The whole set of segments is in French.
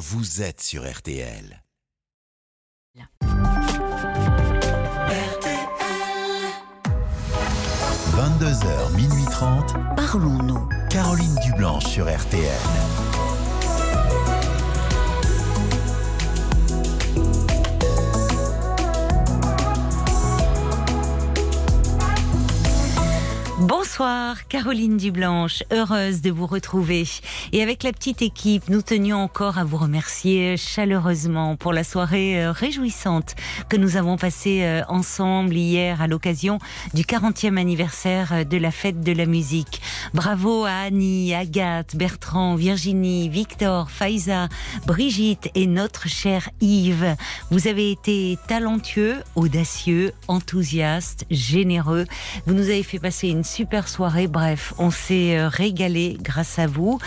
vous êtes sur RTL. 22h, minuit 30. Parlons-nous. Caroline Dublanche sur RTL. Bonsoir, Caroline Dublanche, heureuse de vous retrouver. Et avec la petite équipe, nous tenions encore à vous remercier chaleureusement pour la soirée euh, réjouissante que nous avons passée euh, ensemble hier à l'occasion du 40e anniversaire euh, de la fête de la musique. Bravo à Annie, Agathe, Bertrand, Virginie, Victor, Faiza, Brigitte et notre cher Yves. Vous avez été talentueux, audacieux, enthousiastes, généreux. Vous nous avez fait passer une super soirée. Bref, on s'est euh, régalé grâce à vous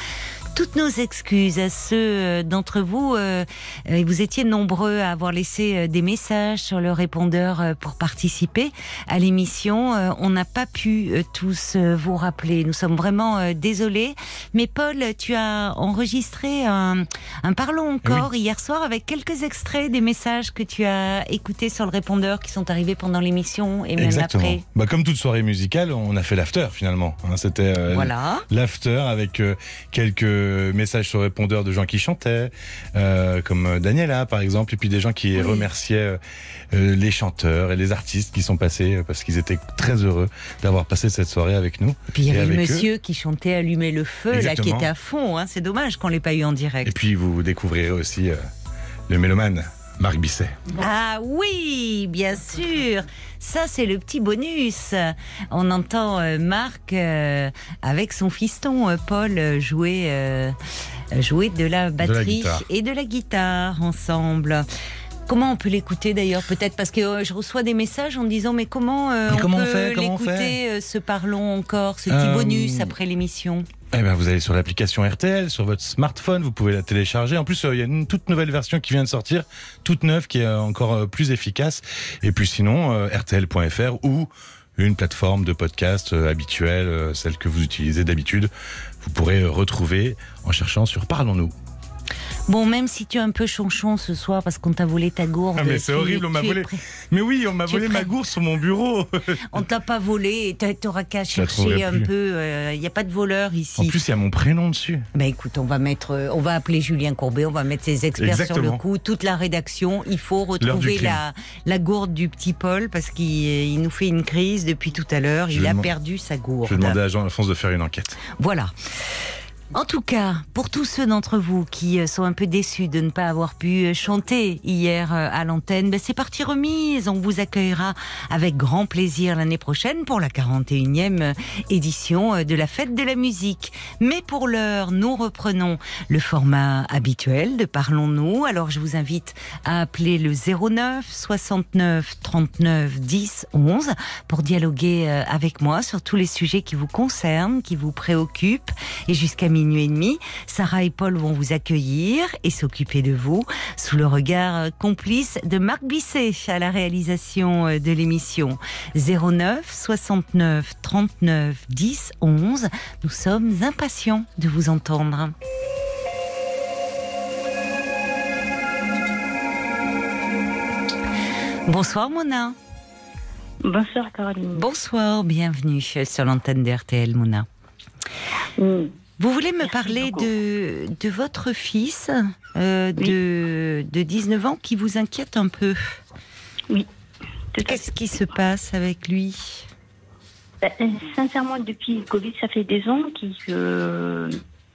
toutes nos excuses à ceux euh, d'entre vous. Euh, vous étiez nombreux à avoir laissé des messages sur le répondeur pour participer à l'émission. On n'a pas pu tous vous rappeler. Nous sommes vraiment désolés. Mais Paul, tu as enregistré un, un Parlons encore hier soir avec quelques extraits des messages que tu as écoutés sur le répondeur qui sont arrivés pendant l'émission et même Exactement. après. Bah, comme toute soirée musicale, on a fait l'after finalement. hein. C'était euh, Voilà. l'after avec euh, quelques messages sur répondeur de gens qui chantaient, euh, comme Daniela par exemple, et puis des gens qui remerciaient euh, euh, les chanteurs et les artistes qui sont passés euh, parce qu'ils étaient très heureux d'avoir passé cette soirée avec nous. Et puis il y avait le eux. monsieur qui chantait Allumer le feu, là, qui Exactement. était à fond. Hein. C'est dommage qu'on l'ait pas eu en direct. Et puis vous découvrirez aussi euh, le mélomane Marc Bisset. Ah oui, bien sûr. Ça, c'est le petit bonus. On entend euh, Marc euh, avec son fiston euh, Paul jouer, jouer de la batterie et de la guitare ensemble. Comment on peut l'écouter d'ailleurs Peut-être parce que euh, je reçois des messages en me disant mais comment, euh, Mais on comment on peut fait Comment on l'écouter euh, ce parlons encore, ce petit bonus après l'émission? Eh ben, vous allez sur l'application RTL, sur votre smartphone, vous pouvez la télécharger. En plus, euh, il y a une toute nouvelle version qui vient de sortir, toute neuve, qui est encore euh, plus efficace. Et puis sinon, euh, RTL.fr ou une plateforme de podcast habituelle, celle que vous utilisez d'habitude, vous pourrez retrouver en cherchant sur Parlons-nous. Bon, même si tu es un peu chonchon ce soir parce qu'on t'a volé ta gourde. Ah, mais c'est horrible, on m'a volé. Mais oui, on m'a volé ma gourde sur mon bureau. On t'a pas volé, t'a- t'auras qu'à chercher un plus. peu. Il n'y a pas de voleur ici. En plus, il y a mon prénom dessus. Ben écoute, on va mettre, euh, on va appeler Julien Courbet, on va mettre ses experts sur le coup, toute la rédaction. Il faut retrouver la, la gourde du petit Paul parce qu'il il nous fait une crise depuis tout à l'heure. Il a demand- perdu sa gourde. Je vais demander à Jean-Alphonse de faire une enquête. Voilà. En tout cas, pour tous ceux d'entre vous qui euh, sont un peu déçus de ne pas avoir pu euh, chanter hier euh, à l'antenne, ben c'est parti remise. On vous accueillera avec grand plaisir l'année prochaine pour la 41e édition de la fête de la musique. Mais pour l'heure, nous reprenons le format habituel de Parlons-nous. Alors je vous invite à appeler le 09 69 39 10 11 pour dialoguer avec moi sur tous les sujets qui vous concernent, qui vous préoccupent. Et jusqu'à minuit et demi, Sarah et Paul vont vous accueillir et s'occuper de vous sous le regard complice de Marc Bisset à la réalisation euh, de l'émission. 09 69 39 10 11. Nous sommes impatients de vous entendre. Bonsoir Mona. Bonsoir Caroline. Bonsoir, bienvenue sur l'antenne de RTL Mona. Mm. Vous voulez me Merci parler de, de votre fils euh, de, de 19 ans qui vous inquiète un peu? À Qu'est-ce qui se passe avec lui? Euh, Sincèrement, depuis le Covid, ça fait des ans qu'il euh,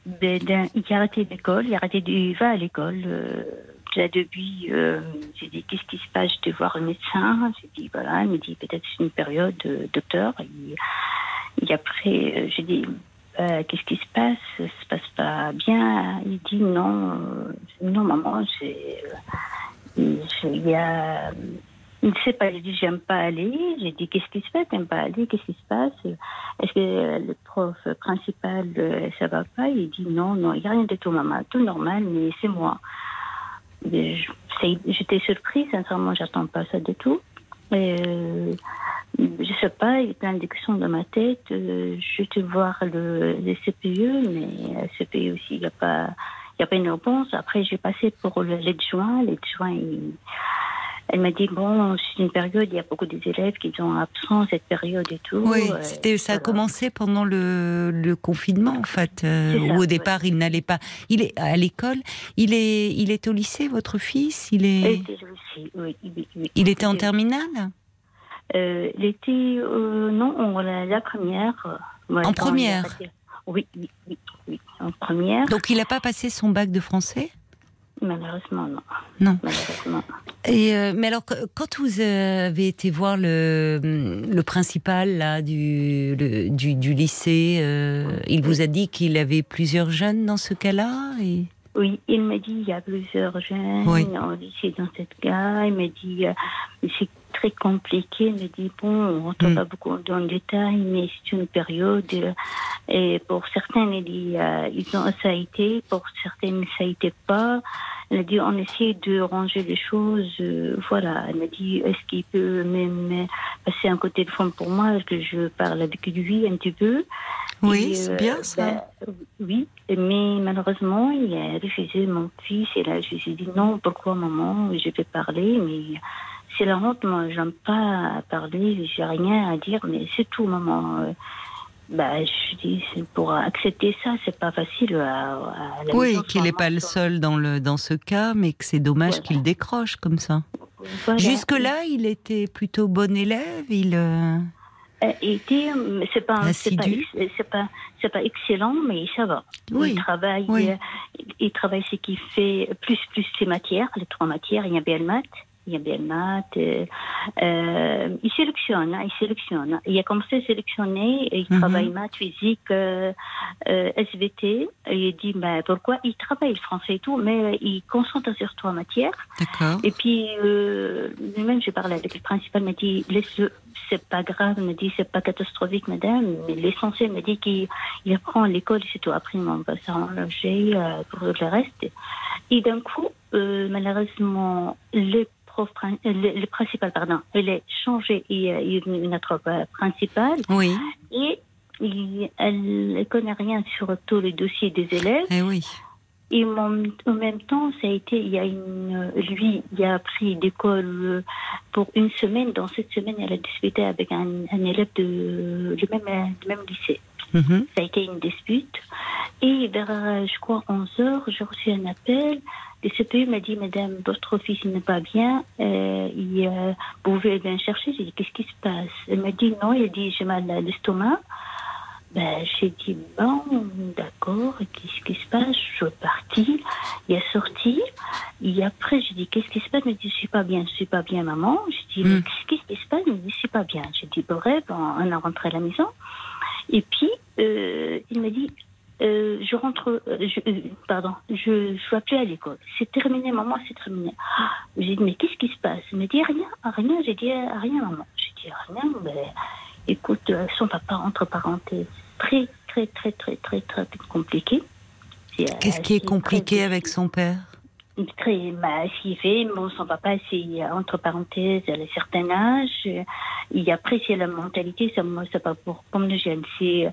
ben, a arrêté l'école, il a arrêté de, il va à l'école. Euh, depuis, euh, j'ai dit qu'est-ce qui se passe? Je vais voir un médecin. J'ai dit voilà, il me dit peut-être c'est une période, euh, docteur. Et, et après, j'ai dit euh, qu'est-ce qui se passe? Ça se passe pas bien. Il dit non, euh, non maman, c'est euh, il y a il ne sait pas, j'ai dit j'aime pas aller. J'ai dit qu'est-ce qui se passe, t'aimes pas aller, qu'est-ce qui se passe? Est-ce que le prof principal ça va pas? Il dit non, non, il n'y a rien de tout maman, tout normal, mais c'est moi. J'étais surprise, sincèrement, j'attends pas ça du tout. Euh, je sais pas, il y a plein de questions dans ma tête. Euh, je vais voir le, le CPE, mais le CPE aussi, il n'y a pas, n'y a pas une réponse. Après, j'ai passé pour l'aide-joint. L'aide-joint, il- elle m'a dit bon, c'est une période, il y a beaucoup des élèves qui sont absents cette période et tout. Oui, Euh, c'était, ça a commencé pendant le, le confinement, en fait, euh, ça, où au ouais. départ, il n'allait pas. Il est à l'école. Il est, il est au lycée, votre fils? Il est, était aussi, oui, il était en terminale? Euh, elle était, euh, non, on- la, la première. En première Oui, oui, oui, oui, en première. Donc, il n'a pas passé son bac de français? Malheureusement, non. Non. Malheureusement. Et euh, mais alors, quand vous avez été voir le, le principal là, du, le- du, du lycée, euh, il vous a dit qu'il avait plusieurs jeunes dans ce cas-là et... Oui, il m'a dit il y a plusieurs jeunes Oui. au lycée dans cette cas. Il m'a dit euh, c'est très compliqué. Il m'a dit bon, on rentre Mm. pas beaucoup dans le détail, mais c'est une période. euh, et pour certains, il dit euh, ils ont ça a été, pour certaines ça a été pas. Elle a dit on essaie de ranger les choses. voilà. Elle m'a dit est-ce qu'il peut même passer un coup de téléphone pour moi que je parle avec lui un petit peu? Oui, c'est euh, bien ça. ben, oui, mais malheureusement, il a refusé mon fils. Et là, je lui ai dit non, pourquoi maman Je vais parler, mais c'est la honte. Moi, j'aime pas parler, j'ai rien à dire, mais c'est tout, maman. Euh, Bah, je dis, pour accepter ça, c'est pas facile. À, à la Oui, qu'il n'est pas le seul dans, le, dans ce cas, mais que c'est dommage Voilà. qu'il décroche comme ça. Voilà. Jusque-là, il était plutôt bon élève. Il, euh, Euh, était, euh, c'est pas, c'est pas, c'est pas, c'est pas excellent, mais ça va. Oui, Il travaille, oui. euh, il- il travaille ce qui fait plus plus ses matières, les trois matières. Il y a bien le maths, il y a bien le maths. euh, euh, il sélectionne, hein, il sélectionne. Il a commencé à sélectionner. Il Mhm. travaille maths, physique, euh, euh, SVT. Et il dit, ben pourquoi Il travaille le français et tout, mais il concentre sur trois matières. D'accord. Et puis, euh, lui-même, j'ai parlé avec le principal, il m'a dit, laisse-le, c'est pas grave, m'a dit, c'est pas catastrophique, madame, mais l'essentiel, m'a dit qu'il il apprend à l'école, c'est tout. Après, on va s'arranger euh, pour le reste. Et d'un coup, euh, malheureusement, le prof, euh, le, le principal, pardon, il est changé, et euh, il y a une, notre euh, principale, Oui, et il- elle ne connaît rien sur tous les dossiers des élèves. eh oui. Et en même temps, ça a été, il y a une, lui, il a pris d'école pour une semaine. Dans cette semaine, elle a disputé avec un, un élève de le même, du même lycée. Mhm. Ça a été une dispute. Et vers, je crois, 11 heures, j'ai reçu un appel. Le CPE m'a dit, Madame, votre fils n'est pas bien. Euh, il, euh, vous pouvez bien chercher. J'ai dit, qu'est-ce qui se passe? Elle m'a dit, non. Elle a dit, j'ai mal à l'estomac. Ben, j'ai dit, bon, d'accord, qu'est-ce qui se passe? Je suis partie, il est sorti, et après, j'ai dit, qu'est-ce qui se passe? Il m'a dit, je suis pas bien, je suis pas bien, maman. J'ai dit, Mm. qu'est-ce qui se passe? Il m'a dit, je suis pas bien. J'ai dit, bref, on on est rentré à la maison. Et puis, euh, il m'a dit, euh, je rentre, euh, je, euh, pardon, je ne vais plus à l'école. C'est terminé, maman, c'est terminé. Ah, J'ai dit, mais qu'est-ce qui se passe? Il m'a dit, rien, rien. J'ai dit, rien, maman. J'ai dit, rien, mais écoute, euh, son papa, entre parenthèses, très, très, très, très, très, très compliqué. Euh, Qu'est-ce qui est compliqué avec son père? Très, fait, bon, son papa, c'est, euh, entre parenthèses, a un certain âge, il apprécie la mentalité, ça, moi, c'est pas pour, comme le jeune, c'est,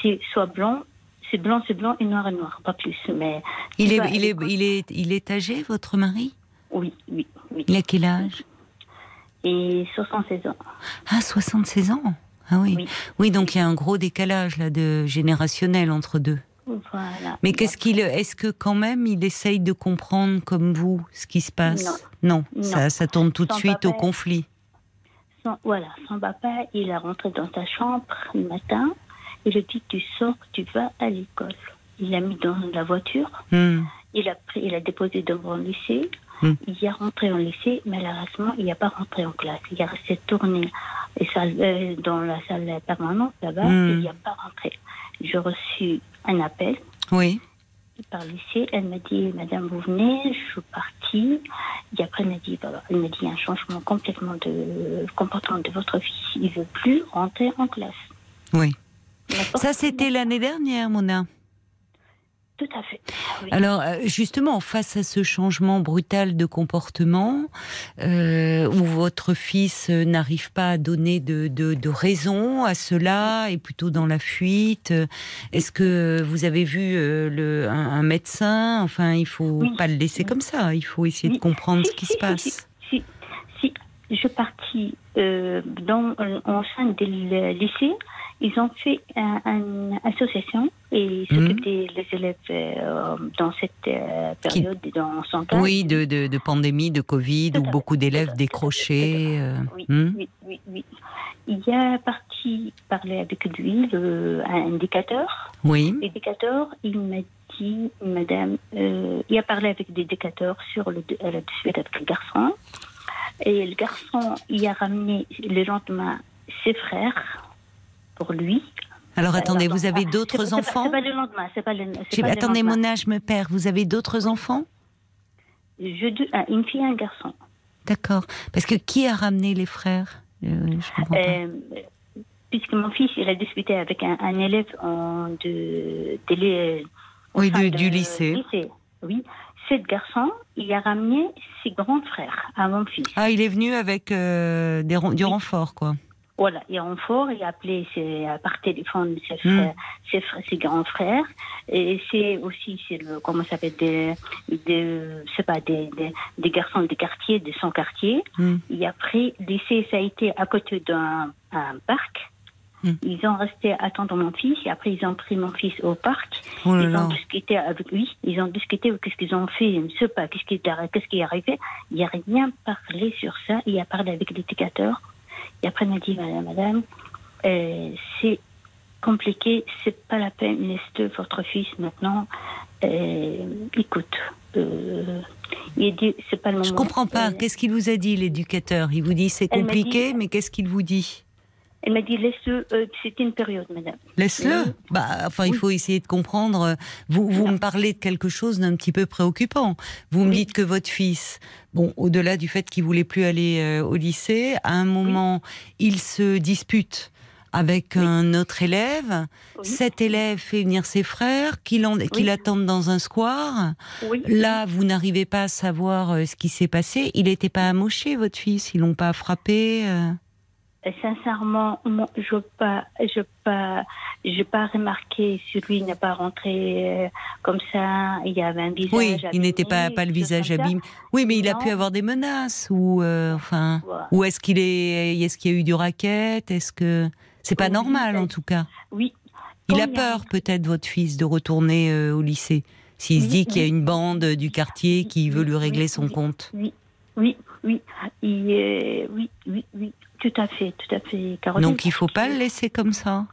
c'est soit blanc, c'est blanc, c'est blanc, et noir, est noir, pas plus, mais. il est, à il, est, il, est, il est âgé, votre mari? Oui, oui, oui. Il a quel âge? Et 76 ans. Ah, 76 ans Ah oui. Oui. Oui, donc il y a un gros décalage là de générationnel entre deux. Voilà. Mais qu'est-ce qu'il, est-ce que quand même il essaye de comprendre comme vous ce qui se passe? Non, Non. Ça, ça tourne tout de suite au conflit. Son, voilà, son papa, il est rentré dans sa chambre le matin. Il lui dit Tu sors, tu vas à l'école. Il l'a mis dans la voiture. Hmm. Il a, pris, il a déposé devant le lycée. Hmm. Il est rentré en lycée. Malheureusement, il n'est pas rentré en classe. Il est resté tourné euh, dans la salle permanente là-bas. Hmm. et Il n'y a pas rentré. J'ai reçu un appel Oui. par lycée. Elle m'a dit, Madame, vous venez, je suis partie. Et après, elle m'a dit, bah, elle m'a dit, un changement complètement de comportement de votre fils. Il ne veut plus rentrer en classe. Oui. Ça, c'était l'année dernière, Mona. Tout à fait. Oui. Alors, euh, justement, face à ce changement brutal de comportement, euh, où votre fils euh, n'arrive pas à donner de, de, de raison à cela, et plutôt dans la fuite, est-ce que vous avez vu le, un, un médecin? Enfin, il faut Oui. pas le laisser comme ça, il faut essayer de comprendre Si, ce qui si, se si, passe. Si, si, je partis euh, dans, en sein du lycée, ils ont fait une association et ils des les élèves euh, dans cette euh, Qui- période, dans son cas. Oui, de, de, de pandémie, de Covid, où beaucoup d'élèves décrochaient. euh, Oui, hmm oui, oui, oui. Il y a parti parler avec lui, le, un indicateur. Oui. L'éducateur, il m'a dit, madame, il a parlé avec l'éducateur sur le, suite avec le garçon. Et le garçon, il a ramené le lendemain ses frères pour lui. Alors attendez, Alors, vous avez d'autres enfants C'est pas le lendemain, c'est pas le. pas le Attendez, lendemain. mon âge me perd. Vous avez d'autres enfants Je, deux- ah, une fille et un garçon. D'accord. Parce que qui a ramené les frères Euh, Je. Euh, puisque mon fils, il a discuté avec un, un élève en de, de Oui, de- du lycée. Oui. Cet garçon, il a ramené ses grands frères à mon fils. Ah, il est venu avec euh, des, du oui. renfort, quoi. Voilà, il est en fort, il a appelé ses, par téléphone ses, Hmm. ses, frères- ses grands frères. Et c'est aussi, c'est le, comment ça s'appelle, des, des, pas, des, des, des garçons du quartier, de son quartier. Hmm. Et après, lycée, ça a été à côté d'un un parc. Hmm. Ils ont resté attendre mon fils et après ils ont pris mon fils au parc. Oh ils ont discuté avec lui. Ils ont discuté qu'est-ce qu'ils ont fait, je ne sais pas, qu'est-ce qui est, arri- qu'est-ce qui est arrivé. Il n'a rien parlé sur ça. Il a parlé avec l'éducateur. Et après, il m'a dit, madame, madame, euh, c'est compliqué, c'est pas la peine, laissez votre fils maintenant. Euh, écoute, euh, il dit, c'est pas le moment. Je comprends pas. Euh, Qu'est-ce qu'il vous a dit, l'éducateur? Il vous dit c'est Elle dit- compliqué, mais qu'est-ce qu'il vous dit? Elle m'a dit, laisse-le, euh, c'était une période, madame. Laisse-le. Bah, enfin, il faut essayer de comprendre. Vous, vous Non. me parlez de quelque chose d'un petit peu préoccupant. Vous me dites que votre fils, bon, au-delà du fait qu'il voulait plus aller euh, au lycée, à un moment, il se dispute avec Oui. un autre élève. Oui. Cet élève fait venir ses frères, qu'il Oui. attende dans un square. Oui. Là, vous n'arrivez pas à savoir euh, ce qui s'est passé. Il n'était pas amoché, votre fils. Ils l'ont pas frappé. Sincèrement, moi, je pas, je pas, j'ai pas remarqué si lui n'est pas rentré euh, comme ça. Il y avait un visage. Oui, il n'était pas pas le visage abîmé. Oui, mais il a pu avoir des menaces ou euh, enfin. Voilà. Ou est-ce qu'il est, est-ce qu'il y a eu du racket Est-ce que c'est pas Oui, normal en tout cas Oui. Il a peur peut-être votre fils de retourner euh, au lycée s'il se Oui, dit qu'il y a une bande du quartier qui veut lui régler son compte. Oui, oui, oui. Il, oui, oui, oui. Tout à fait, tout à fait, Caroline. Donc il faut pas le laisser comme ça.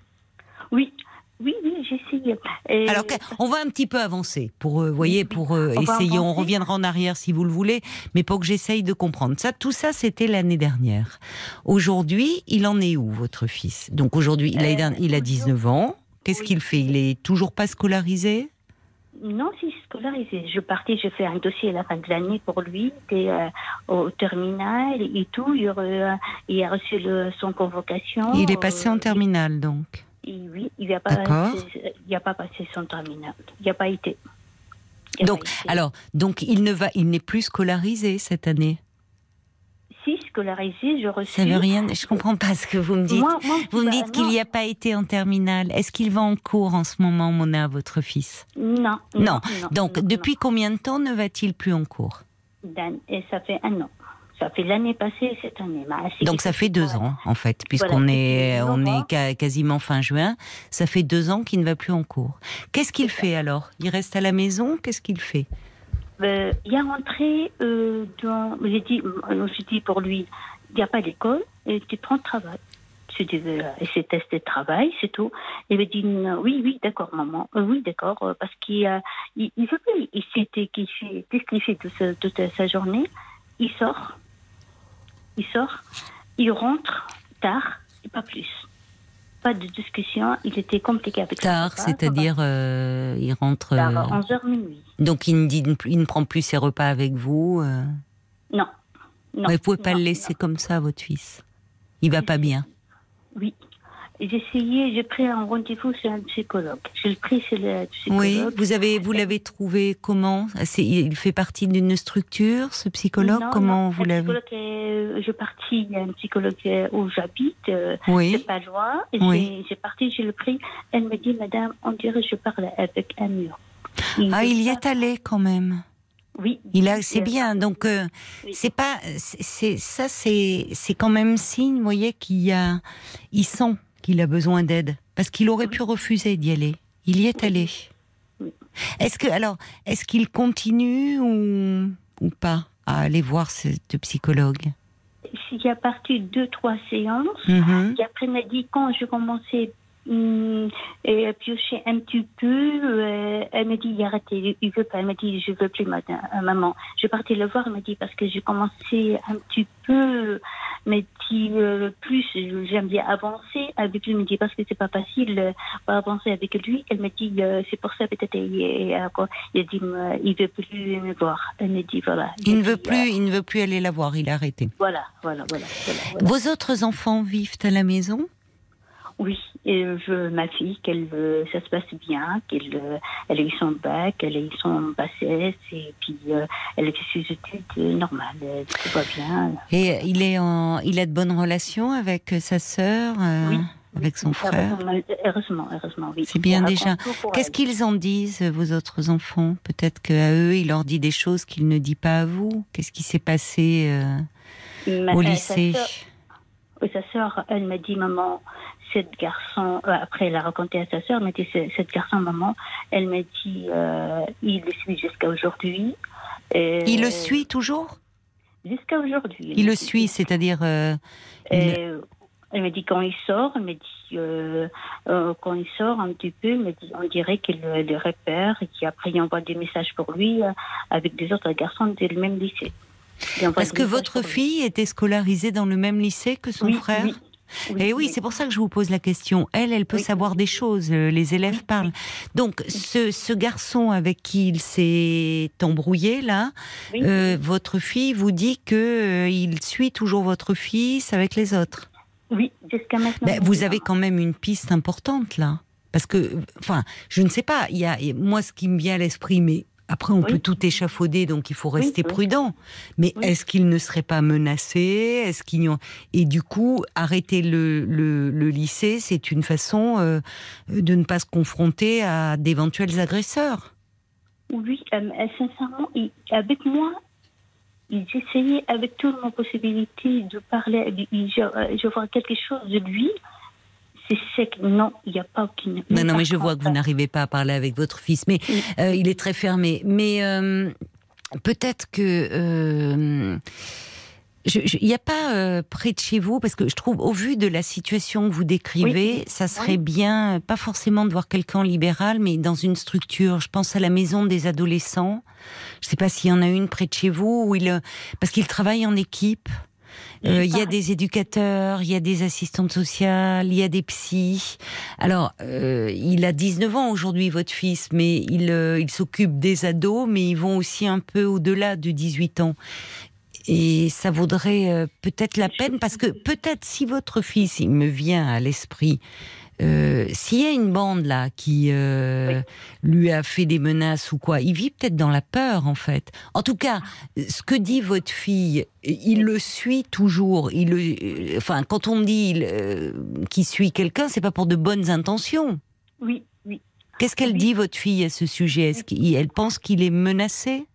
Oui, oui, oui, j'essaye. Et- Alors, on va un petit peu avancer pour, euh, voyez, pour euh, On essayer. On reviendra en arrière si vous le voulez, mais pour que j'essaye de comprendre. Ça, tout ça, c'était l'année dernière. Aujourd'hui, il en est où, votre fils? Donc aujourd'hui, il, a- Euh, il a 19 ans. Qu'est-ce qu'il fait? Il est toujours pas scolarisé? Non, si scolarisé. Je partais, j'ai fait un dossier à la fin de l'année pour lui, et, euh, au terminal et tout. Il, a- il a reçu le- son convocation. Il est passé en euh, terminale, donc. oui, il n'a pas, pas passé son terminal. Il n'a pas été. Il Donc, pas été. alors, donc il ne va, il n'est plus scolarisé cette année. Si scolarisé, je reçu. Ça veut rien. Je comprends pas ce que vous me dites. Moi- moi, vous me bah, dites qu'il n'y a pas été en terminale. Est-ce qu'il va en cours en ce moment, Mona, votre fils? Non. Non. non, Donc, non, depuis combien de temps ne va-t-il plus en cours? Et ça fait un an. Ça fait l'année passée et cette année. Bah, Donc ça fait deux ans, en fait, puisqu'on Voilà, est, on est quasiment fin juin. Ça fait deux ans qu'il ne va plus en cours. Qu'est-ce qu'il fait alors? Il reste à la maison? Qu'est-ce qu'il fait? Euh, il est rentré euh, dans. J'ai dit, euh, j'ai dit pour lui, il n'y a pas d'école et tu prends le travail. Je dis, euh, et c'est de travail, c'est tout. Il me dit, oui, oui, d'accord, maman. Euh, oui, d'accord, euh, parce qu'il il, il veut plus. Il s'était, qu'il fait, qu'est-ce qu'il fait de sa, toute sa journée Il sort. Il sort. Il rentre tard et pas plus. Pas de discussion. Il était compliqué avec son Tard, papa. c'est-à-dire euh, il rentre. Tard, euh, 11h minuit. donc il ne, dit, il ne prend plus ses repas avec vous. euh? Non. non Ouais, vous pouvez pas non, le laisser non. comme ça, votre fils. Il va pas bien. Oui. J'ai essayé, j'ai pris un rendez-vous chez un psychologue. J'ai pris chez le psychologue. Oui, vous avez, vous l'avez trouvé comment? Il fait partie d'une structure, ce psychologue? Non, Comment non, vous l'avez? Je suis partie, il y a un psychologue où j'habite, euh, Oui. c'est pas loin. Oui. j'ai- parti, j'ai le pris. Elle me dit, madame, on dirait que je parle avec un mur. Il Ah, il y est allé quand même. Oui. Il a, c'est bien. Donc, euh, Oui. c'est pas, c'est ça, c'est, c'est quand même signe, vous voyez, qu'il y a, il sent qu'il a besoin d'aide, parce qu'il aurait pu refuser d'y aller. Il y est allé. Est-ce que, alors, est-ce qu'il continue ou, ou pas à aller voir ce psychologue? Il y a parti deux, trois séances. Et après, m'a dit, quand je commençais et piocher un petit peu, euh, elle m'a dit, il arrête, il il veut pas. Elle m'a dit, je veux plus, madame, euh, maman. Je partais le voir, elle m'a dit, parce que j'ai commencé un petit peu, mais dit, euh, plus, j'aime bien avancer avec lui. Elle me dit, parce que c'est pas facile euh, avancer avec lui. Elle m'a dit, euh, c'est pour ça, peut-être, il, a dit, il veut plus me voir. Elle me dit, voilà. Il ne veut plus, il ne veut plus aller la voir. Il a arrêté. voilà, voilà, voilà, voilà, voilà. Vos autres enfants vivent à la maison? Oui, et je, ma fille, qu'elle, euh, ça se passe bien, qu'elle euh, elle a eu son bac, elle a eu son bassesse, et puis euh, elle a fait ses études euh, normales, tout va bien. Et il est en, il a de bonnes relations avec sa sœur, euh, Oui. avec son frère? Heureusement, heureusement, oui. C'est bien déjà. Qu'est-ce qu'ils en disent, vos autres enfants? Peut-être qu'à eux, il leur dit des choses qu'il ne dit pas à vous. Qu'est-ce qui s'est passé euh, au lycée? Sa sœur, elle m'a dit, maman, cette garçon, euh, après elle a raconté à sa sœur, elle m'a dit, Ce- cette garçon, maman, elle m'a dit, euh, il le suit jusqu'à aujourd'hui. Il le suit toujours? Jusqu'à aujourd'hui. Il le suit, c'est-à-dire. euh, il- elle me dit quand il sort, elle me dit euh, euh, quand il sort un petit peu, elle me dit, on dirait qu'il le, le repère et qu'après il envoie des messages pour lui euh, avec des autres garçons du même lycée. Des que votre fille était scolarisée dans le même lycée que son Oui, frère oui. Et oui, c'est pour ça que je vous pose la question. Elle, elle peut Oui. savoir des choses. euh, Les élèves parlent. Donc, ce, ce garçon avec qui il s'est embrouillé là, Oui. euh, votre fille vous dit que euh, il suit toujours votre fils avec les autres. Oui, jusqu'à maintenant. Ben, vous avez quand même une piste importante là, parce que, enfin, je ne sais pas. Il y a moi ce qui me vient à l'esprit, mais après on Oui. peut tout échafauder, donc il faut rester oui. prudent. Mais Oui. est-ce qu'il ne serait pas menacé? Est-ce qu'il en- et du coup arrêter le, le, le lycée, c'est une façon euh, de ne pas se confronter à d'éventuels agresseurs. Oui, euh, euh, sincèrement, avec moi, ils essayaient avec toutes mes possibilités de parler. Je, je vois quelque chose de lui. C'est sec. Non, il n'y a pas aucune. Non, non, mais je vois que vous n'arrivez pas à parler avec votre fils, mais Oui. euh, il est très fermé. Mais euh, peut-être que euh, il n'y a pas euh, près de chez vous, parce que je trouve, au vu de la situation que vous décrivez, Oui. ça serait Oui. bien, pas forcément de voir quelqu'un libéral, mais dans une structure. Je pense à la maison des adolescents. Je ne sais pas s'il y en a une près de chez vous, où il, parce qu'il travaille en équipe. Euh, Il y a des éducateurs, il y a des assistantes sociales, il y a des psys. Alors, euh, il a 19 ans aujourd'hui, votre fils, mais il, euh, il s'occupe des ados, mais ils vont aussi un peu au-delà de 18 ans. Et ça vaudrait peut-être la peine, parce que peut-être si votre fils, il me vient à l'esprit, euh, s'il y a une bande là qui euh, lui a fait des menaces ou quoi, il vit peut-être dans la peur en fait. En tout cas, ce que dit votre fille, il le suit toujours. Il le, euh, enfin, quand on dit il, euh, qu'il suit quelqu'un, c'est pas pour de bonnes intentions. Oui, oui. Qu'est-ce qu'elle Oui. dit votre fille à ce sujet? Est-ce qu'elle pense qu'il est menacé?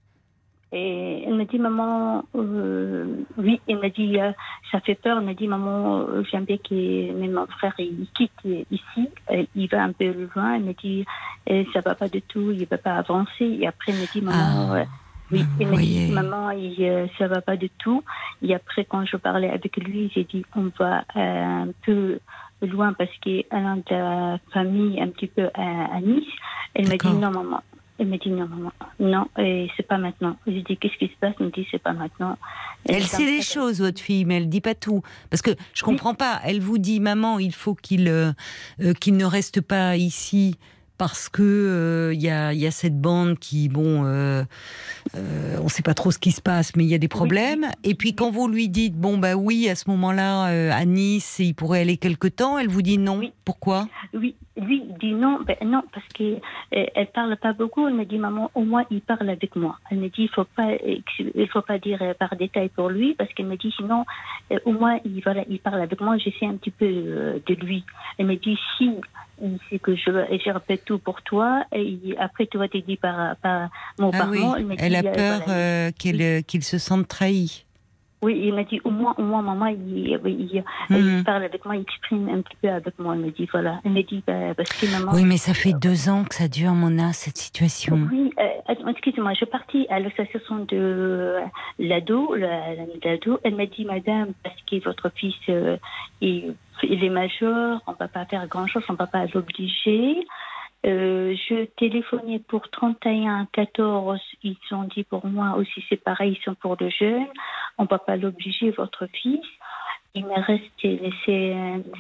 Et elle me dit, maman, euh, oui, elle m'a dit, euh, ça fait peur. Elle m'a dit, maman, euh, j'aime bien que même mon frère il quitte ici, Euh, il va un peu loin. Elle me dit, euh, ça va pas du tout, il ne peut pas avancer. Et après, elle me dit, maman, Ah, oui, elle me dit, maman, il, euh, ça va pas du tout. Et après, quand je parlais avec lui, j'ai dit, on va un peu loin parce qu'elle a de la famille un petit peu à, à Nice. Elle m'a dit, non, maman. Elle me dit non, maman, non, et c'est pas maintenant. J'ai dit qu'est-ce qui se passe? Elle me dit c'est pas maintenant. Elle sait fait- choses, votre fille, mais elle dit pas tout. Parce que je comprends pas. Elle vous dit, maman, il faut qu'il euh, euh, qu'il ne reste pas ici parce que il y, a, y, a, cette bande qui, bon, on ne sait pas trop ce qui se passe, mais il y a des problèmes. Et puis quand vous lui dites, bon, bah oui, à ce moment-là, à Nice, il pourrait aller quelque temps, elle vous dit non. Pourquoi? Oui, lui dit non, ben non, parce qu'elle elle parle pas beaucoup. Elle me dit, maman, au moins il parle avec moi. Elle me dit, il faut pas, il faut pas dire par détail pour lui, parce qu'elle me dit, sinon, au moins il, voilà, il parle avec moi, j'essaie un petit peu de lui. Elle me dit, si c'est que je, je répète tout pour toi, et après tu vas dire par, par mon ah Elle, elle a peur qu'il se sente trahi. Oui, il m'a dit, au moins, au moins, maman, il, il, mhm. parle avec moi, il exprime un petit peu avec moi. Il me dit, voilà. Il me dit, bah, parce que maman. Oui, mais ça fait deux ans que ça dure, Mona, cette situation. Oui, euh, excusez-moi, je suis partie à l'association de l'ado, l'ado. Elle m'a dit, madame, parce que votre fils, euh, il, il, est majeur, on ne va pas faire grand-chose, on ne va pas l'obliger. Euh, je téléphonais pour 31 14, ils ont dit pour moi aussi c'est pareil, ils sont pour le jeune, on ne va pas l'obliger, votre fils. Il me reste c'est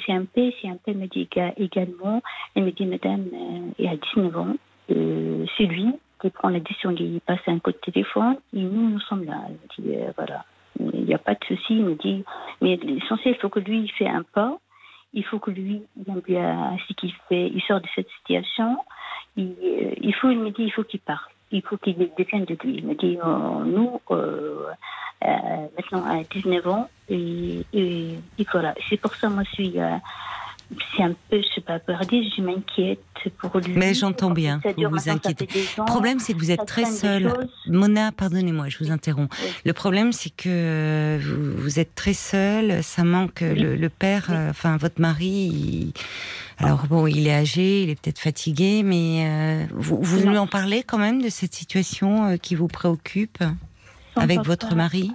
CMP, CMP me dit également, elle me dit madame, euh, il a 19 ans, euh, c'est lui qui prend la décision, il passe un coup de téléphone. Et nous, nous sommes là. Elle dit voilà, il n'y a pas de souci, il me dit, mais l'essentiel, il faut que lui, il fait un pas il faut que lui, il a ce qu'il fait, il sort de cette situation. Il, euh, il faut, il me dit, il faut qu'il parte. Il faut qu'il défienne de lui. Il me dit, oh, nous, euh, euh, maintenant à 19 ans, et, et, et voilà. C'est pour ça, moi, je suis c'est un peu, je sais pas, je m'inquiète pour lui. Mais j'entends bien, vous vous inquiétez. Le problème, c'est que vous êtes très seule. Mona, pardonnez-moi, je vous interromps. Le problème, c'est que vous, êtes très seule, ça manque le, père, euh, enfin, votre mari, alors bon, il est âgé, il est peut-être fatigué, mais euh, vous, vous lui en parlez quand même de cette situation euh, qui vous préoccupe avec votre mari?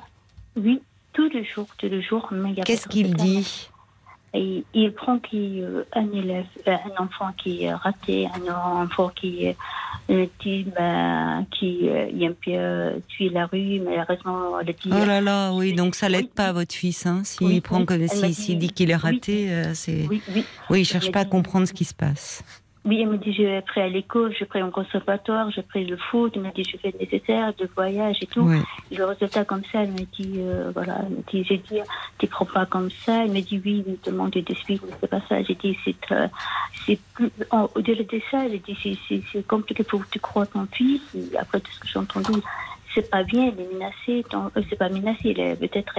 Oui, tous les jours, tous les jours. Qu'est-ce qu'il dit? Il prend qui, euh, un élève, euh, un enfant qui est raté, un enfant qui est qui, bah, qui aime bien tuer la rue, malheureusement, le dit. Oh là là, oui, donc ça l'aide pas, votre fils, hein, s'il prend comme s'il dit qu'il est raté, euh, c'est. Oui. Oui, il cherche pas à comprendre ce qui se passe. Oui, elle me dit, je pris à l'école, je pris en conservatoire, je pris le foot, elle m'a dit, je fais le nécessaire, de voyage et tout. Le résultat comme ça, elle me dit, euh, voilà, elle me dit, j'ai dit, tu prends pas comme ça? Elle me dit, oui, il me demande de suivre, c'est pas ça. J'ai dit, c'est, euh, c'est plus, au-delà de ça, elle dit, c'est, c'est, c'est compliqué pour que tu crois ton fils. Et après tout ce que j'ai entendu, c'est pas bien, il est menacé, euh, c'est pas menacé, il est peut-être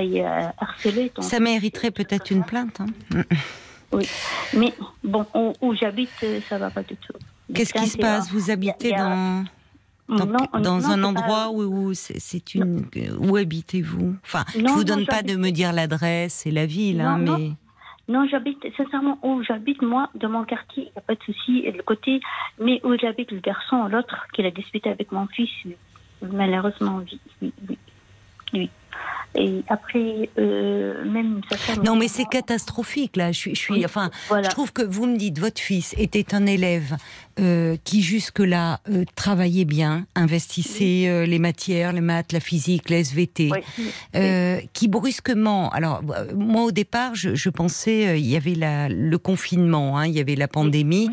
harcelé. ça mériterait peut-être une plainte, hein. Oui, mais bon, où, j'habite, euh, ça va pas du tout. Qu'est-ce qui se passe? Vous habitez dans dans, un endroit où, c'est une où habitez-vous? Enfin, je vous donne pas de me dire l'adresse et la ville, hein, mais non, j'habite sincèrement où j'habite moi, dans mon quartier, il n'y a pas de souci. Et le côté, mais où j'habite le garçon, l'autre, qui a disputé avec mon fils, malheureusement, oui, oui, oui. Et après, euh, même Non, mais c'est catastrophique là. Je suis, je suis enfin, je trouve que vous me dites votre fils était un élève euh, qui jusque-là euh, travaillait bien, investissait euh, les matières, les maths, la physique, la SVT, qui brusquement, alors moi au départ, je, je pensais il y avait la, le confinement, hein, il y avait la pandémie,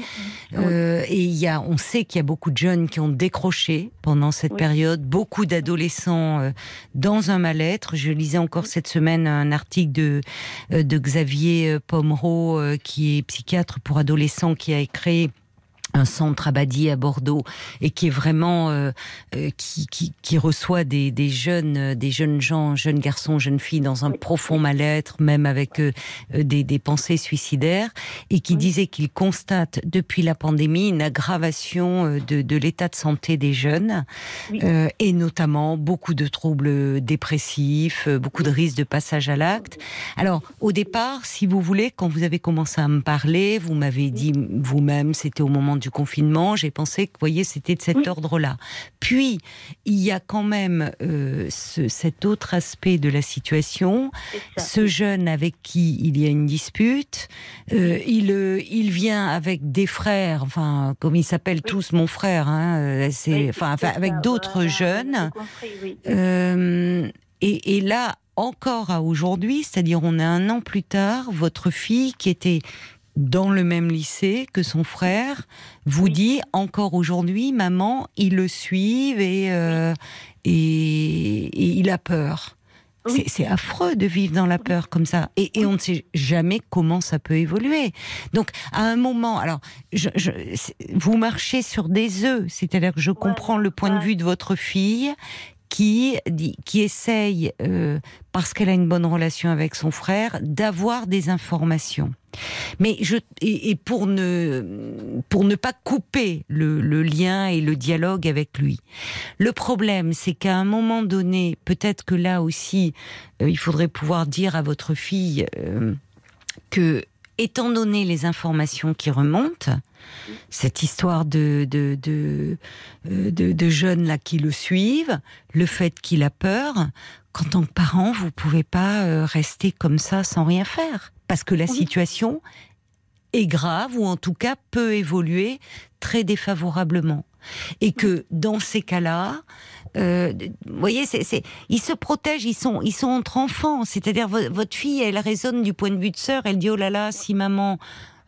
et il y a, on sait qu'il y a beaucoup de jeunes qui ont décroché pendant cette période, beaucoup d'adolescents dans un mal-être. Je lisais encore cette semaine un article de de Xavier Pomereau, qui est psychiatre pour adolescents, qui a créé un centre Abadi à Bordeaux et qui est vraiment euh, euh, qui, qui, qui, reçoit des, des, jeunes euh, des jeunes gens jeunes garçons jeunes filles dans un profond mal-être même avec des, des, pensées suicidaires et qui disait qu'il constate depuis la pandémie une aggravation de, de l'état de santé des jeunes et notamment beaucoup de troubles dépressifs beaucoup de risques de passage à l'acte. Alors au départ si vous voulez quand vous avez commencé à me parler vous m'avez dit vous-même c'était au moment du confinement, j'ai pensé que, vous voyez, c'était de cet ordre-là. Puis, il y a quand même euh, ce, cet autre aspect de la situation. Ce jeune avec qui il y a une dispute, euh, il, euh, il vient avec des frères, enfin, comme ils s'appellent tous mon frère, hein, c'est, enfin, avec d'autres jeunes. et, et là, encore à aujourd'hui, c'est-à-dire on a un an plus tard, votre fille qui était dans le même lycée que son frère, vous dit encore aujourd'hui, maman, ils le suivent et, euh, et, et il a peur. Oui. C'est- affreux de vivre dans la peur comme ça. Et, et on ne sait jamais comment ça peut évoluer. Donc, à un moment, alors, je, je- vous marchez sur des œufs. C'est-à-dire que je comprends le point de vue de votre fille qui, qui essaye, euh, parce qu'elle a une bonne relation avec son frère, d'avoir des informations. Mais je et, pour ne pour ne pas couper le, lien et le dialogue avec lui. Le problème, c'est qu'à un moment donné, peut-être que là aussi, euh, il faudrait pouvoir dire à votre fille euh, que, étant donné les informations qui remontent, cette histoire de euh, de, de jeunes là qui le suivent, le fait qu'il a peur, qu'en tant que parent, vous pouvez pas rester comme ça sans rien faire, parce que la Oui. situation est grave ou en tout cas peut évoluer très défavorablement. Et que dans ces cas-là, euh, vous voyez, c'est, ils se protègent, ils sont, ils sont entre enfants. C'est-à-dire, vo- votre fille, elle raisonne du point de vue de sœur. Elle dit oh là là, si maman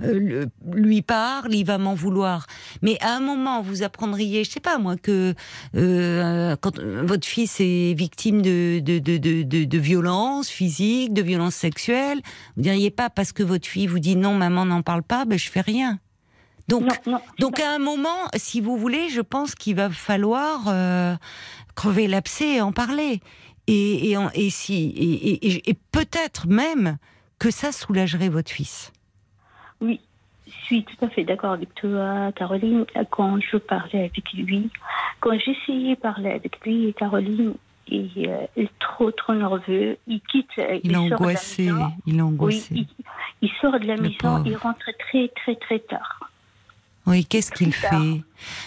euh, le- lui parle, il va m'en vouloir. Mais à un moment, vous apprendriez, je sais pas moi, que euh, quand votre fils est victime de de de de, de, de violences physiques, de violences sexuelles, vous diriez pas parce que votre fille vous dit non, maman n'en parle pas, ben je fais rien. Donc Non, non. donc à un moment, si vous voulez, je pense qu'il va falloir euh, crever l'abcès et en parler. Et, et, en- et si et- et peut-être même que ça soulagerait votre fils. Oui, je suis tout à fait d'accord avec toi, Caroline. Quand je parlais avec lui, quand j'essayais de parler avec lui, Caroline, euh, est trop, trop nerveux. Il quitte. euh, Il est sort de la angoissé. maison. Il est Oui, angoissé. il, il sort de la Le maison, pauvre. il rentre très, très, très tard. Oui, qu'est-ce qu'il fait?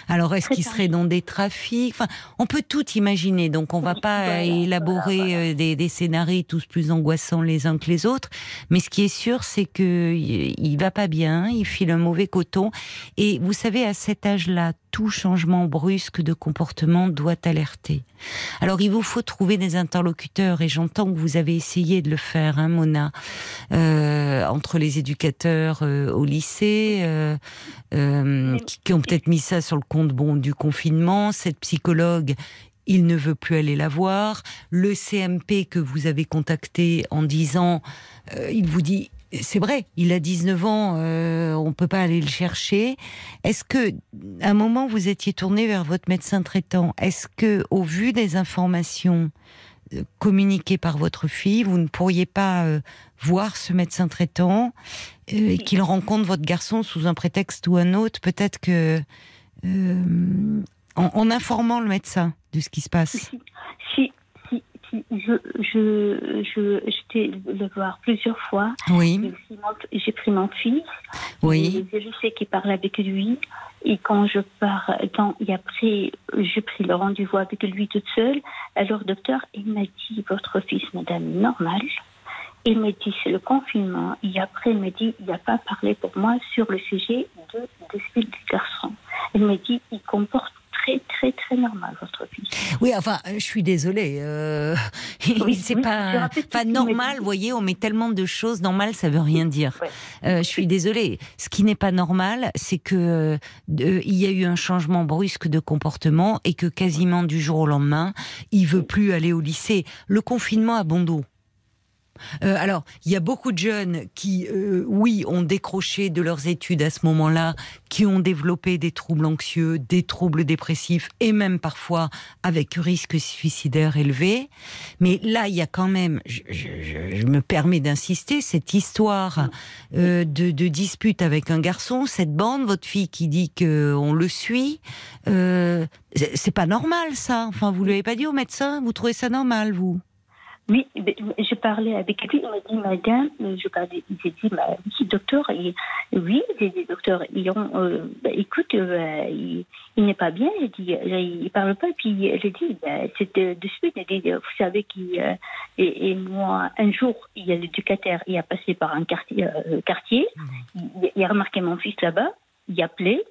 Alors, est-ce qu'il serait dans des trafics? Enfin, on peut tout imaginer. Donc, on va Oui, pas voilà, élaborer voilà, voilà. euh, des, des scénarios tous plus angoissants les uns que les autres. Mais ce qui est sûr, c'est que il va pas bien. Il file un mauvais coton. Et vous savez, à cet âge-là, tout changement brusque de comportement doit alerter. Alors, il vous faut trouver des interlocuteurs. Et j'entends que vous avez essayé de le faire, hein, Mona, euh, entre les éducateurs euh, au lycée. euh, euh, qui, qui ont peut-être mis ça sur le compte bon du confinement. Cette psychologue, il ne veut plus aller la voir. Le CMP que vous avez contacté en disant, euh, il vous dit. C'est vrai, il a 19 ans, euh, on peut pas aller le chercher. Est-ce que, à un moment, vous étiez tourné vers votre médecin traitant? Est-ce que, au vu des informations euh, communiquées par votre fille, vous ne pourriez pas voir ce médecin traitant et qu'il rencontre votre garçon sous un prétexte ou un autre, peut-être que euh, en, en informant le médecin de ce qui se passe. Si, si, si, si, je, je, je, j'étais le voir plusieurs fois. Oui, J'ai pris mon- J'ai pris fils. oui, je sais qu'il parle avec lui. Et quand je pars, quand, et après, j'ai pris le rendez-vous avec lui toute seule. Alors, docteur, il m'a dit, votre fils, madame, normal. Il m'a dit, c'est le confinement. Et après, il m'a dit, il n'a pas parlé pour moi sur le sujet de, des suites Il m'a dit, il comporte très, très, très normal, votre fils. oui. Enfin, euh, je suis désolée. euh, Oui, c'est oui, pas, normal. Vous voyez, on met tellement de choses. Normal, ça veut rien dire. Ouais. Euh, je suis désolée. Ce qui n'est pas normal, c'est que euh, il y a eu un changement brusque de comportement et que quasiment du jour au lendemain, il veut plus aller au lycée. Le confinement a bon dos. Euh, alors, il y a beaucoup de jeunes qui, euh, oui, ont décroché de leurs études à ce moment-là, qui ont développé des troubles anxieux, des troubles dépressifs et même parfois avec risque suicidaire élevé. Mais là, il y a quand même, je, me permets d'insister, cette histoire euh, de, de dispute avec un garçon, cette bande, votre fille qui dit que on le suit, c'est pas normal ça. Enfin, vous l'avez pas dit au médecin, vous trouvez ça normal, vous? Oui, je parlais avec lui, il m'a dit, madame, je parlais, j'ai dit, bah, oui, docteur, il- oui, j'ai dit, docteur, ils ont, euh, bah, écoute, euh, il, il n'est pas bien, j'ai dit, euh, il parle pas, puis j'ai dit, bah, c'est de, de suite, j'ai dit, vous savez qu'il, euh, et, et moi, un jour, il y a l'éducateur, il a passé par un quartier, euh, quartier il, il a remarqué mon fils là-bas, il a appelé,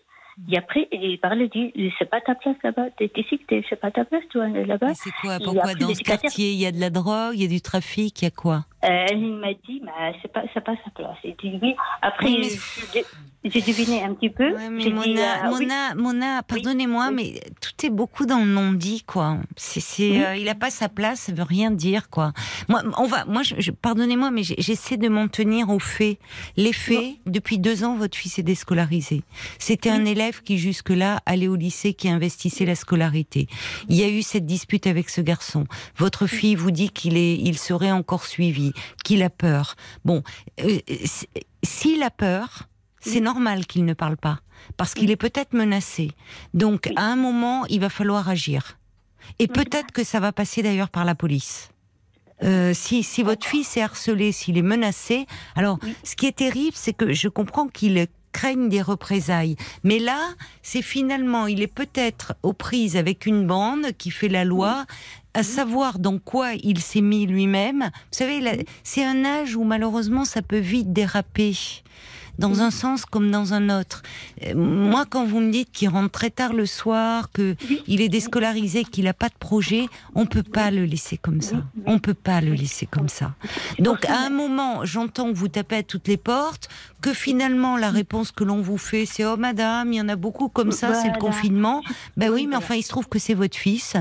et après, il parlait, il dit, c'est pas ta place là-bas, t'es ici, c'est pas ta place, toi, là-bas. C'est quoi Pourquoi dans ce quartier il y a de la drogue, il y a du trafic, il y a quoi? Euh, il m'a dit, bah, c'est pas, sa place. Il dit oui. Après, Oui, mais- j'ai deviné un petit peu. Ouais, mais J'ai dit, Mona, euh, oui. Mona, Mona, pardonnez-moi, oui. mais tout est beaucoup dans le non-dit, quoi. C'est, c'est, Oui. euh, il a pas sa place, ça veut rien dire, quoi. Moi, on va, moi, je, je- pardonnez-moi, mais j'essaie de m'en tenir aux faits. Les faits, depuis deux ans, votre fils est déscolarisé. C'était un élève qui, jusque-là, allait au lycée, qui investissait la scolarité. Il y a eu cette dispute avec ce garçon. Votre fille vous dit qu'il est, il serait encore suivi, qu'il a peur. Bon, euh, s- s'il a peur, c'est normal qu'il ne parle pas, parce qu'il est peut-être menacé. Donc, à un moment, il va falloir agir. Et peut-être que ça va passer d'ailleurs par la police. Euh, si, si votre fils est harcelé, s'il est menacé, alors ce qui est terrible, c'est que je comprends qu'il craigne des représailles. Mais là, c'est finalement, il est peut-être aux prises avec une bande qui fait la loi, à savoir dans quoi il s'est mis lui-même. Vous savez, c'est un âge où malheureusement ça peut vite déraper dans un sens comme dans un autre. Euh, Moi, quand vous me dites qu'il rentre très tard le soir, que il est déscolarisé, qu'il n'a pas de projet, on peut pas le laisser comme ça. On peut pas le laisser comme ça. Donc, à un moment, j'entends que vous tapez à toutes les portes, que finalement la réponse que l'on vous fait, c'est oh madame, il y en a beaucoup comme ça, c'est le confinement. Ben oui, mais enfin, il se trouve que c'est votre fils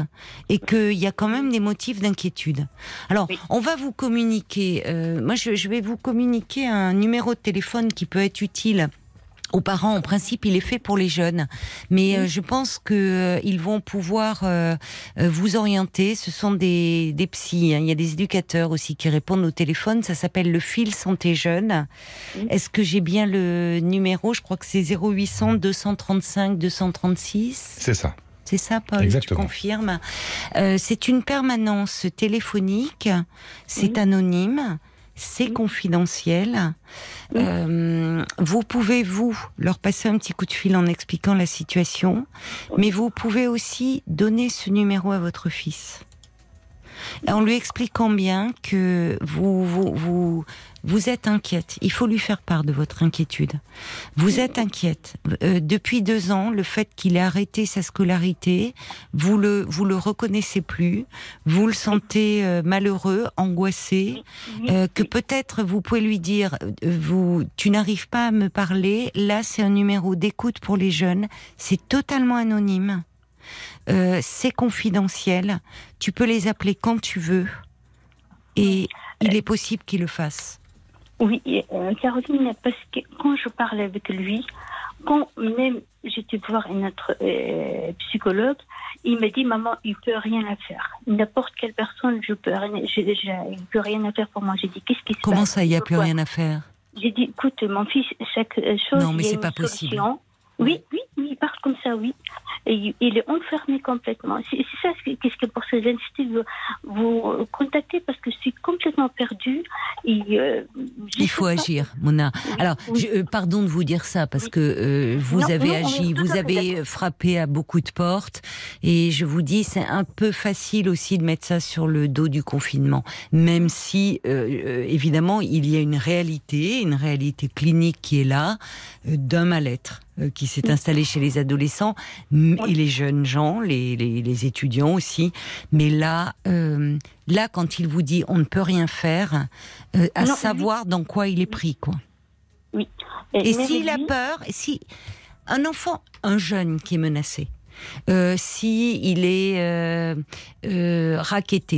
et qu'il y a quand même des motifs d'inquiétude. Alors, Oui. on va vous communiquer. euh, moi, je, je vais vous communiquer un numéro de téléphone qui peut être utile. Aux parents, en principe, il est fait pour les jeunes, mais euh, je pense que euh, ils vont pouvoir euh, vous orienter. Ce sont des, des psys, hein. il y a des éducateurs aussi qui répondent au téléphone. Ça s'appelle le fil santé jeune. Est-ce que j'ai bien le numéro? Je crois que c'est 0800 235 236. C'est ça. C'est ça, Paul Exactement. Tu confirmes? Euh, C'est une permanence téléphonique, c'est Oui. anonyme, c'est confidentiel. Euh, vous pouvez, vous, leur passer un petit coup de fil en expliquant la situation, mais vous pouvez aussi donner ce numéro à votre fils. En lui expliquant bien que vous, vous, vous, vous êtes inquiète. Il faut lui faire part de votre inquiétude. Vous êtes inquiète. Euh, depuis deux ans, le fait qu'il ait arrêté sa scolarité, vous le, vous le reconnaissez plus, vous le sentez euh, malheureux, angoissé, euh, que peut-être vous pouvez lui dire, euh, vous, tu n'arrives pas à me parler, là c'est un numéro d'écoute pour les jeunes, c'est totalement anonyme, Euh, c'est confidentiel, tu peux les appeler quand tu veux, et il est possible qu'ils le fassent. Oui, et, euh, Caroline, parce que quand je parle avec lui, quand même j'étais voir un autre euh, psychologue, il m'a dit maman, il peut rien à faire. N'importe quelle personne, je peux rien, il peut rien à faire pour moi. J'ai dit qu'est-ce qui se Comment passe? ça, il n'y a plus rien à faire? J'ai dit écoute, mon fils, chaque chose, Non, mais c'est pas possible. Oui, oui, oui, il parle comme ça, oui. Et il- est enfermé complètement. C'est ça, qu'est-ce que pour ces inciter vous, vous contacter parce que je suis complètement perdue. Et, euh, Il faut agir, Mona. Alors, Oui. je- euh, pardon de vous dire ça parce que euh, vous Non, avez non, agi, vous avez frappé à beaucoup de portes, et je vous dis, c'est un peu facile aussi de mettre ça sur le dos du confinement, même si euh, euh, évidemment il y a une réalité, une réalité clinique qui est là, euh, d'un mal-être qui s'est installé chez les adolescents et les jeunes gens, les, les, les étudiants aussi. Mais là, euh, là, quand il vous dit on ne peut rien faire, euh, à Non, savoir dans quoi il est pris, quoi. Oui. Et m'avait s'il a peur, si un enfant, un jeune qui est menacé, euh, si il est euh, euh,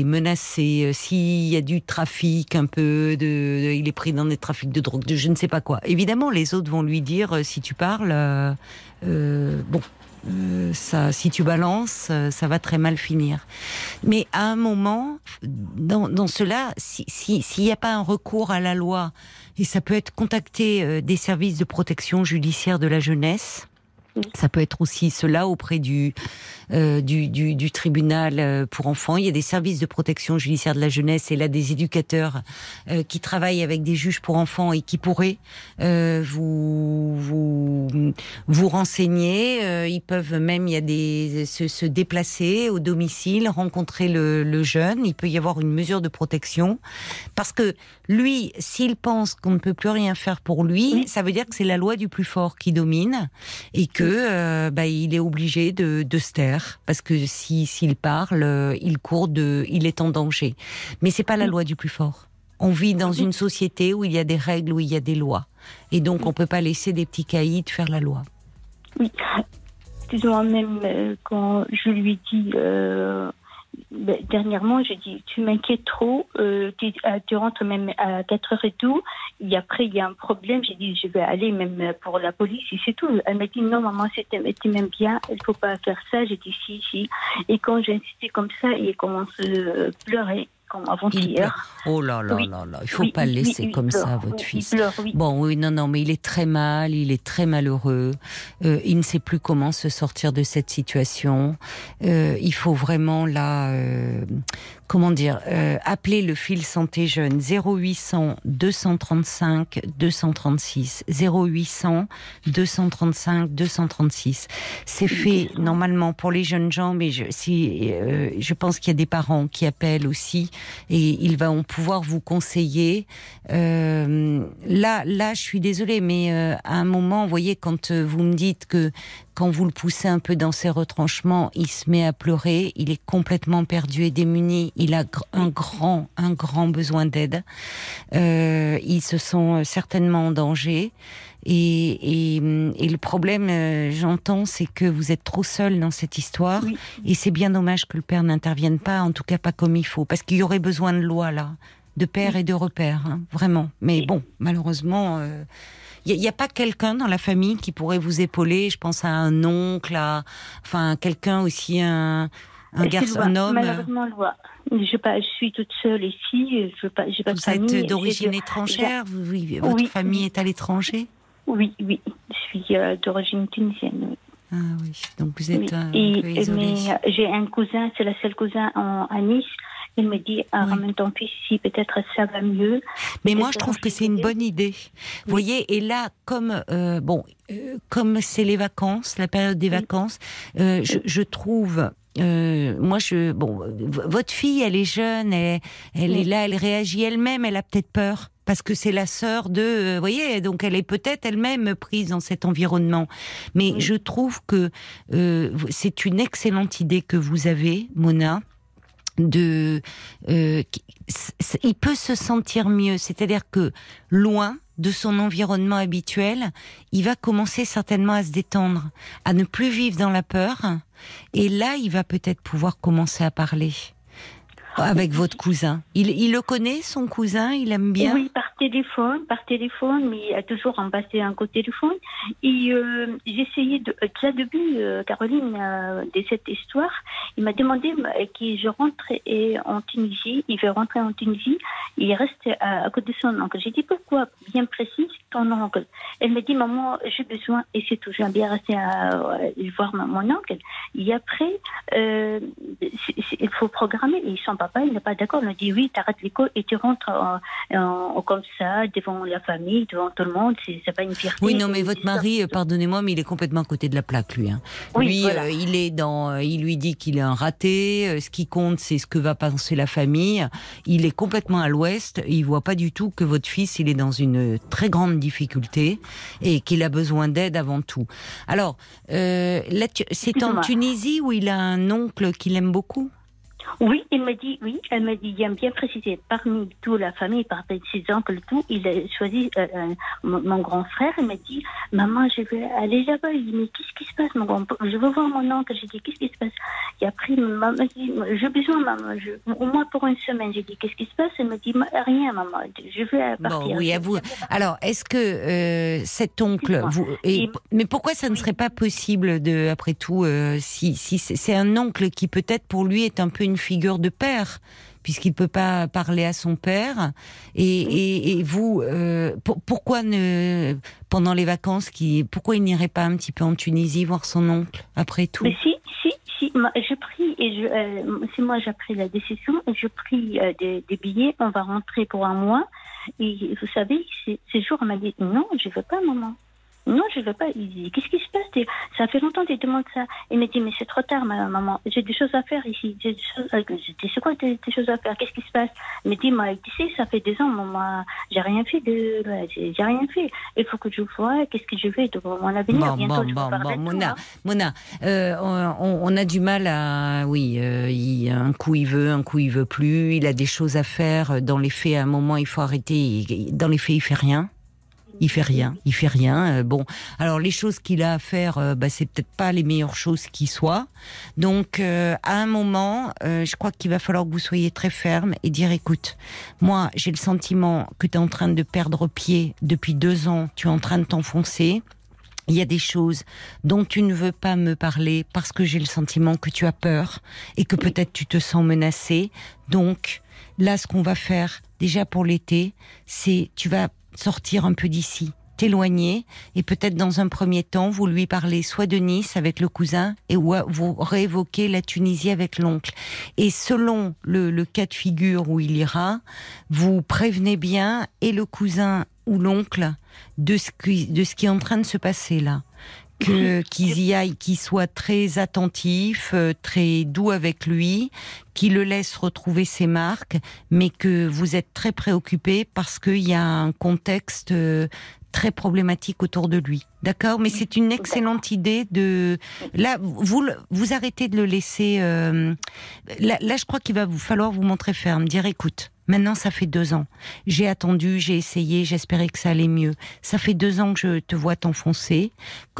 menacé, euh, s'il y a du trafic un peu, de, il est pris dans des trafics de drogue, de je ne sais pas quoi. Évidemment, les autres vont lui dire euh, si tu parles, euh, bon. ça, si tu balances, ça va très mal finir. Mais à un moment, dans, dans cela, si- si- s'il n'y a pas un recours à la loi, et ça peut être contacter des services de protection judiciaire de la jeunesse. Ça peut être aussi cela auprès du, euh, du, du, du tribunal euh, pour enfants. Il y a des services de protection judiciaire de la jeunesse et là des éducateurs euh, qui travaillent avec des juges pour enfants et qui pourraient euh, vous, vous, vous renseigner. Ils peuvent même, il y a des, se, se déplacer au domicile, rencontrer le, le jeune. Il peut y avoir une mesure de protection parce que lui, s'il pense qu'on ne peut plus rien faire pour lui, Oui. ça veut dire que c'est la loi du plus fort qui domine et que euh, bah, il est obligé de, de se taire parce que si s'il parle, euh, il court de, il est en danger. Mais c'est pas la Oui. loi du plus fort. On vit dans une société où il y a des règles, où il y a des lois. Et donc, on peut pas laisser des petits caïds faire la loi. Oui. Excusez-moi, même euh, quand je lui dis euh, ben, dernièrement, j'ai dit tu m'inquiètes trop, euh, tu, euh, tu rentres même à 4 heures et tout, et après il y a un problème, j'ai dit je vais aller même pour la police et c'est tout. Elle m'a dit non maman, tu m'aimes bien, il faut pas faire ça. J'ai dit si si. Et quand j'ai insisté comme ça, il commence à pleurer avant-hier. Oh là là Oui. là là, il faut Oui, pas le laisser oui, comme pleure. ça, votre il fils. pleure. Bon, oui, non, non, mais il est très mal, il est très malheureux. Euh, il ne sait plus comment se sortir de cette situation. Euh, il faut vraiment là, euh, comment dire, euh, appeler le fil santé jeune 0800 235 236 0800 235 236. C'est fait normalement pour les jeunes gens, mais je, si, euh, je pense qu'il y a des parents qui appellent aussi et ils vont pouvoir vous conseiller. Euh, là, là, je suis désolée, mais euh, à un moment, vous voyez, quand euh, vous me dites que quand vous le poussez un peu dans ses retranchements, il se met à pleurer, il est complètement perdu et démuni, il a un grand, un grand besoin d'aide. Euh, il se sent certainement en danger. Et, et, et le problème, euh, j'entends, c'est que vous êtes trop seul dans cette histoire. Oui. Et c'est bien dommage que le père n'intervienne pas, en tout cas pas comme il faut, parce qu'il y aurait besoin de loi là, de père et de repère, hein, vraiment. Mais bon, malheureusement, euh, il n'y a, pas quelqu'un dans la famille qui pourrait vous épauler? Je pense à un oncle, à, enfin quelqu'un aussi, un, un garçon, un homme? Malheureusement, loin. Je, pas, je suis toute seule ici. Je pas, pas Vous famille. êtes d'origine étrangère, vous, votre Oui, famille oui. est à l'étranger? Oui, oui. Je suis euh, d'origine tunisienne. oui. Ah oui, donc vous êtes Oui. un Et- peu euh, j'ai un cousin, c'est la seule cousin en, à Nice. Il me dit, ah, Oui. ramène ton fils ici, peut-être ça va mieux. Mais moi, je trouve que c'est une bonne idée. Vous voyez, et là, comme euh, bon, euh, comme c'est les vacances, la période des Oui. vacances, euh, je, je trouve. moi, je bon, votre fille, elle est jeune, elle, elle est là, elle réagit elle-même, elle a peut-être peur parce que c'est la sœur de, vous voyez, donc elle est peut-être elle-même prise dans cet environnement. Mais je trouve que c'est une excellente idée que vous avez, Mona de euh, il peut se sentir mieux. C'est-à-dire que loin de son environnement habituel il va commencer certainement à se détendre à ne plus vivre dans la peur. Et là il va peut-être pouvoir commencer à parler avec votre cousin il, le connaît son cousin il aime bien? Oui, par téléphone, par téléphone, mais il a toujours embrassé un coup de téléphone. Et euh, essayé de, euh, déjà début, euh, Caroline, euh, de cette histoire, il m'a demandé euh, que je rentre en Tunisie. Il veut rentrer en Tunisie. Il reste à, côté de son oncle. J'ai dit pourquoi? Bien précis, ton oncle. Elle m'a dit maman, j'ai besoin et c'est tout. J'aime bien rester à, voir mon oncle. Et après, il faut programmer. Et son papa, il n'est pas d'accord. Il m'a dit oui, tu arrêtes l'école et tu rentres en- en- comme ça, devant la famille, devant tout le monde. C'est pas une fierté. Oui, non, mais votre mari, euh, pardonnez-moi, mais il est complètement à côté de la plaque, lui. hein. Oui, lui, voilà. euh, il est dans, euh, il lui dit qu'il est un raté. euh, ce qui compte, c'est ce que va penser la famille. Il est complètement à l'ouest. Il voit pas du tout que votre fils, il est dans une très grande difficulté et qu'il a besoin d'aide avant tout. Alors, c'est en. Tunisie où il a un oncle qu'il aime beaucoup? Oui, il m'a dit, oui, elle m'a dit, bien préciser, parmi toute la famille, parmi ses oncles, tout, il a choisi euh, euh, mon, mon grand frère, il m'a dit, maman, je vais aller là-bas. Il dit, mais qu'est-ce qui se passe, mon grand Je veux voir mon oncle. J'ai dit, qu'est-ce qui se passe? Et après, maman dit, j'ai besoin, maman, je, au moins pour une semaine. J'ai dit, qu'est-ce qui se passe? Elle m'a dit, rien, maman, je vais partir. Bon, oui, à vous. Alors, est-ce que euh, cet oncle, vous, et- Et- mais pourquoi ça ne serait pas possible de, après tout, si, si c'est un oncle qui peut-être pour lui est un peu une figure de père, puisqu'il peut pas parler à son père, et, et, vous, euh, pour- pourquoi ne, pendant les vacances, qui, pourquoi il n'irait pas un petit peu en Tunisie voir son oncle après tout? Si, si, si, je prie et je, euh, c'est moi j'ai pris la décision je prie euh, des, billets. On va rentrer pour un mois. Et vous savez, ces jours, elle m'a dit non, je veux pas, maman. Non, je ne veux pas. Il dit, qu'est-ce qui se passe? Ça fait longtemps que tu demandes ça. Il me dit, mais c'est trop tard, ma maman. J'ai des choses à faire ici. J'ai des choses à- dit, c'est quoi tes, tes choses à faire? Qu'est-ce qui se passe? Il me dit, moi, tu sais, ça fait des ans, maman. J'ai rien fait de. J'ai rien fait. Il faut que je vois qu'est-ce que je fais de mon avenir. Bon, Bientôt, bon, je bon, bon, Mona. Mona, euh, on, on a du mal à, oui, euh, il- un coup il veut, un coup il veut plus. Il a des choses à faire. Dans les faits, à un moment, il faut arrêter. Dans les faits, il fait rien. Il fait rien, il fait rien. Euh, bon, alors les choses qu'il a à faire, euh, bah, c'est peut-être pas les meilleures choses qui soient. Donc, euh, à un moment, euh, je crois qu'il va falloir que vous soyez très ferme et dire, écoute, moi, j'ai le sentiment que tu es en train de perdre pied depuis deux ans. Tu es en train de t'enfoncer. Il y a des choses dont tu ne veux pas me parler parce que j'ai le sentiment que tu as peur et que peut-être tu te sens menacé. Donc, là, ce qu'on va faire, déjà pour l'été, c'est tu vas sortir un peu d'ici, t'éloigner et peut-être dans un premier temps, vous lui parlez soit de Nice avec le cousin et ou vous réévoquez la Tunisie avec l'oncle. Et selon le, cas de figure où il ira, vous prévenez bien et le cousin ou l'oncle de ce qui est en train de se passer là qu'ils y aillent, qu'ils soient très attentifs, euh, très doux avec lui, qu'ils le laissent retrouver ses marques, mais que vous êtes très préoccupé parce qu'il y a un contexte euh, très problématique autour de lui. D'accord? Mais c'est une excellente idée de... Là, vous, vous arrêtez de le laisser... euh, Là, là, je crois qu'il va vous falloir vous montrer ferme, dire écoute, maintenant ça fait deux ans. J'ai attendu, j'ai essayé, j'espérais que ça allait mieux. Ça fait deux ans que je te vois t'enfoncer.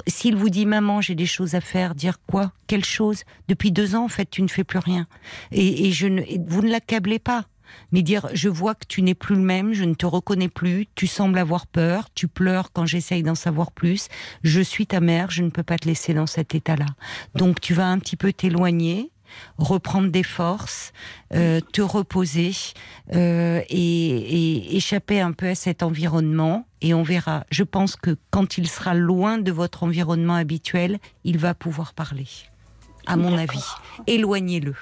S'il vous dit maman, j'ai des choses à faire, dire quoi? Quelle chose? Depuis deux ans, en fait, tu ne fais plus rien. Et, et je ne, et vous ne l'accablez pas. Mais dire, je vois que tu n'es plus le même, je ne te reconnais plus, tu sembles avoir peur, tu pleures quand j'essaye d'en savoir plus, je suis ta mère, je ne peux pas te laisser dans cet état-là. Donc tu vas un petit peu t'éloigner, reprendre des forces, euh, te reposer euh, et, et échapper un peu à cet environnement. Et on verra. Je pense que quand il sera loin de votre environnement habituel, il va pouvoir parler. À mon avis, éloignez-le.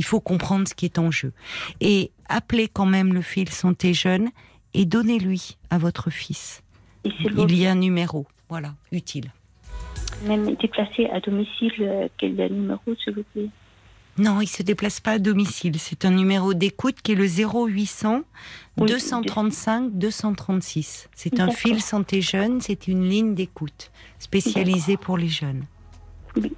Il faut comprendre ce qui est en jeu. Et appelez quand même le fil santé jeune et donnez-lui à votre fils. Il y a un numéro, voilà, utile. même déplacé à domicile. euh, Quel numéro, s'il vous plaît? Non, il se déplace pas à domicile. C'est un numéro d'écoute qui est le 0800 Oui, 235 236. C'est un fil santé jeune, c'est une ligne d'écoute spécialisée pour les jeunes. Oui.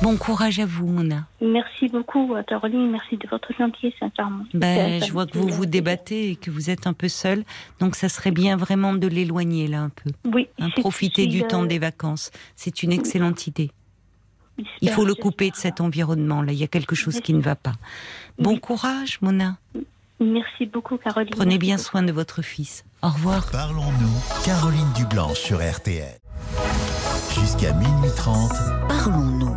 Bon courage à vous, Mona. Merci beaucoup, euh, Caroline. Merci de votre gentillesse, sincèrement. Ben, ça je vois que vous euh, vous débattez et que vous êtes un peu seul, donc ça serait bien vraiment de l'éloigner là un peu. Oui. Hein, profiter du euh, temps des vacances. C'est une excellente idée. Il faut le couper de cet environnement là. Il y a quelque chose qui ne va pas. Bon Oui. courage, Mona. Merci beaucoup, Caroline. Prenez bien soin de votre fils. Au revoir. Parlons-nous, Caroline Dublanche sur RTL. Jusqu'à minuit 30, Parlons-nous.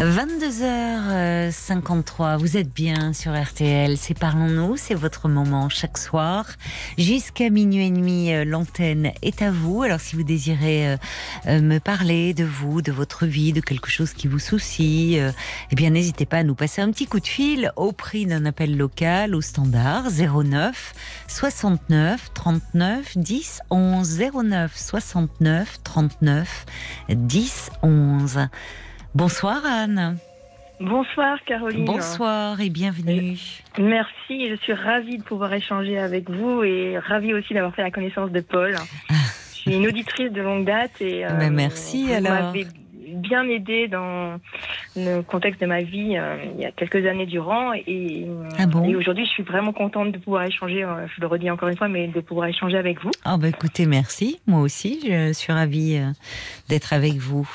22h53, vous êtes bien sur RTL, c'est Parlons-nous, c'est votre moment chaque soir. Jusqu'à minuit et demi, euh, l'antenne est à vous. Alors si vous désirez euh, euh, me parler de vous, de votre vie, de quelque chose qui vous soucie, eh bien n'hésitez pas à nous passer un petit coup de fil au prix d'un appel local au standard 09 69 39 10 11 09 69 39 10 11. Bonsoir Anne. Bonsoir Caroline. Bonsoir et bienvenue. Merci, je suis ravie de pouvoir échanger avec vous et ravie aussi d'avoir fait la connaissance de Paul. Je suis une auditrice de longue date et. Ben, merci, vous alors. Bien aidé dans le contexte de ma vie euh, il y a quelques années durant et, Ah bon et aujourd'hui je suis vraiment contente de pouvoir échanger, euh, je le redis encore une fois, mais de pouvoir échanger avec vous. Ah bah écoutez, merci. Moi aussi, je suis ravie euh, d'être avec vous.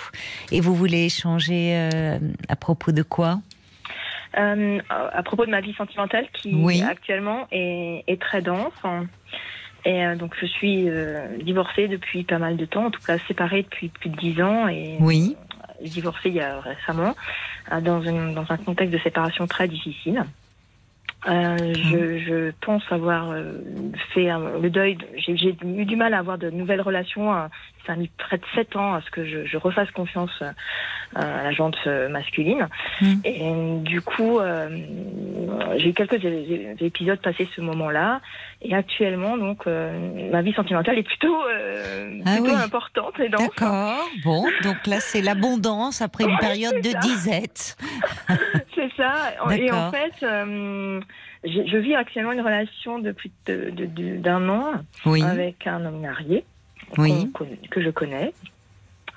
Et vous voulez échanger à propos de quoi? À propos de ma vie sentimentale qui Oui. actuellement est, est très dense. Et euh, donc je suis euh, divorcée depuis pas mal de temps, en tout cas séparée depuis plus de dix ans et Oui. Divorcée il y a récemment euh, dans, une, dans un contexte de séparation très difficile. Euh, je, je pense avoir euh, fait euh, le deuil. de- J'ai eu du mal à avoir de nouvelles relations. euh, ça a mis près de sept ans à ce que je, je refasse confiance euh, à la jante masculine. Mm. Et du coup, euh, j'ai eu quelques épisodes passés ce moment-là, et actuellement, donc, euh, ma vie sentimentale est plutôt, euh, Ah plutôt oui. importante et dense. D'accord. Bon, donc là, c'est l'abondance après une période de disette. Ça. Et en fait, euh, je vis actuellement une relation depuis de- de- de- d'un an Oui. avec un homme marié Oui. que je connais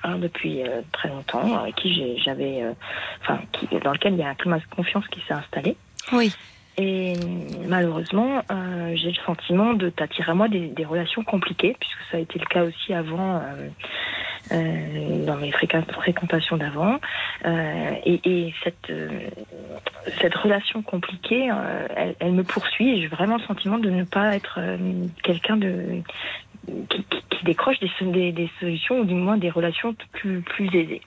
hein, depuis euh, très longtemps, avec qui j'ai- j'avais, euh, enfin, qui, dans lequel il y a un climat de confiance qui s'est installé. Oui. Et malheureusement, euh, j'ai le sentiment de t'attirer à moi des, relations compliquées, puisque ça a été le cas aussi avant, euh, euh, dans mes fréquent- fréquentations d'avant. Euh, et et cette, euh, cette relation compliquée, elle, elle me poursuit et j'ai vraiment le sentiment de ne pas être quelqu'un de qui, qui- qui décroche des, des, des solutions ou du moins des relations plus, plus aisées.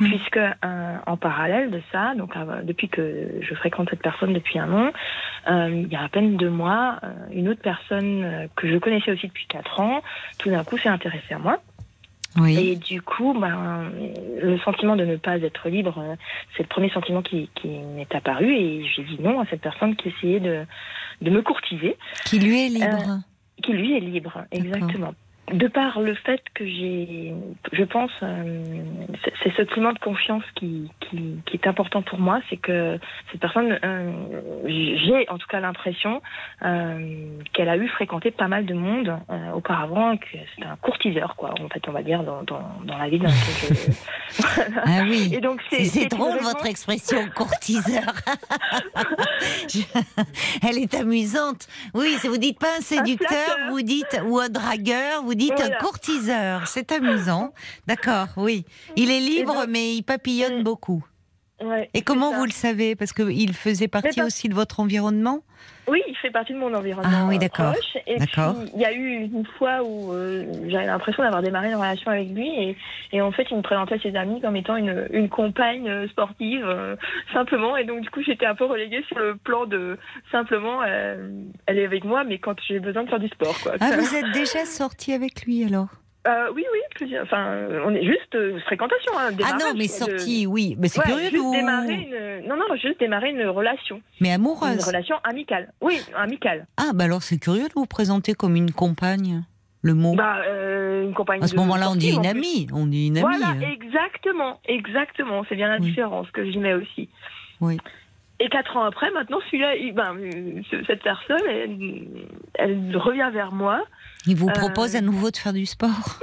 Mm. Puisque euh, en parallèle de ça, donc euh, depuis que je fréquente cette personne depuis un an, euh, il y a à peine deux mois, euh, une autre personne euh, que je connaissais aussi depuis quatre ans, tout d'un coup s'est intéressée à moi. Oui. Et du coup, ben, le sentiment de ne pas être libre, euh, c'est le premier sentiment qui, qui m'est apparu. Et j'ai dit non à cette personne qui essayait de, de me courtiser, Qui lui est libre. Qui lui est libre, exactement. De par le fait que j'ai, je pense, euh, c'est- ce climat de confiance qui, qui, qui est important pour moi, c'est que cette personne, euh, j'ai en tout cas l'impression euh, qu'elle a eu fréquenté pas mal de monde auparavant, que c'est un courtiseur, quoi, en fait, on va dire, dans, dans, dans la vie je... Voilà. Ah oui. Et donc C'est- drôle votre expression courtiseur. Je- Elle est amusante. Oui, si vous dites pas un séducteur, vous dites ou un dragueur, vous dites Voilà. un courtiseur. C'est amusant. D'accord, oui. Il est libre, donc- mais il papillonne Mm. beaucoup. Ouais, Et comment ça. vous le savez? Parce qu'il faisait partie aussi de votre environnement? Oui, il fait partie de mon environnement Ah oui, euh, d'accord. proche. Et puis, il y a eu une fois où euh, j'avais l'impression d'avoir démarré une relation avec lui et, et en fait, il me présentait ses amis comme étant une, une compagne euh, sportive, euh, simplement. Et donc, du coup, j'étais un peu reléguée sur le plan de simplement, euh, elle est avec moi, mais quand j'ai besoin de faire du sport, quoi. Ah, vous êtes déjà sorti avec lui alors? Euh, oui, oui, plusieurs. Enfin, euh, on est juste euh, fréquentation. Hein, Ah non, mais de- sorti, oui. Mais c'est Ouais, curieux de juste vous. démarrer une... Non, non, juste démarrer une relation. Mais Une amoureuse. relation amicale. Oui, amicale. Ah, bah alors c'est curieux de vous présenter comme une compagne. Le mot. Bah, euh, une compagne à ce de moment-là, on dit une amie. On dit une amie. Voilà, hein. exactement, exactement. C'est bien la Oui. différence que j'y mets aussi. Oui. Et quatre ans après, maintenant, celui-là, il- ben, euh, ce- cette personne, elle, elle revient vers moi, Il vous Euh, propose à nouveau de faire du sport?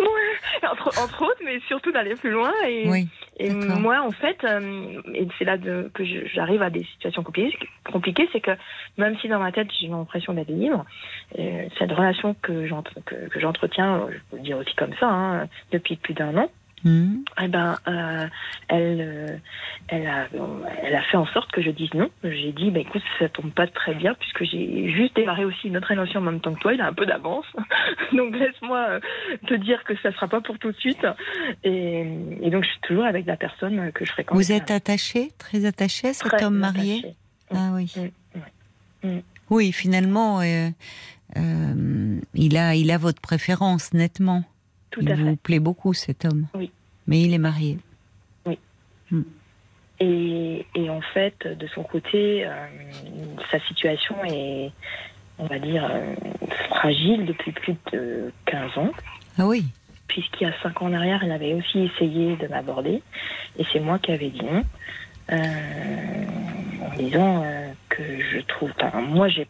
entre, entre autres, mais surtout d'aller plus loin. Et, Oui. et d'accord. moi, en fait, euh, et c'est là de- que j'arrive à des situations compliquées, compliquées, c'est que même si dans ma tête, j'ai l'impression d'être libre, euh, cette relation que j'entre- que, que j'entretiens, je peux le dire aussi comme ça, hein, depuis plus d'un an, Hmm. eh ben, euh, elle, euh, elle, a, elle a fait en sorte que je dise non. J'ai dit, bah, écoute, ça tombe pas très bien puisque j'ai juste démarré aussi une autre relation en même temps que toi. Il a un peu d'avance, donc laisse-moi euh, te dire que ça sera pas pour tout de suite. Et, et donc, je suis toujours avec la personne que je fréquente. Vous êtes attaché, très attaché à cet Très homme marié? attachée. Ah oui. Mm, mm. Oui, finalement, euh, il, a, il a votre préférence, nettement. Tout il vous fait. plaît beaucoup, cet homme. Oui. Mais il est marié. Et, et en fait, de son côté, euh, sa situation est, on va dire, euh, fragile depuis plus de 15 ans. Ah oui. puisqu'il y a cinq ans en arrière, elle avait aussi essayé de m'aborder, et c'est moi qui avais dit non, en disant euh, que je trouve, enfin, moi j'ai,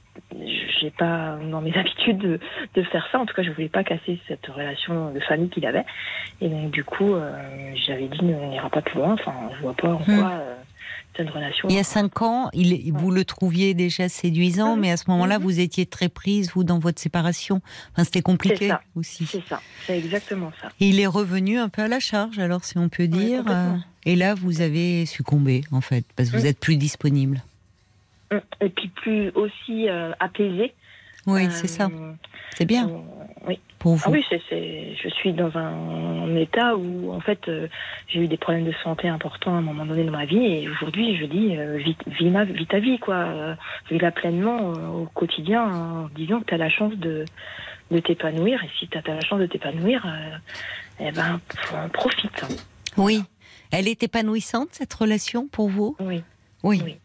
j'ai pas dans mes habitudes de, de faire ça. En tout cas, je voulais pas casser cette relation de famille qu'il avait, et donc du coup, euh, j'avais dit on n'ira pas plus loin. Enfin, je vois pas en Hmm. quoi euh, Il y a cinq ans, il, vous le trouviez déjà séduisant, Mhm. mais à ce moment-là, Mhm. vous étiez très prise, vous, dans votre séparation. Enfin, c'était compliqué ça. aussi. C'est ça, c'est exactement ça. Et il est revenu un peu à la charge, alors, si on peut dire. et là, vous avez succomblé, en fait, parce que vous Mhm. êtes plus disponible. Et puis plus aussi euh, apaisé. Oui, Euh, c'est ça. C'est bien euh. Pour vous. Ah oui, je suis dans un état où, en fait, euh, j'ai eu des problèmes de santé importants à un moment donné dans ma vie. Et aujourd'hui, je dis, euh, vis, vis, ma, vis ta vie, quoi. Euh, vis-la pleinement euh, au quotidien en disant que tu as la chance de, de t'épanouir. Et si tu as la chance de t'épanouir, eh ben, f- profite. Oui. Elle est épanouissante, cette relation, pour vous? Oui. Oui. Oui.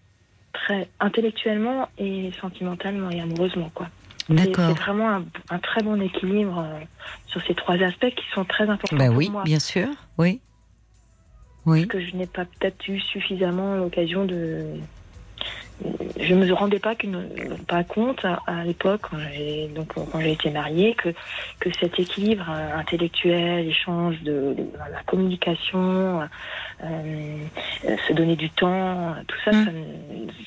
très intellectuellement et sentimentalement et amoureusement, quoi. C'est D'accord. c'est vraiment un, un très bon équilibre euh, sur ces trois aspects qui sont très importants Bah pour oui, moi. bien sûr. Oui. Oui. que je n'ai pas peut-être eu suffisamment l'occasion de. Je me rendais pas, qu'une- pas compte à, à l'époque, quand j'ai donc quand j'ai été mariée, que que cet équilibre euh, intellectuel, échange de, de la communication, euh, euh, se donner du temps, tout ça, Mm. ça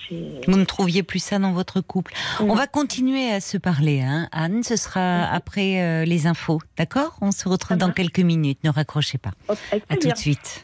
c'est. Vous ne trouviez plus ça dans votre couple. On va continuer à se parler, hein. Anne. Ce sera après euh, les infos, d'accord? On se retrouve dans quelques minutes. Ne raccrochez pas. Avec À tout de suite.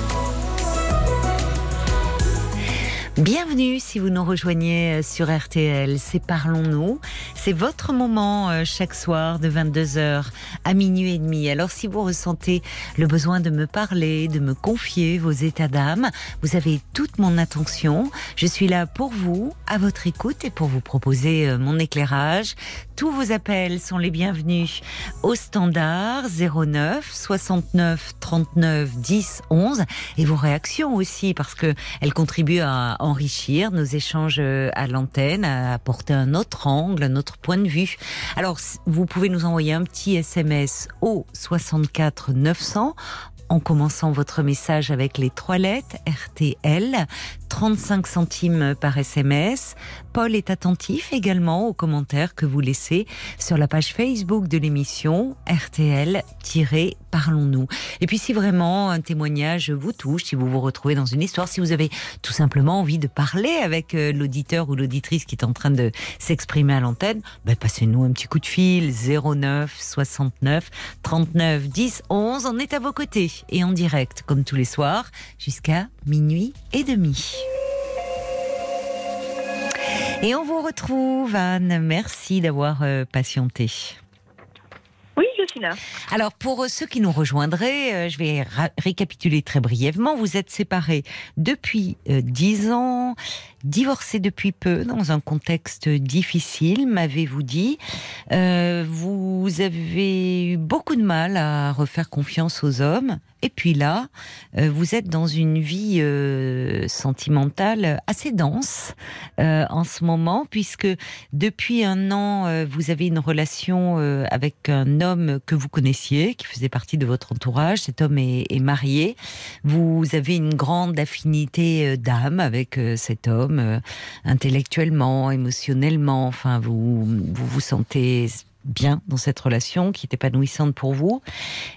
Bienvenue si vous nous rejoignez euh, sur RTL, c'est Parlons-nous. C'est votre moment euh, chaque soir de 22h à minuit et demi. Alors si vous ressentez le besoin de me parler, de me confier vos états d'âme, vous avez toute mon attention. Je suis là pour vous, à votre écoute et pour vous proposer euh, mon éclairage. Tous vos appels sont les bienvenus au standard 09 69 39 10 11 et vos réactions aussi parce que elles contribuent à enrichir nos échanges euh, à l'antenne, à apporter un autre angle, un autre point de vue. Alors, vous pouvez nous envoyer un petit SMS au 64 900 en commençant votre message avec les trois lettres RTL, 35 centimes par SMS. Paul est attentif également aux commentaires que vous laissez sur la page Facebook de l'émission RTL-Parlons-nous. Et puis si vraiment un témoignage vous touche, si vous vous retrouvez dans une histoire, si vous avez tout simplement envie de parler avec euh, l'auditeur ou l'auditrice qui est en train de s'exprimer à l'antenne, ben passez-nous un petit coup de fil 09 69 39 10 11. On est à vos côtés et en direct comme tous les soirs jusqu'à minuit et demi. Et on vous retrouve, Anne. Merci d'avoir euh, patienté. Oui, je suis là. Alors, pour euh, ceux qui nous rejoindraient, euh, je vais récapituler très brièvement. Vous êtes séparés depuis euh, 10 ans, divorcés depuis peu, dans un contexte difficile, m'avez-vous dit. Euh, vous avez eu beaucoup de mal à refaire confiance aux hommes. Et puis là, euh, vous êtes dans une vie euh, sentimentale assez dense en ce moment, puisque depuis un an, vous avez une relation avec un homme que vous connaissiez, qui faisait partie de votre entourage. Cet homme est, marié. Vous avez une grande affinité d'âme avec cet homme, euh, intellectuellement, émotionnellement. Enfin, vous vous, sentez bien dans cette relation qui est épanouissante pour vous.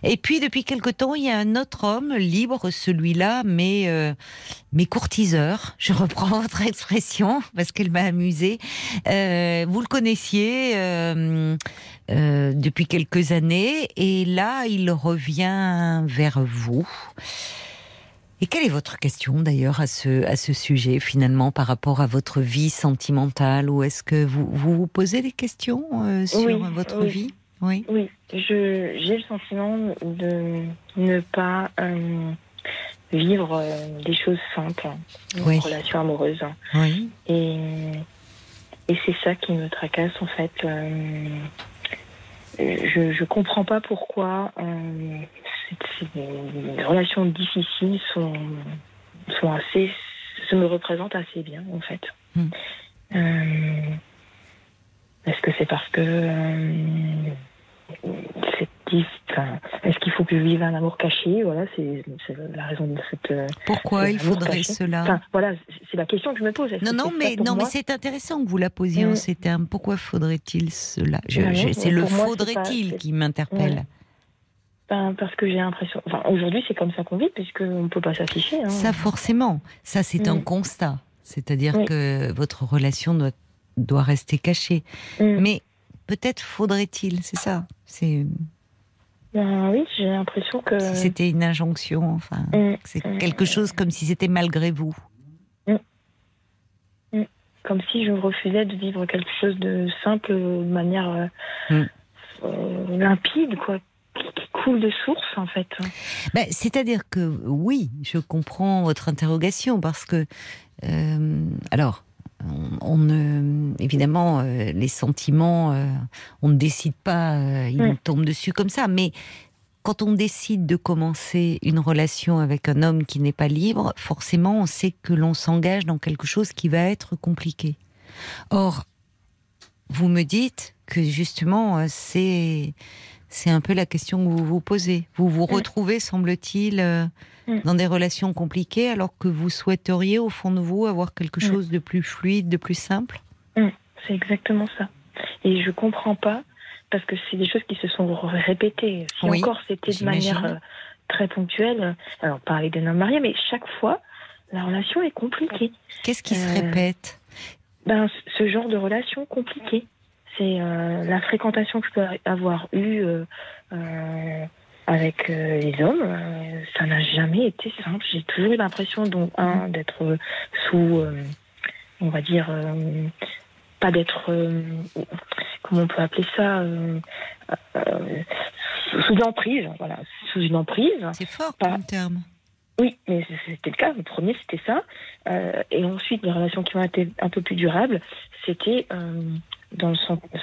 Et puis depuis quelque temps, il y a un autre homme libre, celui-là, mais euh, mais courtiseur. Je reprends votre expression parce qu'elle m'a amusée. Euh, vous le connaissiez depuis quelques années et là, il revient vers vous. Et quelle est votre question d'ailleurs à ce, à ce sujet finalement par rapport à votre vie sentimentale Ou est-ce que vous, vous vous posez des questions euh, sur Oui, votre oui. vie? Oui. J'ai le sentiment de ne pas euh, vivre euh, des choses simples, une Oui. relation amoureuse. Et c'est ça qui me tracasse en fait. Je je comprends pas pourquoi euh, ces- ces relations difficiles sont sont assez se me représentent assez bien en fait. Hmm. Euh, Est-ce que c'est parce que euh, c'est enfin, est-ce qu'il faut que je vive un amour caché? Voilà, c'est la raison de cette. euh, Pourquoi il faudrait caché. cela? Enfin, voilà, c'est la question que je me pose. Non, non, mais non, mais c'est intéressant que vous la posiez en Mm. ces termes. Pourquoi faudrait-il cela? C'est le faudrait-il qui m'interpelle. Ben, parce que j'ai l'impression. Enfin, aujourd'hui, c'est comme ça qu'on vit, puisqu'on ne peut pas s'afficher. Hein. Ça, forcément, ça c'est un Mm. constat. C'est-à-dire Oui. que votre relation doit, doit rester cachée. Mm. Mais peut-être faudrait-il, c'est ça. C'est Ben oui, j'ai l'impression que. si c'était une injonction, enfin, Mm. c'est Mm. quelque chose comme si c'était malgré vous. Comme si je refusais de vivre quelque chose de simple, de manière euh, Mm. euh, limpide, quoi. Qui, qui coule de source, en fait. Ben, C'est-à-dire que oui, je comprends votre interrogation parce que, euh, alors, on, ne, évidemment, euh, les sentiments, euh, on ne décide pas, euh, ils nous tombent dessus comme ça, mais quand on décide de commencer une relation avec un homme qui n'est pas libre, forcément, on sait que l'on s'engage dans quelque chose qui va être compliqué. Or, vous me dites que justement, euh, c'est c'est un peu la question que vous vous posez. Vous vous retrouvez, semble-t-il. Dans des relations compliquées, alors que vous souhaiteriez, au fond de vous, avoir quelque Mm. chose de plus fluide, de plus simple? C'est exactement ça. Et je comprends pas parce que c'est des choses qui se sont répétées. Si Oui, encore c'était de manière euh, très ponctuelle, alors pas avec des hommes mariés, mais chaque fois, la relation est compliquée. Qu'est-ce qui se Euh, répète? Ben, ce genre de relation compliquée, c'est euh, la fréquentation que je peux avoir eue avec euh, les hommes. euh, ça n'a jamais été simple. J'ai toujours eu l'impression, donc, un, d'être euh, sous, on va dire, pas d'être, comment on peut appeler ça, sous- sous emprise, voilà, sous une emprise. C'est fort pas- comme terme. Oui, mais c'était le cas. Le premier, c'était ça. Et ensuite, les relations qui ont été un peu plus durables, c'était dans le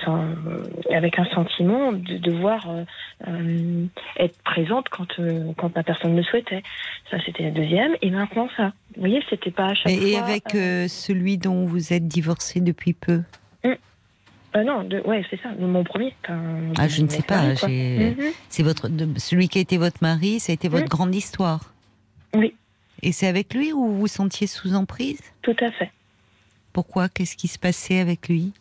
euh, avec un sentiment de devoir euh, euh, être présente quand, euh, quand la personne le souhaitait. Ça, c'était la deuxième. Et maintenant, ça. Vous voyez, c'était pas à chaque Et, et fois. avec euh, euh, celui dont vous êtes divorcé depuis peu euh, non, de- ouais, c'est ça. Mon premier. Ah, je ne sais pas. Mhm. C'est votre celui qui a été votre mari, ça a été votre Mm. grande histoire. Oui. Et c'est avec lui où vous vous sentiez sous emprise? Tout à fait. Pourquoi? Qu'est-ce qui se passait avec lui?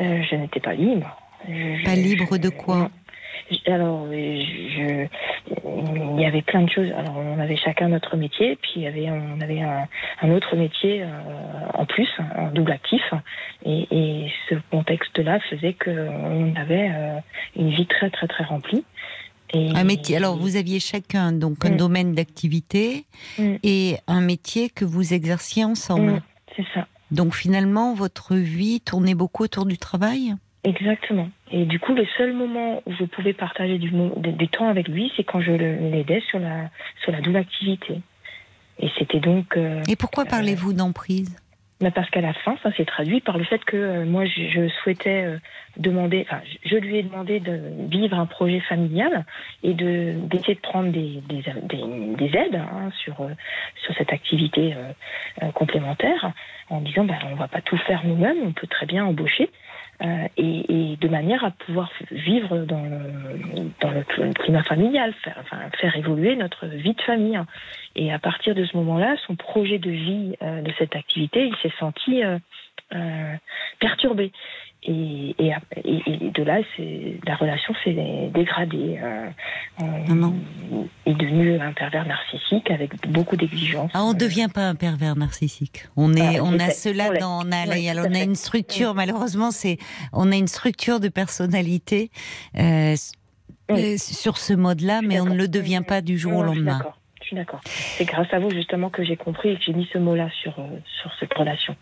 Euh, je n'étais pas libre. Je- Pas libre de quoi Alors, euh, je, il y avait plein de choses. Alors, on avait chacun notre métier, puis il y avait, on avait un, un autre métier euh, en plus, un double actif. Et, et ce contexte-là faisait qu'on avait euh, une vie très, très, très remplie. Et, Un métier. Alors vous aviez chacun donc un Mm. domaine d'activité Mm. et un métier que vous exerciez ensemble. Mm, C'est ça. Donc finalement votre vie tournait beaucoup autour du travail? Exactement. Et du coup, le seul moment où je pouvais partager du, mo- du- du temps avec lui, c'est quand je l'aidais sur la, sur la double activité. Et c'était donc. euh, Et pourquoi parlez-vous d'emprise? Mais parce qu'à la fin, ça s'est traduit par le fait que euh, moi, je, souhaitais euh, demander, enfin, je, lui ai demandé de vivre un projet familial et de d'essayer de prendre des, des, des- des aides hein, sur, euh, sur cette activité complémentaire en disant, ben, on va pas tout faire nous-mêmes, on peut très bien embaucher. Euh, et, de manière à pouvoir vivre dans le, climat familial, faire, évoluer notre vie de famille. Et à partir de ce moment-là, son projet de vie euh, de cette activité, il s'est senti euh, perturbé. Et, et, et- et de là, la relation s'est dégradée. Euh, Non, non. Il est devenu un pervers narcissique avec beaucoup d'exigences. Ah, on ne devient pas un pervers narcissique. On est, Ah, on a cela On dans, on a, Oui, alors, tout à on a fait. une structure. Oui. Malheureusement, c'est, on a une structure de personnalité euh, Oui. euh, sur ce mode-là, mais on ne le devient pas du jour au lendemain. d'accord. Je suis d'accord. C'est grâce à vous justement que j'ai compris et que j'ai mis ce mot-là sur, euh, sur cette relation.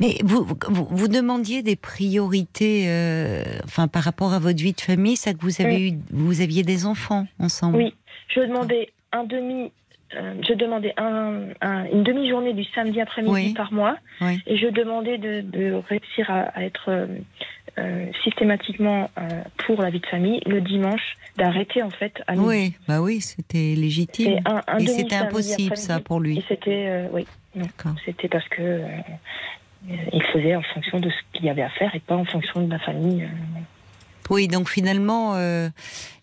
Mais vous, vous, vous demandiez des priorités, euh, enfin par rapport à votre vie de famille, ça que vous avez eu, vous aviez des enfants ensemble. Oui, je demandais un demi, euh, je demandais un, un- une demi-journée du samedi après-midi Oui. par mois, Oui. et je demandais de, de réussir à, à être euh, systématiquement pour la vie de famille le dimanche, d'arrêter en fait à midi. Oui, bah oui, c'était légitime. Un, Et c'était impossible ça pour lui. Et c'était, oui. C'était parce que euh, il faisait en fonction de ce qu'il y avait à faire et pas en fonction de la famille. euh. Oui, donc finalement, euh,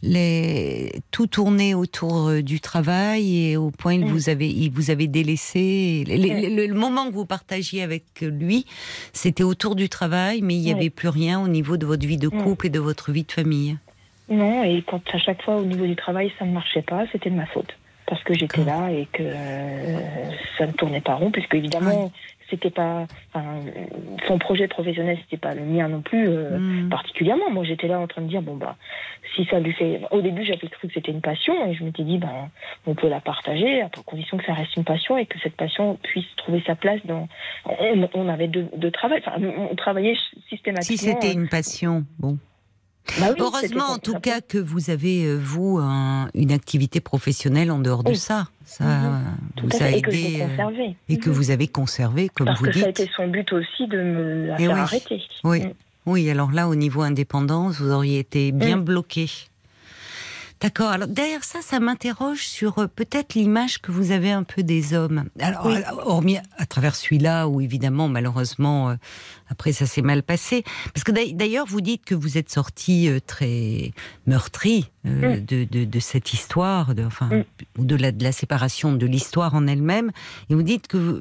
les... tout tournait autour du travail et au point où Mm. vous avez, il vous avez délaissé. Les- les- le, le moment que vous partagiez avec lui, c'était autour du travail, mais il n'y avait plus rien au niveau de votre vie de Mm. couple et de votre vie de famille. Non, et quand à chaque fois au niveau du travail ça ne marchait pas, c'était de ma faute. Parce que j'étais là et que euh, ça ne tournait pas rond, puisque évidemment, c'était pas. enfin, son projet professionnel, c'était pas le mien non plus euh, Mm. particulièrement. Moi, j'étais là en train de dire, bon, bah, si ça lui fait. Au début, j'avais cru que c'était une passion, et je m'étais dit, ben, on peut la partager, à condition que ça reste une passion et que cette passion puisse trouver sa place dans. On, on avait deux, deux travail, enfin, on travaillait Si systématiquement. c'était une passion, bon. Bah oui, Heureusement, en tout cas, que vous avez, euh, vous, un- une activité professionnelle en dehors de Oui. ça. Ça Mhm. euh, vous a fait, et que aidé. euh, conservé. et que Mhm. vous avez conservé, comme Parce vous que ça a dites. été son but aussi de me la faire oui. arrêter. Oui. Mm. Oui, alors là, au niveau indépendance, vous auriez été bien Mm. bloqué. D'accord. Alors derrière ça, ça m'interroge sur euh, peut-être l'image que vous avez un peu des hommes. Alors, Oui. euh, hormis à travers celui-là, où évidemment, malheureusement, euh, après ça s'est mal passé. Parce que d'ail- d'ailleurs, vous dites que vous êtes sorti euh, très meurtri Mm. de, de- de cette histoire, de, enfin, Mm. ou de la, de la séparation de l'histoire en elle-même. Et vous dites que vous,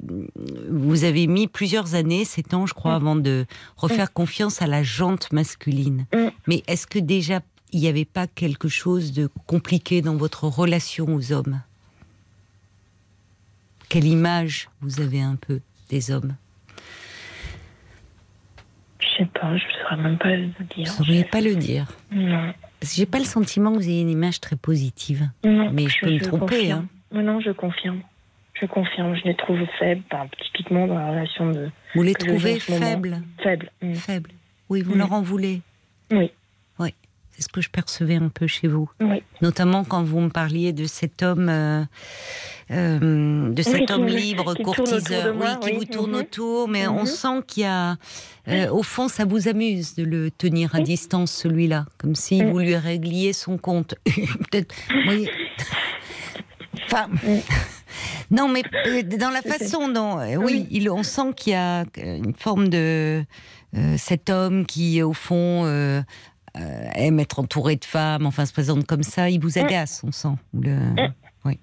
vous avez mis plusieurs années, sept ans, je crois, Mm. avant de refaire confiance à la jante masculine. Mm. Mais est-ce que déjà il n'y avait pas quelque chose de compliqué dans votre relation aux hommes? Quelle image vous avez un peu des hommes? Je sais pas, je ne saurais même pas le Vous dire. ne sauriez pas le dire? Non, Parce que j'ai pas le sentiment que vous ayez une image très positive. non. Mais je peux me tromper, confirme. Non, non, je confirme. Je confirme, je les trouve faibles, enfin, typiquement dans la relation de Vous les trouvez faibles faibles. Mm. Faibles. Oui, vous Mm. leur en voulez? Oui, C'est ce que je percevais un peu chez vous. oui. Notamment quand vous me parliez de cet homme, euh, euh, de cet homme me- libre, qui courtiseur, de moi, oui, qui vous tourne Mhm. autour, mais on Mhm. sent qu'il y a, euh, au fond, ça vous amuse de le tenir à distance, celui-là, comme si vous lui régliez son compte. Peut-être. Enfin, non, mais dans la façon dont, oui, Oui. il, on sent qu'il y a une forme de euh, cet homme qui, au fond, euh, aime être entouré de femmes, enfin se présente comme ça, il vous agace, on sent. Le... Mm. Oui.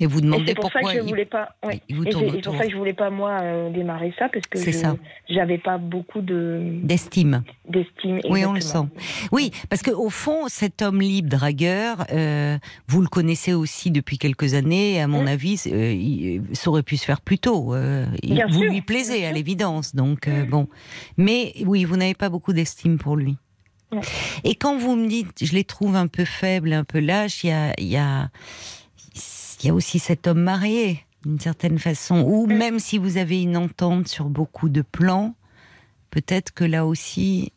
Et vous demandez pour ça pourquoi que je il- voulais pas. ouais. il vous Et tourne c'est c'est pour ça que je voulais pas moi euh, démarrer ça parce que C'est je- ça. j'avais pas beaucoup de d'estime. d'estime. Oui, on le exactement. Oui, parce que au fond, cet homme libre, dragueur, euh, vous le connaissez aussi depuis quelques années. et À mon Mm. avis, euh, il, ça aurait pu se faire plus tôt. euh, il- Bien vous sûr, lui plaisez à l'évidence, donc euh, Mm. bon. Mais oui, vous n'avez pas beaucoup d'estime pour lui. Et quand vous me dites, je les trouve un peu faibles, un peu lâches, il y a, il y a, il y a aussi cet homme marié, d'une certaine façon. Ou Mm. même si vous avez une entente sur beaucoup de plans, peut-être que là aussi,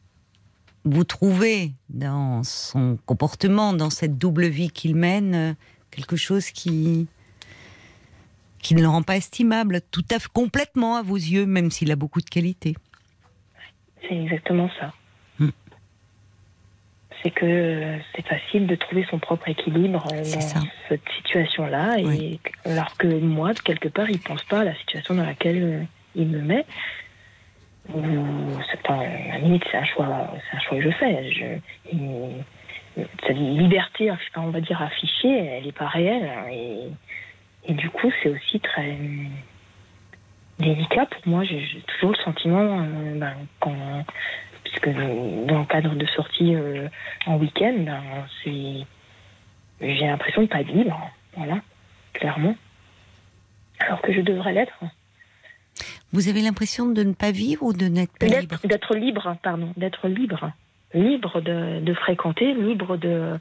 vous trouvez dans son comportement, dans cette double vie qu'il mène, euh, quelque chose qui qui ne le rend pas estimable, tout à fait complètement à vos yeux, même s'il a beaucoup de qualités. C'est exactement ça. C'est que euh, c'est facile de trouver son propre équilibre euh, dans ça. cette situation-là, et alors que moi, de quelque part, il pense pas à la situation dans laquelle euh, il me met. C'est pas, à la limite, c'est un choix, c'est un choix que je fais. Je, cette liberté, on va dire affichée, elle n'est pas réelle, et, et du coup, c'est aussi très délicat pour moi. J'ai j'ai toujours le sentiment, euh, ben, quand, puisque dans le cadre de sortie euh, en week-end, ben, c'est, j'ai l'impression de pas être libre, voilà, clairement. Alors que je devrais l'être. Vous avez l'impression de ne pas vivre ou de n'être pas libre? D'être, libre, pardon, d'être libre. Libre de, de fréquenter, libre de.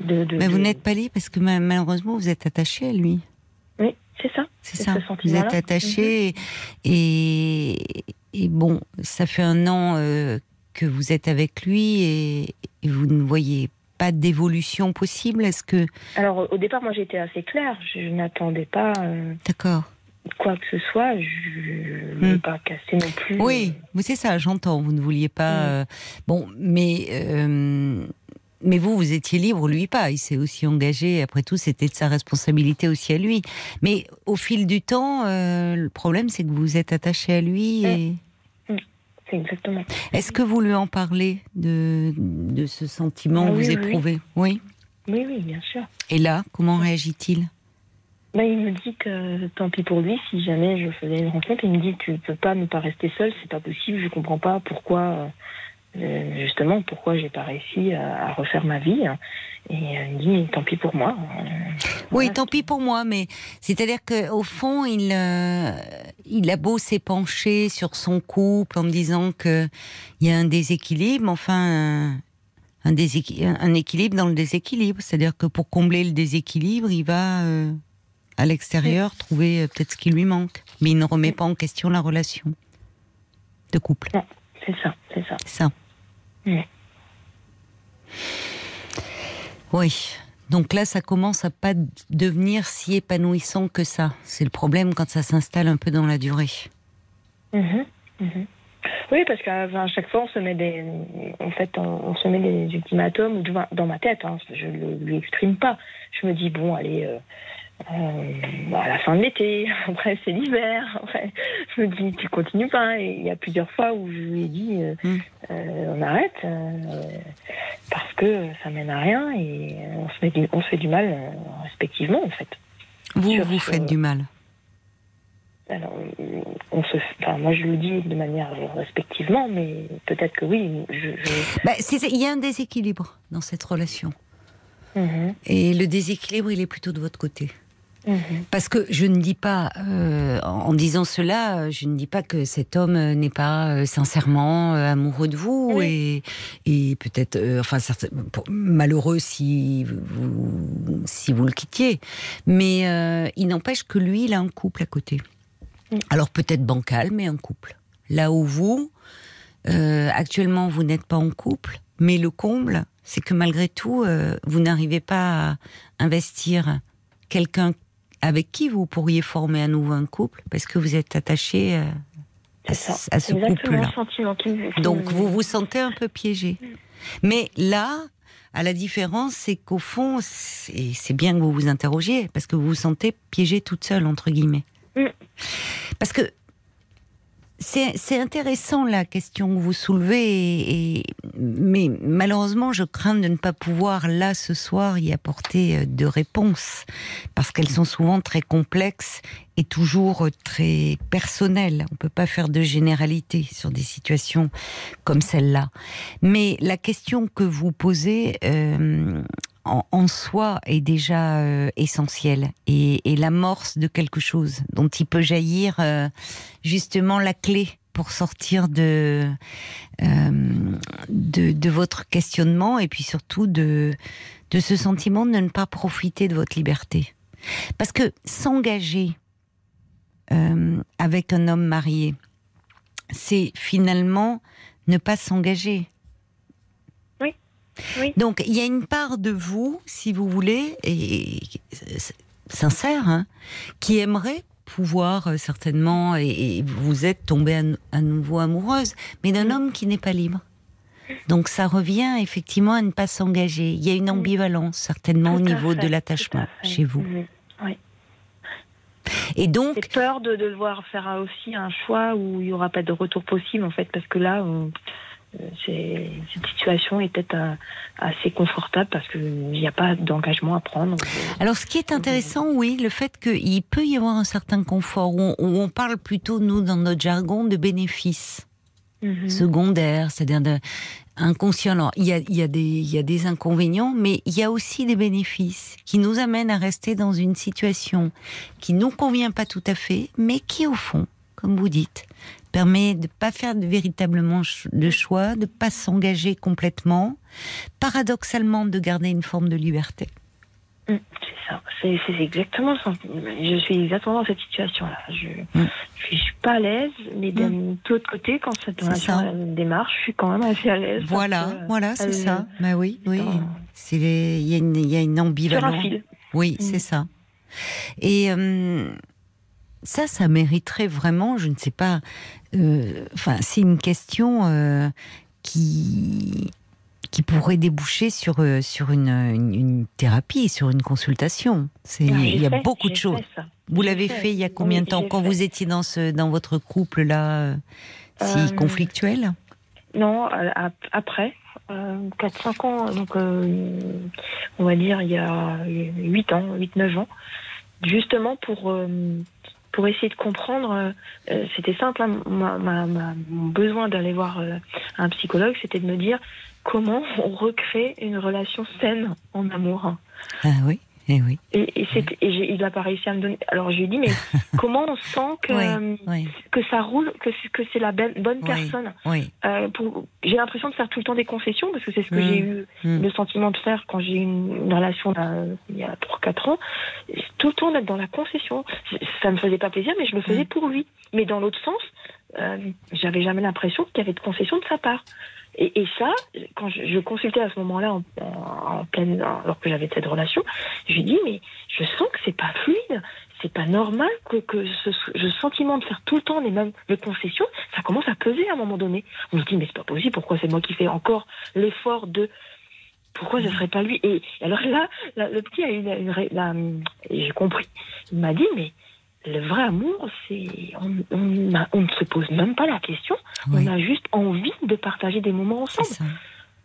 de, de- Mais vous n'êtes pas libre parce que ma- malheureusement vous êtes attaché à lui. Oui, c'est ça. C'est C'est ça. ce Vous. Mhm. êtes attaché et, et bon, ça fait un an euh, que vous êtes avec lui et, et vous ne voyez pas d'évolution possible. Est-ce que Alors, au départ, moi, j'étais assez claire. Je n'attendais pas euh, d'accord quoi que ce soit. Je ne Hmm. pas casser non plus. Oui, mais c'est ça, j'entends. Vous ne vouliez pas. Mm. euh, bon, mais. euh, mais vous, vous étiez libre, lui pas. Il s'est aussi engagé. Après tout, c'était de sa responsabilité aussi à lui. Mais au fil du temps, euh, le problème, c'est que vous êtes attaché à lui. Et C'est exactement. est-ce que vous lui en parlez de, de ce sentiment que oui, vous oui. éprouvez Oui. Oui, oui, bien sûr. Et là, comment réagit-il? Ben, il me dit que tant pis pour lui, si jamais je faisais une rencontre, il me dit tu ne peux pas ne pas rester seul, c'est pas possible, je comprends pas pourquoi, euh, justement, pourquoi j'ai pas réussi à, à refaire ma vie. hein. Et euh, il me dit tant pis pour moi. Euh, Oui, voilà. tant pis pour moi, mais c'est-à-dire qu'au fond, il, euh, il a beau s'épancher sur son couple en me disant qu'il y a un déséquilibre, enfin, un, un déséqui- un équilibre dans le déséquilibre. C'est-à-dire que pour combler le déséquilibre, il va euh, à l'extérieur trouver euh, peut-être ce qui lui manque. Mais il ne remet pas en question la relation de couple. C'est ça, c'est ça. C'est ça. Mm. Oui. Donc là, ça commence à pas devenir si épanouissant que ça. C'est le problème quand ça s'installe un peu dans la durée. Mhm, mhm. Oui, parce qu'à chaque fois, on se met des, en fait, on, se met des ultimatums dans ma tête. Hein, je ne lui exprime pas. Je me dis bon, allez, euh, euh, à la fin de l'été, après c'est l'hiver. Après, je me dis tu continues pas. Et il y a plusieurs fois où je lui ai dit euh, mm. on arrête parce que ça mène à rien et on se, met du, on se fait du mal respectivement en fait. Vous vous faites du mal. Alors, on se, enfin, moi je le dis de manière respectivement, mais peut-être que oui. Je, bah, il y a un déséquilibre dans cette relation. Mhm. Et le déséquilibre, il est plutôt de votre côté. Mhm. Parce que je ne dis pas, euh, en disant cela, je ne dis pas que cet homme n'est pas euh, sincèrement euh, amoureux de vous et, et peut-être, enfin, malheureux si vous, si vous le quittiez. Mais il n'empêche que lui, il a un couple à côté. Mm. Alors peut-être bancal, mais un couple. Là où vous, euh, actuellement, vous n'êtes pas en couple, mais le comble, c'est que malgré tout, euh, vous n'arrivez pas à investir quelqu'un avec qui vous pourriez former à nouveau un couple, parce que vous êtes attaché euh, à, ce couple-là. Donc vous vous sentez un peu piégé. Mais là, à la différence, c'est qu'au fond, c'est bien que vous vous interrogiez, parce que vous vous sentez piégé toute seule, entre guillemets. Mm. Parce que c'est intéressant la question que vous soulevez, et, mais malheureusement, je crains de ne pas pouvoir là ce soir y apporter euh, de réponses parce qu'elles sont souvent très complexes et toujours très personnelles. On peut pas faire de généralité sur des situations comme celle-là. Mais la question que vous posez, euh, en, soi est déjà euh, essentiel. Et, l'amorce de quelque chose dont il peut jaillir euh, justement la clé pour sortir de, euh, de, de votre questionnement et puis surtout de de ce sentiment de ne pas profiter de votre liberté. Parce que s'engager avec un homme marié c'est finalement ne pas s'engager donc il y a une part de vous, si vous voulez, et, sincère, hein, qui aimerait pouvoir euh, certainement, et, vous êtes tombée à, nouveau amoureuse, mais d'un homme qui n'est pas libre. Donc ça revient effectivement à ne pas s'engager. Il y a une ambivalence certainement au niveau de l'attachement chez vous. Oui. Et donc. J'ai peur de, devoir faire aussi un choix où il n'y aura pas de retour possible en fait, parce que là, on, cette situation est peut-être euh, assez confortable parce qu'il n'y a pas d'engagement à prendre. Alors, ce qui est intéressant, oui, le fait qu'il peut y avoir un certain confort, où on, parle plutôt, nous, dans notre jargon, de bénéfices mhm. secondaires, c'est-à-dire inconscients. il y, a, il, y a des, il y a des inconvénients, mais il y a aussi des bénéfices qui nous amènent à rester dans une situation qui ne nous convient pas tout à fait, mais qui, au fond, comme vous dites, permet de ne pas faire de, véritablement de choix, de ne pas s'engager complètement, paradoxalement de garder une forme de liberté. Mm, c'est ça, c'est exactement ça. Je suis exactement dans cette situation-là. Je ne mm. suis pas à l'aise, mais d'un mm. autre côté, quand cette démarche, je suis quand même assez à l'aise. Voilà, voilà, c'est ça. Bah oui, oui. Il y, y, a une ambivalence. Oui, c'est ça. Et euh, ça, ça mériterait vraiment, je ne sais pas, euh, enfin, c'est une question euh, qui qui pourrait déboucher sur euh, sur une, une, thérapie, sur une consultation. C'est il y a beaucoup de choses. Vous l'avez fait, il y a combien de temps quand vous étiez dans ce dans votre couple là si conflictuel? Non, après. 4-5 ans, donc on va dire il y a 8 ans, 8-9 ans, justement pour pour essayer de comprendre. Euh, euh, c'était simple, hein, mon besoin d'aller voir euh, un psychologue, c'était de me dire comment on recrée une relation saine en amour. Ah oui. Eh oui. Et, et, il n'a pas réussi à me donner. Alors je lui ai dit, mais comment on sent que, que ça roule, que, que c'est la bonne personne? euh, J'ai l'impression de faire tout le temps des concessions, parce que c'est ce que j'ai mm. eu mm. le sentiment de faire quand j'ai eu une, relation il y a 3-4 ans. Tout le temps d'être dans la concession. Ça me faisait pas plaisir, mais je le faisais mm. pour lui. Mais dans l'autre sens, euh, j'avais jamais l'impression qu'il y avait de concessions de sa part. Et, ça, quand je, consultais à ce moment-là, en, pleine, alors que j'avais cette relation, je lui dis mais je sens que c'est pas fluide, c'est pas normal que, que ce, ce, sentiment de faire tout le temps les mêmes concessions, ça commence à peser à un moment donné. On se dit mais c'est pas possible, pourquoi c'est moi qui fais encore l'effort de pourquoi ce serait pas lui? Et alors là, le petit a eu une, j'ai compris. Il m'a dit mais le vrai amour, c'est on, on, ne se pose même pas la question. On a juste envie de partager des moments ensemble.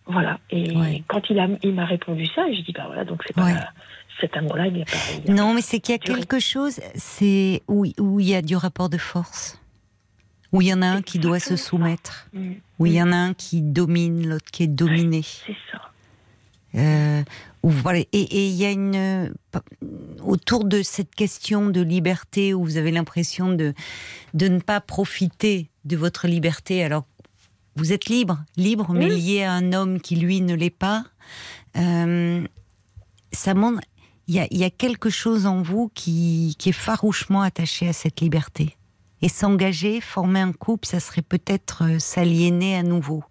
Voilà. Et quand il a, il m'a répondu ça, je dis bah voilà, donc c'est pas cet amour-là, il a pas. non, mais c'est qu'il y a quelque chose, c'est où, où il y a du rapport de force, où il y en a un qui doit se soumettre, mm. où il y en a un qui domine, l'autre qui est dominé. c'est ça. Euh, voilà. Et il y a une autour de cette question de liberté où vous avez l'impression de de ne pas profiter de votre liberté alors vous êtes libre, libre, mais lié à un homme qui lui ne l'est pas. Euh, ça montre, il y a, y a, quelque chose en vous qui, qui est farouchement attaché à cette liberté. Et s'engager, former un couple, ça serait peut-être euh, s'aliéner à nouveau.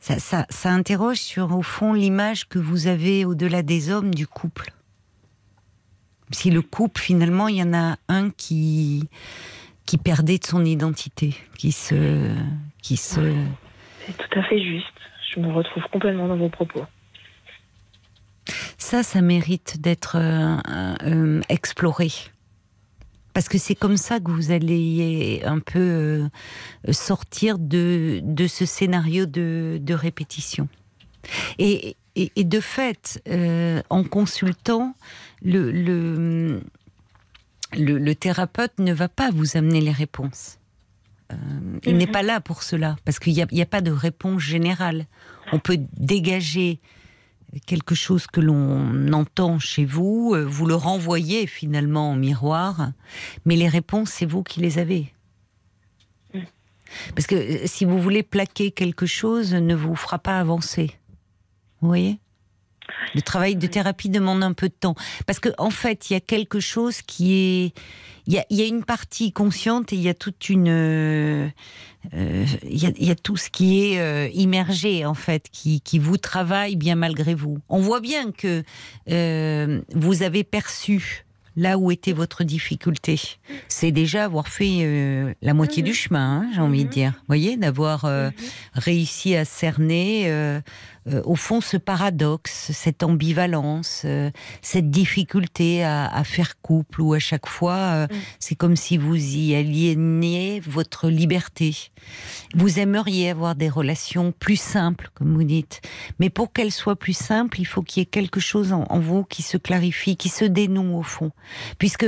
Ça, ça, ça, interroge sur, au fond, l'image que vous avez au-delà des hommes du couple. Si le couple, finalement, il y en a un qui, qui perdait de son identité, qui se, qui se, c'est tout à fait juste. Je me retrouve complètement dans vos propos. Ça, ça mérite d'être euh, euh, exploré. Parce que c'est comme ça que vous allez un peu euh, sortir de, de, ce scénario de, de répétition. Et, et, de fait, en consultant, le, le, le, le thérapeute ne va pas vous amener les réponses. Euh, il n'est mhm. pas là pour cela, parce qu'il n'y a, pas de réponse générale. On peut dégager quelque chose que l'on entend chez vous, euh, vous le renvoyez finalement en miroir, mais les réponses, c'est vous qui les avez. Mm. Parce que euh, si vous voulez plaquer quelque chose, ne vous fera pas avancer. Vous voyez? Le travail de thérapie demande un peu de temps. Parce qu'en en fait, il y a quelque chose qui est il y a, une partie consciente et il y a toute une, euh, il, y a, tout ce qui est euh, immergé en fait, qui, qui, vous travaille bien malgré vous. On voit bien que euh, vous avez perçu là où était votre difficulté. C'est déjà avoir fait la moitié du chemin, hein, j'ai envie de dire. Vous voyez, d'avoir réussi à cerner euh, au fond ce paradoxe, cette ambivalence, euh, cette difficulté à, faire couple où à chaque fois euh, mm. c'est comme si vous y aliéniez votre liberté. Vous aimeriez avoir des relations plus simples, comme vous dites, mais pour qu'elles soient plus simples, il faut qu'il y ait quelque chose en, en vous qui se clarifie, qui se dénoue au fond, puisque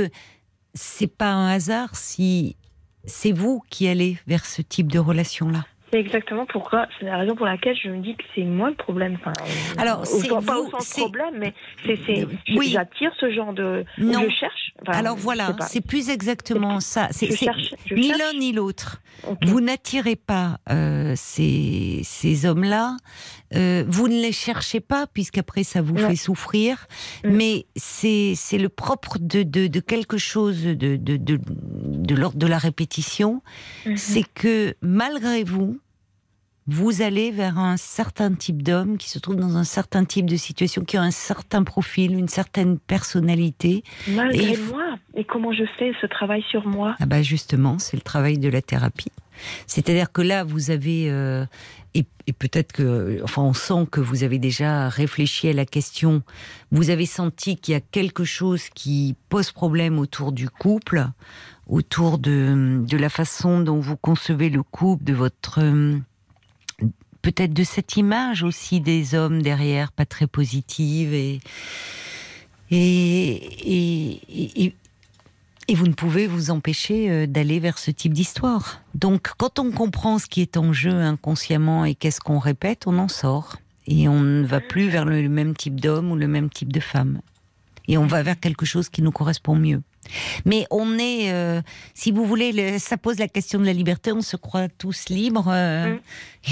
c'est pas un hasard si c'est vous qui allez vers ce type de relation-là. C'est exactement pourquoi, c'est la raison pour laquelle je me dis que c'est moi le problème. Enfin, Alors, c'est pas au sens problème, mais c'est, oui. j'attire ce genre de. Non. Je cherche. Alors voilà, c'est plus exactement ça. C'est, ni l'un ni l'autre. Vous n'attirez pas euh, ces, ces hommes-là. Euh, vous ne les cherchez pas, puisqu'après ça vous fait souffrir. Mm. Mais c'est, le propre de, de, de quelque chose de, de, de, de l'ordre de la répétition. Mm-hmm. C'est que malgré vous, vous allez vers un certain type d'homme qui se trouve dans un certain type de situation, qui a un certain profil, une certaine personnalité. Malgré et... moi. Et comment je fais ce travail sur moi? Ah bah justement, c'est le travail de la thérapie. C'est-à-dire que là, vous avez euh, et, peut-être que, enfin, on sent que vous avez déjà réfléchi à la question. Vous avez senti qu'il y a quelque chose qui pose problème autour du couple, autour de, la façon dont vous concevez le couple, de votre peut-être de cette image aussi des hommes derrière, pas très positive et, vous ne pouvez vous empêcher euh, d'aller vers ce type d'histoire. Donc, quand on comprend ce qui est en jeu inconsciemment et qu'est-ce qu'on répète, on en sort. Et on ne va plus vers le même type d'homme ou le même type de femme. Et on va vers quelque chose qui nous correspond mieux. Mais on est, euh, si vous voulez, ça pose la question de la liberté. On se croit tous libres. Euh, mm.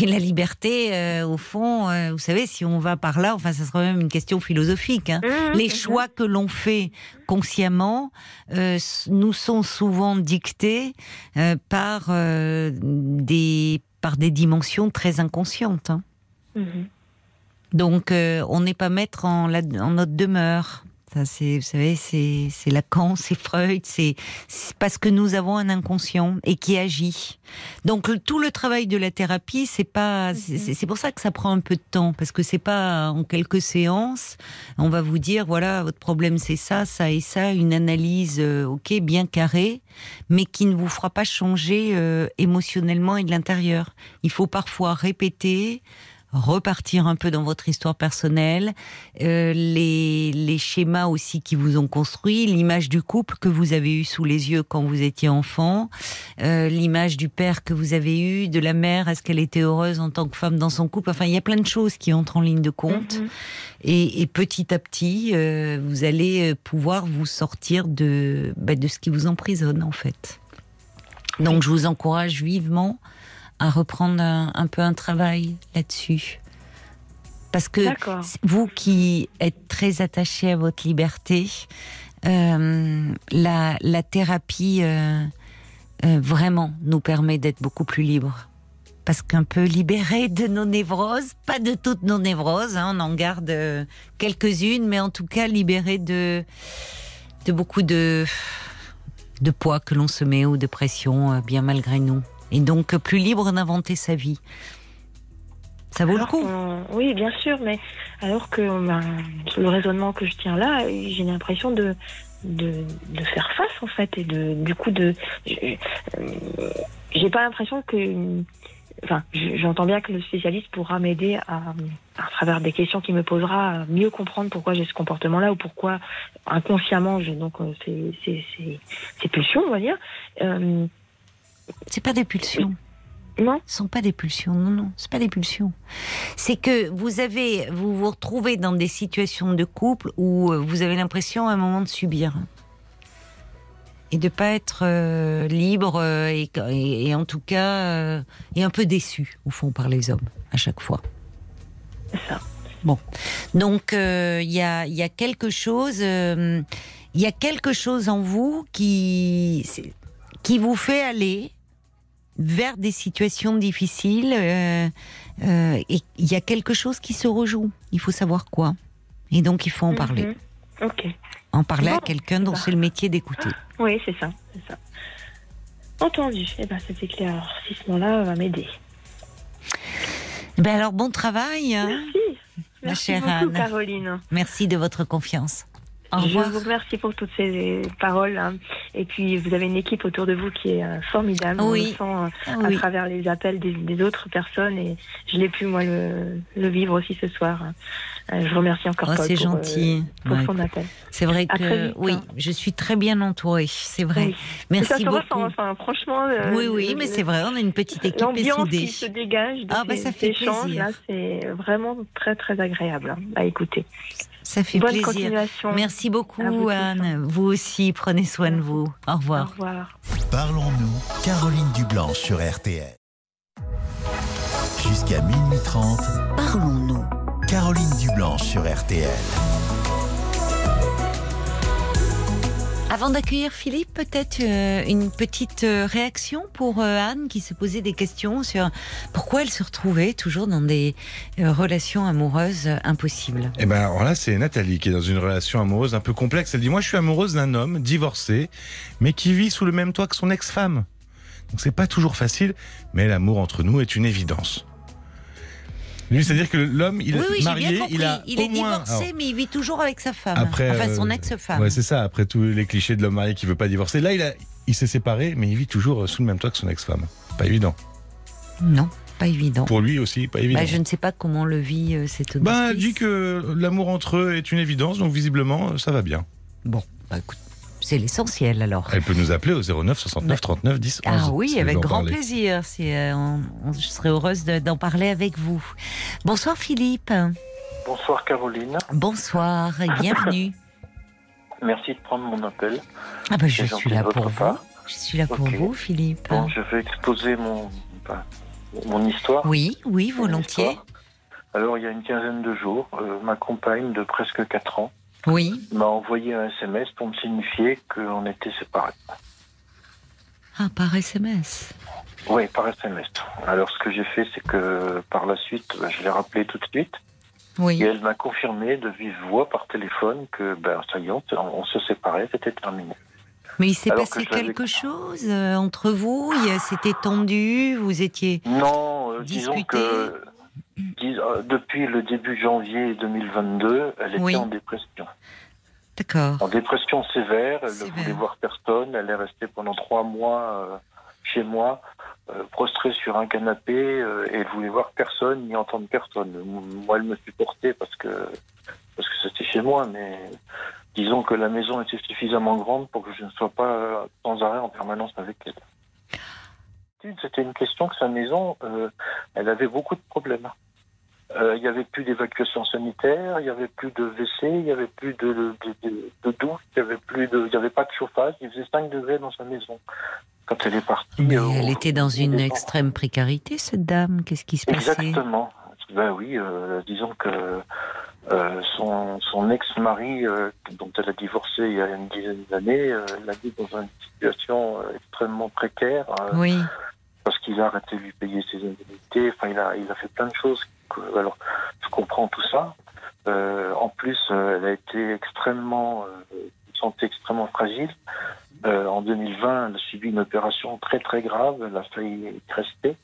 Et la liberté, euh, au fond, vous savez, si on va par là, enfin, ça sera même une question philosophique. Hein. Mm, Les choix que l'on fait consciemment nous sont souvent dictés par, des, par des dimensions très inconscientes. Hein. Mm-hmm. Donc, on n'est pas maître en, en notre demeure Ça, c'est, vous savez, c'est, c'est Lacan, c'est Freud, c'est, c'est parce que nous avons un inconscient et qui agit. Donc le- tout le travail de la thérapie, c'est pas, c'est, c'est- c'est pour ça que ça prend un peu de temps parce que c'est pas en quelques séances. On va vous dire voilà, votre problème c'est ça, ça et ça, une analyse, euh, ok, bien carrée, mais qui ne vous fera pas changer euh, émotionnellement et de l'intérieur. Il faut parfois répéter repartir un peu dans votre histoire personnelle, euh, les, les schémas aussi qui vous ont construit, l'image du couple que vous avez eu sous les yeux quand vous étiez enfant, euh, l'image du père que vous avez eu, de la mère, est-ce qu'elle était heureuse en tant que femme dans son couple? Enfin, il y a plein de choses qui entrent en ligne de compte. Mhm. Et, et petit à petit, euh, vous allez pouvoir vous sortir de, bah, de ce qui vous emprisonne, en fait. Donc, je vous encourage vivement à reprendre un, un peu un travail là-dessus. Parce que vous qui êtes très attaché à votre liberté, euh, la, la thérapie euh, euh, vraiment nous permet d'être beaucoup plus libres. Parce qu'un peu libéré de nos névroses, pas de toutes nos névroses, hein, on en garde quelques-unes, mais en tout cas libéré de, de beaucoup de, de poids que l'on se met ou de pression, bien malgré nous. Et donc euh, plus libre d'inventer sa vie. Ça vaut le coup. Oui, bien sûr, mais alors que ben, le raisonnement que je tiens là, j'ai l'impression de, de, de faire face en fait et de du coup de euh, j'ai pas l'impression que enfin je- j'entends bien que le spécialiste pourra m'aider à à travers des questions qu'il me posera à mieux comprendre pourquoi j'ai ce comportement là ou pourquoi inconsciemment j'ai donc euh, ces, ces, ces, ces pulsions on va dire Euh, C'est pas des pulsions. non Ce sont pas des pulsions. Non, non, c'est pas des pulsions. C'est que vous avez, vous vous retrouvez dans des situations de couple où euh, vous avez l'impression à un moment de subir et de pas être euh, libre euh, et, et- et en tout cas euh, et un peu déçu au fond par les hommes à chaque fois. ça Donc euh, il y, a, il y a quelque chose, il y a quelque chose en vous qui qui vous fait aller vers des situations difficiles euh, euh, et il y a quelque chose qui se rejoue. Il faut savoir quoi. Et donc il faut en parler. Mhm. ok En parler à quelqu'un dont bah. c'est le métier d'écouter. Oui, c'est ça. Entendu. Eh ben, cet éclaircissement-là va m'aider. Ben alors bon travail. hein. Merci. Ma Merci chère beaucoup, Anne. Caroline. Merci de votre confiance. Au Je vous remercie pour toutes ces paroles. hein. Et puis, vous avez une équipe autour de vous qui est euh, formidable. Oui. On le sent euh, Ah à travers les appels des, des autres personnes. Et je l'ai pu, moi, le, le vivre aussi ce soir. Euh, je vous remercie encore, Oh, Paul, pour, gentil. pour Ouais. son appel. C'est vrai À que vite, oui, hein. je suis très bien entourée. C'est vrai. Oui. Ça Merci se beaucoup. ressent, enfin, franchement. Oui, oui, mais c'est vrai, on a une petite équipe L'ambiance qui se dégage de Ah, bah, ces ça fait échanges, là, c'est vraiment très, très agréable hein, à écouter. Ça fait Bonne plaisir. continuation. Merci vous beaucoup. Anne. Vous aussi, prenez soin de vous. Au Au revoir. revoir. Parlons-nous, Caroline Dublanche sur RTL. Jusqu'à minuit 30, Parlons-nous. Caroline Dublanche sur RTL. Avant d'accueillir Philippe, peut-être euh, une petite euh, réaction pour euh, Anne qui se posait des questions sur pourquoi elle se retrouvait toujours dans des relations amoureuses impossibles. Eh ben, alors là, c'est Nathalie qui est dans une relation amoureuse un peu complexe. Elle dit Moi, je suis amoureuse d'un homme divorcé, mais qui vit sous le même toit que son ex-femme. Donc, c'est pas toujours facile, mais l'amour entre nous est une évidence. Lui, c'est-à-dire que l'homme, il oui, oui, est marié, il a il est moins. divorcé, alors, mais il vit toujours avec sa femme. après, enfin, son euh, ex-femme. Ouais, c'est ça. Après tous les clichés de l'homme marié qui veut pas divorcer. Là, il, a, il s'est séparé, mais il vit toujours sous le même toit que son ex-femme. Pas évident. non, pas évident. Pour lui aussi, pas évident. Bah, je ne sais pas comment le vit euh, cette Bah, elle dit que l'amour entre eux est une évidence, donc visiblement, ça va bien. Bon, bah, écoute, c'est l'essentiel alors. Elle peut nous appeler au 09 69 39 10 11. Ah oui, si avec grand parler. plaisir. C'est, euh, on- on- je serais heureuse de- d'en parler avec vous. Bonsoir Philippe. Bonsoir Caroline, Bonsoir et bienvenue. merci de prendre mon appel. Ah bah, je suis là pour vous. Je suis là pour vous, Philippe. Bon, je vais exposer mon, mon histoire. Oui, oui, volontiers. Alors, il y a une quinzaine de jours, euh, ma compagne de presque 4 ans Oui. m'a envoyé un SMS pour me signifier qu'on était séparés. Ah, par SMS. Oui, par SMS. Alors, ce que j'ai fait, c'est que par la suite, bah, je l'ai rappelé tout de suite. Oui. Et elle m'a confirmé de vive voix par téléphone que, ben, ça y est, on, on se séparait, c'était terminé. Mais il s'est passé que quelque chose euh, entre vous? Il C'était tendu Vous étiez. Non, euh, disons que depuis le début janvier 2022, elle était Oui. en dépression. D'accord. En dépression sévère, elle ne voulait voir personne. Elle est restée pendant trois mois euh, chez moi, euh, prostrée sur un canapé, euh, et elle voulait voir personne ni entendre personne. Moi, elle me supportait parce que parce que c'était chez moi, mais disons que la maison était suffisamment grande pour que je ne sois pas euh, sans arrêt en permanence avec elle. C'était une question que sa maison, euh, elle avait beaucoup de problèmes. Euh, Il n'y avait plus d'évacuation sanitaire, il n'y avait plus de WC, il n'y avait plus de, de, de- de douche, il n'y avait, plus de- il y avait pas de chauffage, il faisait 5 degrés dans sa maison. Quand elle est partie. Mais elle était dans une extrême précarité, cette dame. Qu'est-ce qui se passait? Exactement. Ben oui, euh, disons que euh, son, son ex-mari, euh, dont elle a divorcé il y a une dizaine d'années, l'a mis dans une situation extrêmement précaire Oui. parce qu'il a arrêté de lui payer ses indemnités. Enfin, il a, il a fait plein de choses. alors, je comprends tout ça. En plus, elle a été extrêmement, une santé extrêmement fragile. En 2020, elle a subi une opération très très grave. Elle a failli rester.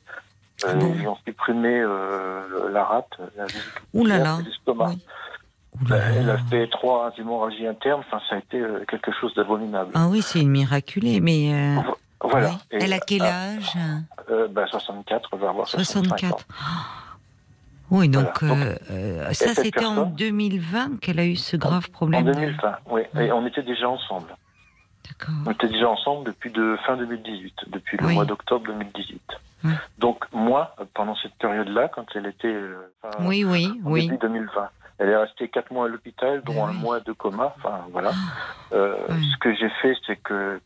Euh, Ah bon Ils ont supprimé euh, la rate, la Ouh là là. l'estomac. Oui. Là Elle a fait trois hémorragies internes. Enfin, ça a été euh, quelque chose d'abominable. Ah oui, c'est une miraculée, mais. euh, Voilà. oui. Elle a quel ah, âge euh, ben, 64, elle va avoir 65 ans. 64. Oui, donc, Voilà. ça c'était en personne- 2020 qu'elle a eu ce grave En problème. de- 2020, oui. Et on était déjà ensemble. On était déjà ensemble depuis de fin 2018, depuis le Oui. mois d'octobre 2018. Oui. Donc moi, pendant cette période-là, quand elle était euh, Oui, oui, début 2020, elle est restée quatre mois à l'hôpital, dont Ben un mois de coma. Enfin voilà. Euh, Oui. Ce que j'ai fait, c'est que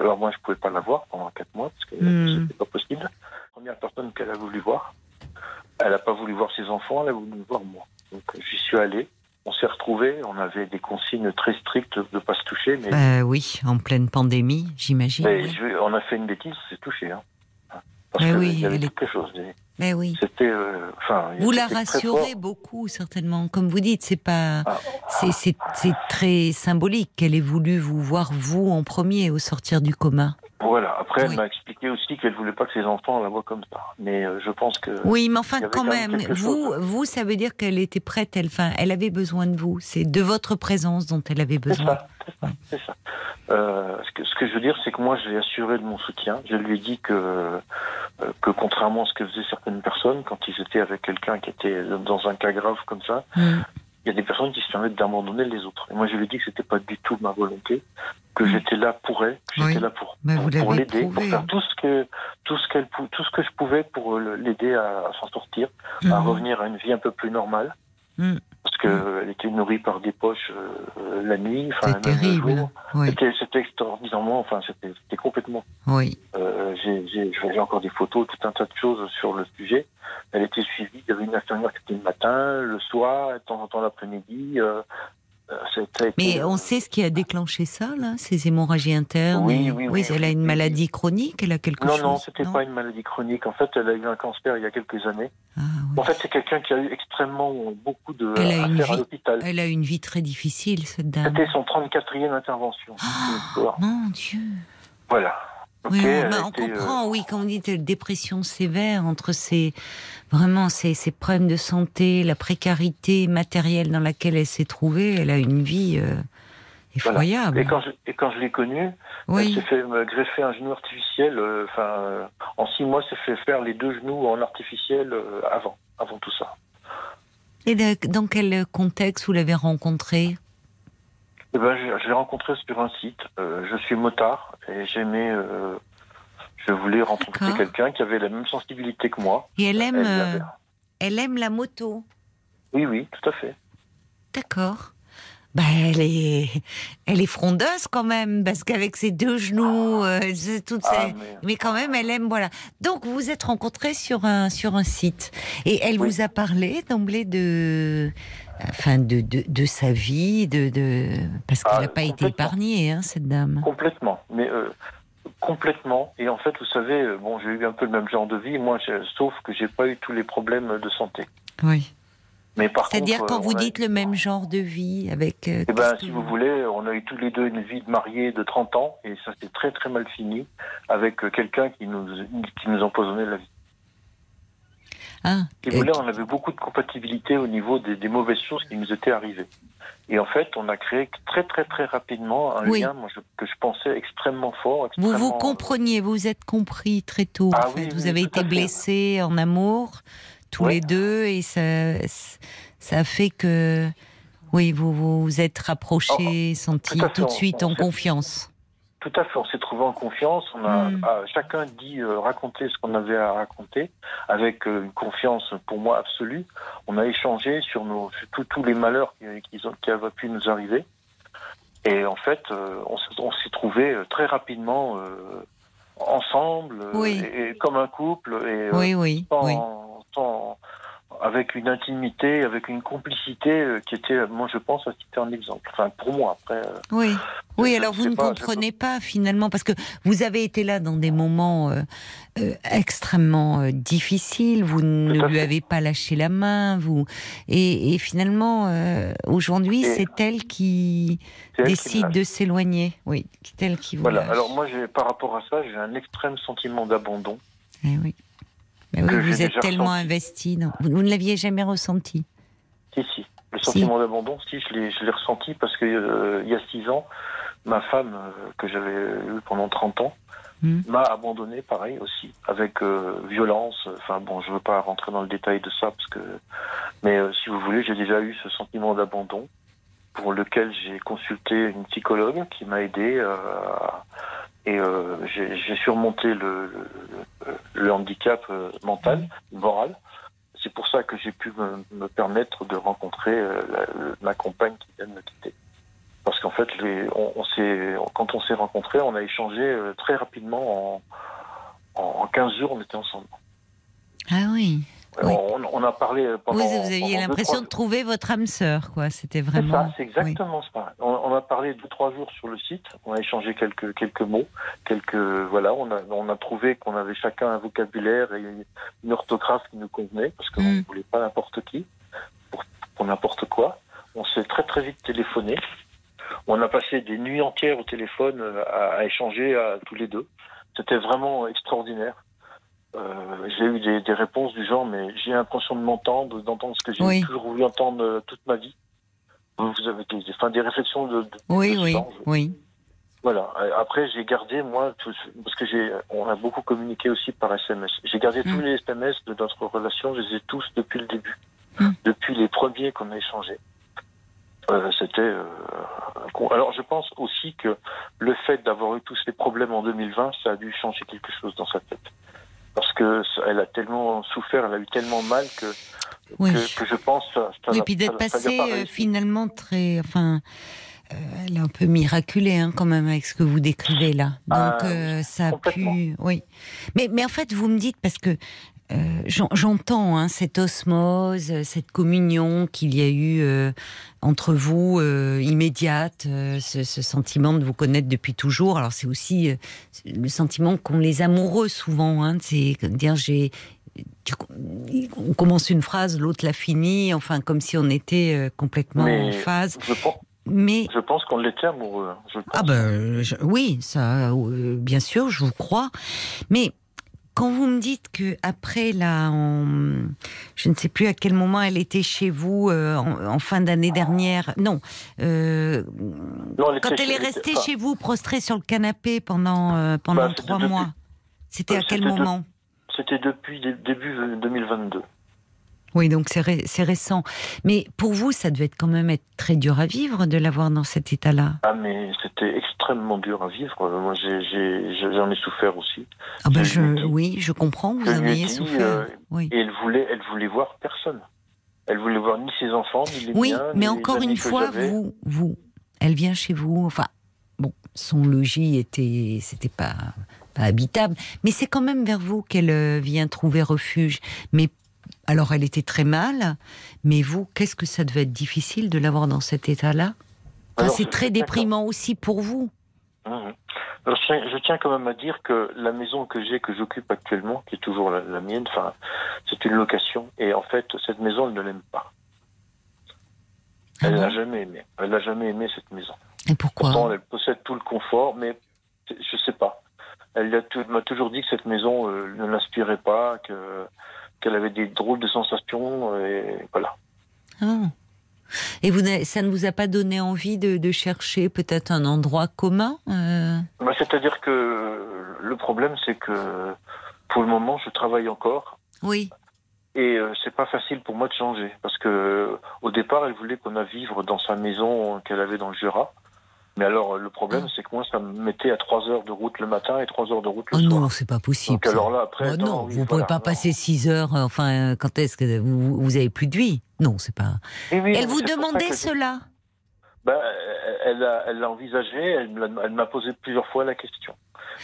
alors moi, je pouvais pas la voir pendant quatre mois parce que Hmm. c'était pas possible. La première personne qu'elle a voulu voir, elle a pas voulu voir ses enfants, elle a voulu voir moi. Donc j'y suis allé. On s'est retrouvés, on avait des consignes très strictes de pas se toucher, mais Euh, oui, en pleine pandémie, j'imagine. mais oui. je- on a fait une bêtise, c'est touché. Hein. Parce Mais que oui, il y avait elle est- quelque chose. Mais oui. C'était, euh. Vous la rassurez beaucoup, certainement. Comme vous dites, c'est pas, Ah. c'est très symbolique qu'elle ait voulu vous voir vous en premier au sortir du coma. Voilà. Après, Oui. elle m'a expliqué aussi qu'elle voulait pas que ses enfants la voient comme ça. Mais euh, je pense que. Oui, mais enfin, quand quand même vous, chose. vous, ça veut dire qu'elle était prête. Elle, enfin, elle avait besoin de vous. C'est de votre présence dont elle avait besoin. c'est ça, c'est ça. Euh, ce, que, ce que je veux dire, c'est que moi, je l'ai assuré de mon soutien. Je lui ai dit que, euh, que contrairement à ce que faisaient certaines personnes, quand ils étaient avec quelqu'un qui était dans un cas grave comme ça, Mm. Il y a des personnes qui se permettent d'abandonner les autres. Et moi, je lui ai dit que c'était pas du tout ma volonté, que j'étais là pour elle, que j'étais Oui. là pour, l'aider, pour faire tout ce que tout ce qu'elle tout ce que je pouvais pour euh, l'aider à, à s'en sortir, à Mhm. revenir à une vie un peu plus normale. Mm. Parce qu'elle était nourrie par des poches euh, la nuit, enfin terrible. jour. Oui, C'était, c'était extraordinairement, enfin, c'était, complètement. oui. Euh, j'ai, encore des photos, tout un tas de choses sur le sujet. Elle était suivie, il y avait une infirmière qui était le matin, le soir, de temps en temps l'après-midi. Euh, euh, Mais on sait ce qui a déclenché ça, là, ces hémorragies internes. Oui, et- oui, oui, elle a oui, une oui, maladie chronique. Elle a quelque Non, chose. non, c'était pas une maladie chronique. En fait, elle a eu un cancer il y a quelques années. Ah, oui. En fait, c'est quelqu'un qui a eu extrêmement beaucoup de Elle a une faire à vie- l'hôpital. Elle a une vie très difficile, cette dame. C'était son 34e intervention. Ah, mon Dieu. Voilà. Oui, on, elle bah, on été, euh, comprend, oui, quand on dit dépression sévère, entre ces vraiment ces, ces problèmes de santé, la précarité matérielle dans laquelle elle s'est trouvée, elle a une vie euh, Voilà. effroyable. Et quand je, et quand je l'ai connue, Elle s'est fait greffer un genou artificiel. euh, Enfin, euh, en six mois, s'est fait faire les deux genoux en artificiel avant, avant tout ça. et de- dans quel contexte vous l'avez rencontrée? Eh ben, je, je l'ai rencontré sur un site. Euh, je suis motard et j'aimais, euh, je voulais rencontrer quelqu'un qui avait la même sensibilité que moi. Et elle aime, Elle euh, elle aime la moto. Oui, oui, tout à fait. D'accord. Bah, elle est, elle est frondeuse quand même, parce qu'avec ses deux genoux, euh, c'est toutes Ah, mais- mais quand même, elle aime, voilà. Donc, vous vous êtes rencontrés sur un, sur un site. Et elle Oui. vous a parlé d'emblée de, enfin, de, de, de sa vie, de, de, parce qu'elle Ah, n'a pas été épargnée, hein, cette dame. Complètement. Mais euh, complètement. Et en fait, vous savez, euh, bon, j'ai eu un peu le même genre de vie. Moi, sauf que j'ai pas eu tous les problèmes de santé. Oui. Mais par C'est-à-dire quand euh, vous a- dites le même genre de vie avec. euh, Eh ben, si vous voulez, on a eu tous les deux une vie de mariés de 30 ans et ça s'est très très mal fini avec quelqu'un qui nous, qui nous empoisonnait la vie. Ah, Si vous voulez, on avait beaucoup de compatibilité au niveau des, des mauvaises choses qui nous étaient arrivées. Et en fait, on a créé très très très rapidement un Oui. lien moi, je- que je pensais extrêmement fort. vous vous compreniez, vous vous êtes compris très tôt. Ah en fait. oui, vous oui, avez été blessés en amour, tous Ouais. les deux, et ça, ça a fait que. Oui, vous vous êtes rapprochés, sentis tout à fait, tout de suite on en confiance. Tout à fait, on s'est trouvé en confiance. On a Mm. ah, chacun dit euh, raconter ce qu'on avait à raconter avec euh, une confiance pour moi absolue. On a échangé sur nos sur tous- les malheurs qui, qui, ont- qui avaient pu nous arriver. Et en fait, euh, on, s'est- on s'est trouvé euh, très rapidement euh, ensemble, Oui. et, et comme un couple, et Oui, oui, sans- oui. sans- avec une intimité, avec une complicité euh, qui était, moi je pense, à citer un exemple. Enfin, pour moi, après. euh, Oui, oui. Alors vous ne pas, comprenez pas finalement parce que vous avez été là dans des moments euh, euh, extrêmement euh, difficiles. Vous ne lui fait. avez pas lâché la main. Vous et, et finalement euh, aujourd'hui c'est elle qui elle qui décide de s'éloigner. Oui, c'est elle qui vous Voilà. lâche. Alors moi, par rapport à ça, j'ai un extrême sentiment d'abandon. Eh oui. Mais oui, vous êtes tellement ressenti. investi. dans- Vous, vous ne l'aviez jamais ressenti. Si, si. Le sentiment d'abandon, si, je l'ai, ressenti parce que euh, y a six ans, ma femme, euh, que j'avais eue pendant 30 ans, Hmm. m'a abandonné, pareil aussi, avec euh, violence. Enfin bon, je veux pas rentrer dans le détail de ça parce que, mais euh, si vous voulez, j'ai déjà eu ce sentiment d'abandon pour lequel j'ai consulté une psychologue qui m'a aidé euh, à- et euh, j'ai, surmonté le, le, le handicap euh, mental, moral. C'est pour ça que j'ai pu me, me permettre de rencontrer euh, la- ma compagne qui vient de me quitter. Parce qu'en fait, les- on, on quand on s'est rencontrés, on a échangé très rapidement. En, en, en 15 jours, on était ensemble. Ah oui. Oui. On, on a parlé euh, pendant. vous aviez l'impression trois de trouver votre âme sœur, quoi. C'était C'est vraiment. ça, c'est exactement ça. On, on a parlé deux trois jours sur le site. On a échangé quelques quelques mots, quelques voilà. On a on a trouvé qu'on avait chacun un vocabulaire et une orthographe qui nous convenait parce qu'on ne Mm. voulait pas n'importe qui pour, pour n'importe quoi. On s'est très très vite téléphoné. On a passé des nuits entières au téléphone euh, à, à échanger à, tous les deux. C'était vraiment extraordinaire. Euh, j'ai eu des, des réponses du genre, mais j'ai l'impression de m'entendre, d'entendre ce que j'ai Oui. toujours voulu entendre euh, toute ma vie. Vous avez des, enfin, des réflexions de, de- Oui, de oui, genre. oui. Voilà. Euh, Après, j'ai gardé moi, tout parce que j'ai, on a beaucoup communiqué aussi par SMS. J'ai gardé tous Mm. les SMS de notre relation. Je les ai tous depuis le début, Mm. depuis les premiers qu'on a échangés. Euh, c'était. euh, alors, je pense aussi que le fait d'avoir eu tous ces problèmes en 2020, ça a dû changer quelque chose dans sa tête. Parce que elle a tellement souffert, elle a eu tellement mal que, Oui. que, que je pense. Ça, ça Oui, l'a- puis d'être ça- ça lui a passé pas euh, finalement très, enfin, euh, elle est un peu miraculée hein, quand même avec ce que vous décrivez là. Donc Ah, euh, ça a pu, oui. Mais mais en fait vous me dites parce que euh, j'en- j'entends hein, cette osmose, cette communion qu'il y a eu euh, entre vous euh, immédiate, ce, ce sentiment de vous connaître depuis toujours. Alors c'est aussi le sentiment qu'ont les amoureux souvent. Hein, c'est dire j'ai on commence une phrase, l'autre la finit, enfin comme si on était complètement Mais en phase. Je pense, Mais je pense qu'on l'était amoureux. hein. Je pense. ah ben je- oui, ça, bien sûr, je vous crois. Mais quand vous me dites que après là, en- je ne sais plus à quel moment elle était chez vous euh, en, en fin d'année dernière. Non, euh, Non, elle quand elle est restée chez vous, prostrée sur le canapé pendant euh, pendant Bah, c'était trois depuis- mois. C'était à Euh, quel de- moment? C'était depuis dé- début 2022. Oui, donc c'est ré- c'est récent. Mais pour vous, ça devait être quand même être très dur à vivre de l'avoir dans cet état-là. Ah, mais c'était extrêmement dur à vivre. Moi, j'ai- j'ai- j'ai- j'en ai souffert aussi. Ah ben Je dit- oui, je comprends vous en ayez souffert. euh, oui. Et elle voulait, elle voulait voir personne. Elle voulait voir ni ses enfants, ni les Oui, miens. mais encore une fois, vous, vous, elle vient chez vous. Enfin, bon, son logis était, c'était pas, pas habitable, mais c'est quand même vers vous qu'elle euh, vient trouver refuge. Mais alors, elle était très mal, mais vous, qu'est-ce que ça devait être difficile de l'avoir dans cet état-là? Enfin, C'est très déprimant aussi pour vous. Mhm. Alors, je, tiens, je tiens quand même à dire que la maison que j'ai, que j'occupe actuellement, qui est toujours la, la mienne, enfin, c'est une location. Et en fait, cette maison, elle ne l'aime pas. Ah Elle bon? n'a jamais aimé. Elle n'a jamais aimé cette maison. Et pourquoi? Pourtant, elle possède tout le confort, mais je sais pas. Elle m'a toujours dit que cette maison euh, ne l'inspirait pas, que qu'elle avait des drôles de sensations, euh, et voilà. Ah. Et vous, ça ne vous a pas donné envie de, de chercher peut-être un endroit commun euh, Bah, C'est-à-dire que le problème, c'est que pour le moment, je travaille encore. Oui. Et euh, c'est pas facile pour moi de changer parce que euh, au départ, elle voulait qu'on a vivre dans sa maison qu'elle avait dans le Jura. Mais alors, le problème, c'est que moi, ça me mettait à 3 heures de route le matin et 3 heures de route le Oh soir. non, c'est pas possible. Donc alors là, après, Oh non, vous voilà, pouvez pas non. passer 6 heures. euh, Enfin, euh, quand est-ce que vous, vous avez plus de vie? Non, c'est pas. Oui, Elle vous demandait cela? Ben, elle a, elle l'a envisagé, elle l'a- elle m'a posé plusieurs fois la question.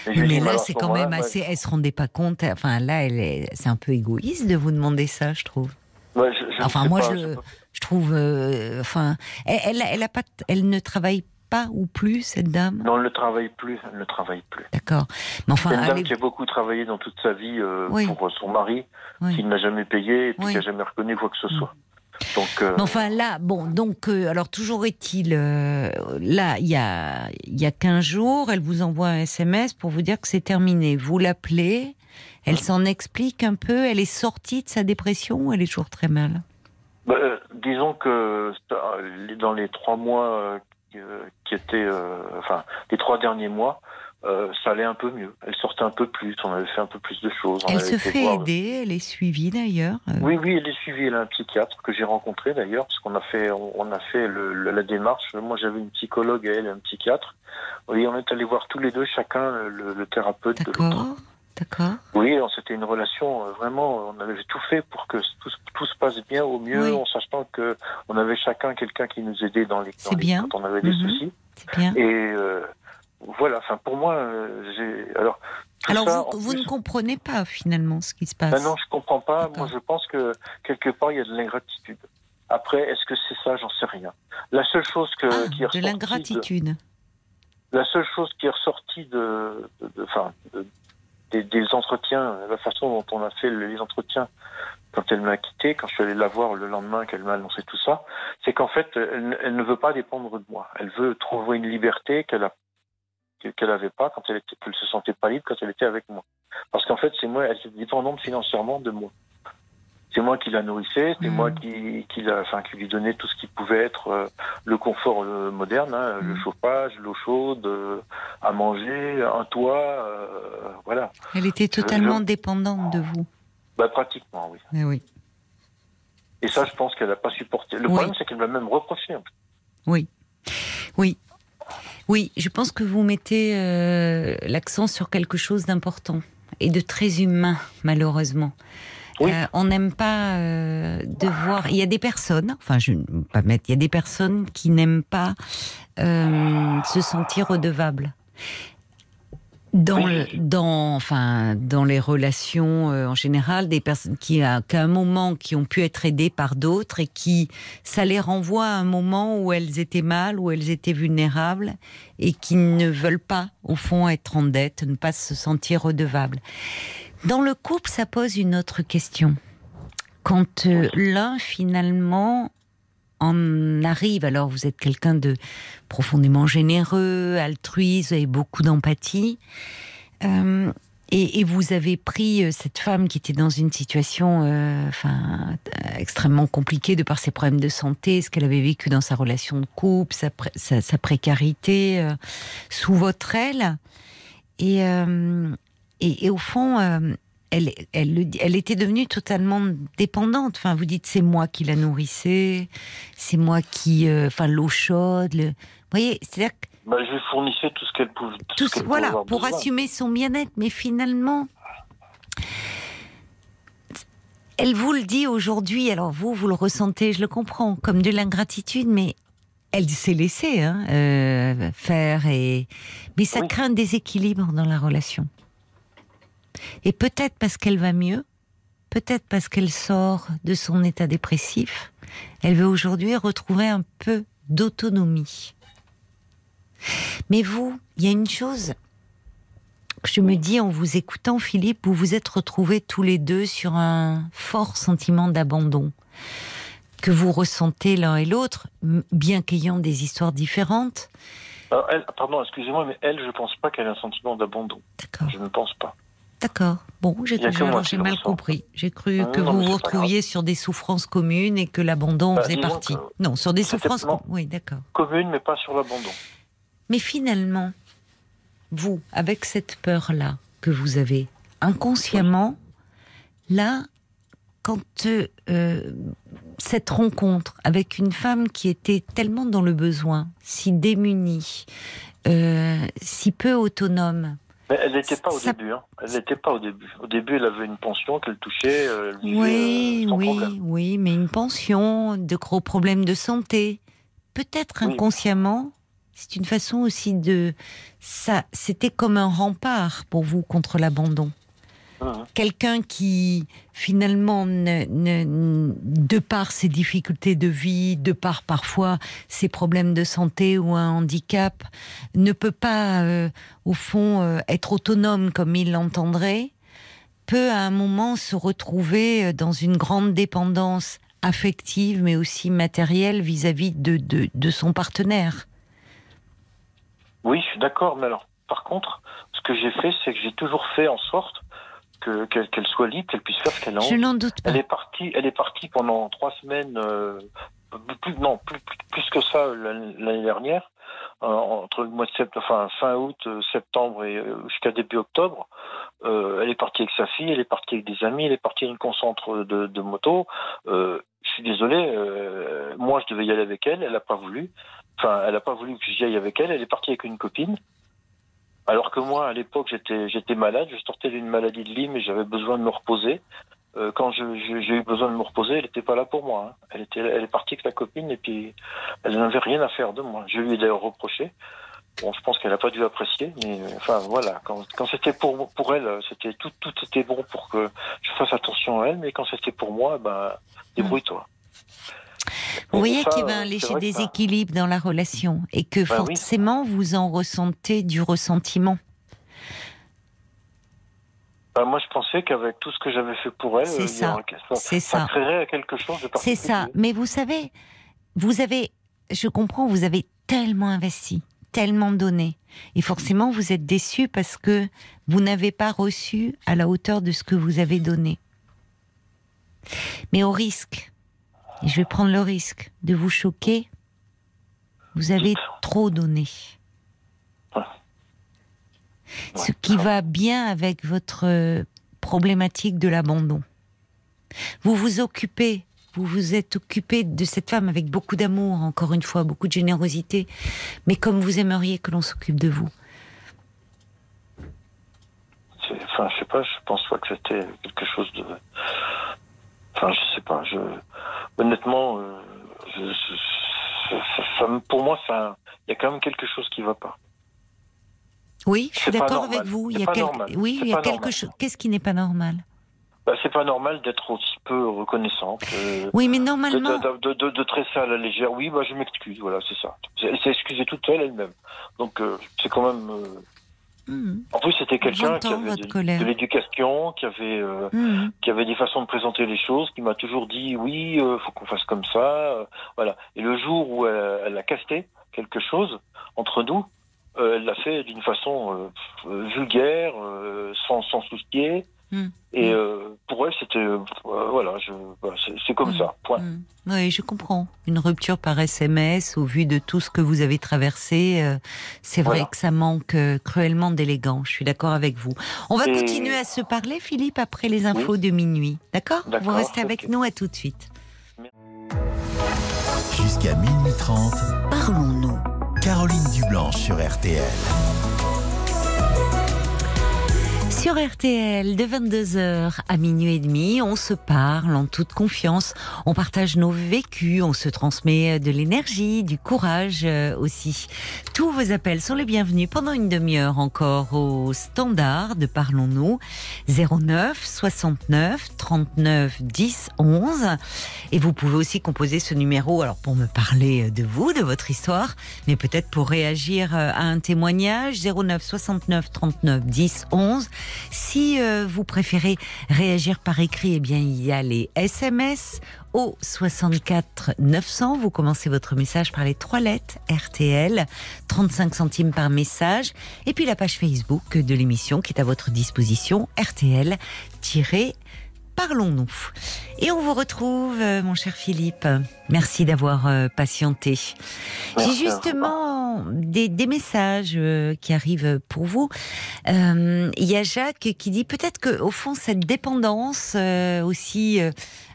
Mais dit, là, c'est ce quand même assez. Elle se rendait pas compte. Enfin, là, elle est. C'est un peu égoïste de vous demander ça, je trouve. ouais, je- je ne Enfin, moi, pas, je- Je trouve. euh, enfin, elle, elle, elle a pas. Elle ne travaille pas ou plus cette dame? Non, elle ne travaille plus, elle ne travaille plus. D'accord. Mais enfin, C'est une dame qui a beaucoup travaillé dans toute sa vie euh, Oui. pour son mari, Oui. qui ne l'a jamais payé et puis Oui. qui n'a jamais reconnu quoi que ce soit. Donc, euh, Mais enfin là, bon, donc euh, alors toujours est-il, euh, là, il y a il y a 15 jours, elle vous envoie un SMS pour vous dire que c'est terminé. Vous l'appelez, elle s'en explique un peu, elle est sortie de sa dépression ou elle est toujours très mal? Bah, euh, disons que euh, dans les trois mois euh, qui, euh, qui étaient, euh, enfin, les trois derniers mois, euh, ça allait un peu mieux. Elle sortait un peu plus, on avait fait un peu plus de choses. Elle se fait voir- aider, elle est suivie d'ailleurs. euh, Oui, oui, elle est suivie. Elle a un psychiatre que j'ai rencontré d'ailleurs, parce qu'on a fait, on a fait le- le- la démarche. Moi, j'avais une psychologue et elle un psychiatre. Oui, on est allé voir tous les deux, chacun le, le thérapeute de l'autre. D'accord. Oui, c'était une relation euh, vraiment. On avait tout fait pour que tout, se- tout se passe bien au mieux, Oui. en sachant que on avait chacun quelqu'un qui nous aidait dans les, dans les- bien. quand on avait des Mhm. soucis. C'est bien. Et euh, voilà. Enfin, pour moi, euh, j'ai alors. Alors ça, vous, vous plus- ne comprenez pas finalement ce qui se passe. Ben non, je comprends pas. Moi, je pense que quelque part, il y a de l'ingratitude. Après, est-ce que c'est ça? J'en sais rien. La seule chose que, Ah, qui est de ressortie l'ingratitude. la seule chose qui est ressortie de, de, de- de- des, entretiens, la façon dont on a fait les entretiens quand elle m'a quitté, quand je suis allé la voir le lendemain qu'elle m'a annoncé tout ça, c'est qu'en fait, elle, ne veut pas dépendre de moi. Elle veut trouver une liberté qu'elle n'avait pas quand elle était, se sentait pas libre quand elle était avec moi. Parce qu'en fait, c'est moi, elle est dépendante financièrement de moi. C'est moi qui la nourrissais, c'est moi qui, qui, la, enfin, qui lui donnais tout ce qui pouvait être euh, le confort euh, moderne, hein, le Mhm. chauffage, l'eau chaude, euh, à manger, un toit, voilà. Elle était je- totalement dépendante de vous. Bah, pratiquement, oui. Eh oui. Et ça, je pense qu'elle n'a pas supporté. Le Oui. problème, c'est qu'elle m'a même reproché. en fait. Oui. Oui. Oui, je pense que vous mettez l'accent sur quelque chose d'important et de très humain, malheureusement. Oui. Euh, on n'aime pas euh, de voir. Il y a des personnes, enfin, je ne vais pas mettre. Il y a des personnes qui n'aiment pas euh, se sentir redevables. Dans, Oui. dans, enfin, dans les relations euh, en général, des personnes qui, à, qu'à un moment, qui ont pu être aidées par d'autres et qui, ça les renvoie à un moment où elles étaient mal, où elles étaient vulnérables et qui ne veulent pas, au fond, être en dette, ne pas se sentir redevables. Dans le couple, ça pose une autre question. Quand euh, l'un, finalement, en arrive, alors vous êtes quelqu'un de profondément généreux, altruiste, avez beaucoup d'empathie, euh, et, et vous avez pris euh, cette femme qui était dans une situation extrêmement compliquée de par ses problèmes de santé, ce qu'elle avait vécu dans sa relation de couple, sa, pré- sa, sa précarité, sous votre aile. Et, et, et au fond, euh, elle, était devenue totalement dépendante. Enfin, vous dites, c'est moi qui la nourrissais, c'est moi qui, euh, enfin, l'eau chaude. Le... Vous voyez, c'est-à-dire que Bah, je lui fournissais tout ce qu'elle pouvait. tout tout ce qu'elle voilà, pour besoin. assumer son bien-être. Mais finalement, elle vous le dit aujourd'hui. Alors vous, vous le ressentez, je le comprends, comme de l'ingratitude, mais elle s'est laissée hein, euh, faire. Et... Mais ça Oui. crée un déséquilibre dans la relation. Et peut-être parce qu'elle va mieux, peut-être parce qu'elle sort de son état dépressif, elle veut aujourd'hui retrouver un peu d'autonomie. Mais vous, il y a une chose que je me dis en vous écoutant, Philippe, vous vous êtes retrouvés tous les deux sur un fort sentiment d'abandon. que vous ressentez l'un et l'autre, bien qu'ayant des histoires différentes. elle, pardon, excusez-moi, mais elle, je ne pense pas qu'elle ait un sentiment d'abandon. D'accord. Je ne pense pas. D'accord. Bon, j'ai mal compris. J'ai cru que vous vous retrouviez sur des souffrances communes et que l'abandon bah, faisait partie. Non, sur des souffrances. Oui, d'accord. Communes, mais pas sur l'abandon. Mais finalement, vous, avec cette peur-là que vous avez, inconsciemment, là, quand euh, cette rencontre avec une femme qui était tellement dans le besoin, si démunie, euh, si peu autonome, mais elle n'était pas au début. Hein. Elle n'était pas au début. Au début, elle avait une pension qu'elle touchait. Euh, oui, oui, oui, mais une pension, de gros problèmes de santé. Peut-être inconsciemment, c'est une façon aussi de. Ça, c'était comme un rempart pour vous contre l'abandon. Quelqu'un qui, finalement, de par ses difficultés de vie, de par parfois ses problèmes de santé ou un handicap, ne peut pas, euh, au fond, euh, être autonome comme il l'entendrait, peut à un moment se retrouver euh, dans une grande dépendance affective, mais aussi matérielle vis-à-vis de, de, son partenaire. Oui, je suis d'accord, mais alors, par contre, ce que j'ai fait, c'est que j'ai toujours fait en sorte qu'elle soit libre, qu'elle puisse faire ce qu'elle a envie. Je n'en doute pas. Elle est partie, elle est partie pendant trois semaines, euh, plus, non, plus, plus, que ça l'année dernière, euh, entre le mois de septembre, enfin fin août, euh, septembre et jusqu'à début octobre. elle est partie avec sa fille, elle est partie avec des amis, elle est partie à une concentre de, de moto. je suis désolé, moi je devais y aller avec elle, elle n'a pas voulu. Enfin, elle n'a pas voulu que j'y aille avec elle. Elle est partie avec une copine. Alors que moi, à l'époque, j'étais, j'étais malade, je sortais d'une maladie de Lyme et j'avais besoin de me reposer. Euh, quand j'ai eu besoin de me reposer, elle n'était pas là pour moi. Hein. Elle, était, elle est partie avec la copine et puis elle n'avait rien à faire de moi. Je lui ai d'ailleurs reproché. Bon, je pense qu'elle n'a pas dû apprécier, mais enfin voilà. Quand, quand c'était pour pour elle, c'était tout tout était bon pour que je fasse attention à elle, mais quand c'était pour moi, ben débrouille-toi. Vous voyez qu'il y avait un léger déséquilibre dans la relation et que bah forcément vous en ressentez du ressentiment. Bah, moi, je pensais qu'avec tout ce que j'avais fait pour elle, euh, ça. ça, ça. créerait quelque chose de C'est ça. Mais vous savez, vous avez, je comprends, vous avez tellement investi, tellement donné. Et forcément, vous êtes déçu parce que vous n'avez pas reçu à la hauteur de ce que vous avez donné. Mais au risque et je vais prendre le risque de vous choquer. Vous avez trop donné. Ce qui va bien avec votre euh, problématique de l'abandon. Vous vous occupez, vous vous êtes occupé de cette femme avec beaucoup d'amour, encore une fois, beaucoup de générosité, mais comme vous aimeriez que l'on s'occupe de vous. Enfin, je sais pas, je pense pas que c'était quelque chose de. Enfin, je sais pas, je honnêtement, euh, pour moi, il y a quand même quelque chose qui ne va pas. Oui, je suis d'accord avec vous. Il y a Oui, il y a quelque chose. Qu'est-ce qui n'est pas normal? Bah, c'est pas normal d'être aussi peu reconnaissante. Euh, oui, mais normalement. De, de, de, tresser à la légère. Oui, bah, je m'excuse, voilà, c'est ça. Elle s'est excusée toute seule elle-même. Donc, euh, c'est quand même. Hmm. En plus, c'était quelqu'un qui avait de, l'éducation, qui avait euh, hmm. qui avait des façons de présenter les choses, qui m'a toujours dit oui, euh, faut qu'on fasse comme ça, euh, voilà. Et le jour où elle, a casté quelque chose entre nous, elle l'a fait d'une façon vulgaire, sans sans soucier. Et euh, pour elle, c'était euh, voilà, c'est comme hmm. ça. Point. Hmm. Oui, je comprends. Une rupture par SMS, au vu de tout ce que vous avez traversé, euh, c'est vrai que ça manque cruellement d'élégance. Je suis d'accord avec vous. On va continuer à se parler, Philippe, après les infos de minuit. D'accord? Vous restez avec nous. À tout de suite. Jusqu'à minuit 30, parlons-nous. Caroline Dublanche sur RTL. Sur RTL, de 22h à minuit et demi, on se parle en toute confiance, on partage nos vécus, on se transmet de l'énergie, du courage euh, aussi. Tous vos appels sont les bienvenus pendant une demi-heure encore au standard de Parlons-nous. 09 69 39 10 11 et vous pouvez aussi composer ce numéro alors pour me parler de vous, de votre histoire, mais peut-être pour réagir euh, à un témoignage. 09 69 39 10 11 Si euh, vous préférez réagir par écrit, eh il y a les SMS au 64 900. Vous commencez votre message par les trois lettres RTL, 35 centimes par message. Et puis la page Facebook de l'émission qui est à votre disposition, RTL- Parlons-nous. Et on vous retrouve, euh, mon cher Philippe. Merci d'avoir euh, patienté. J'ai justement des, des, messages euh, qui arrivent pour vous. Il y a Jacques qui dit peut-être que au fond cette dépendance aussi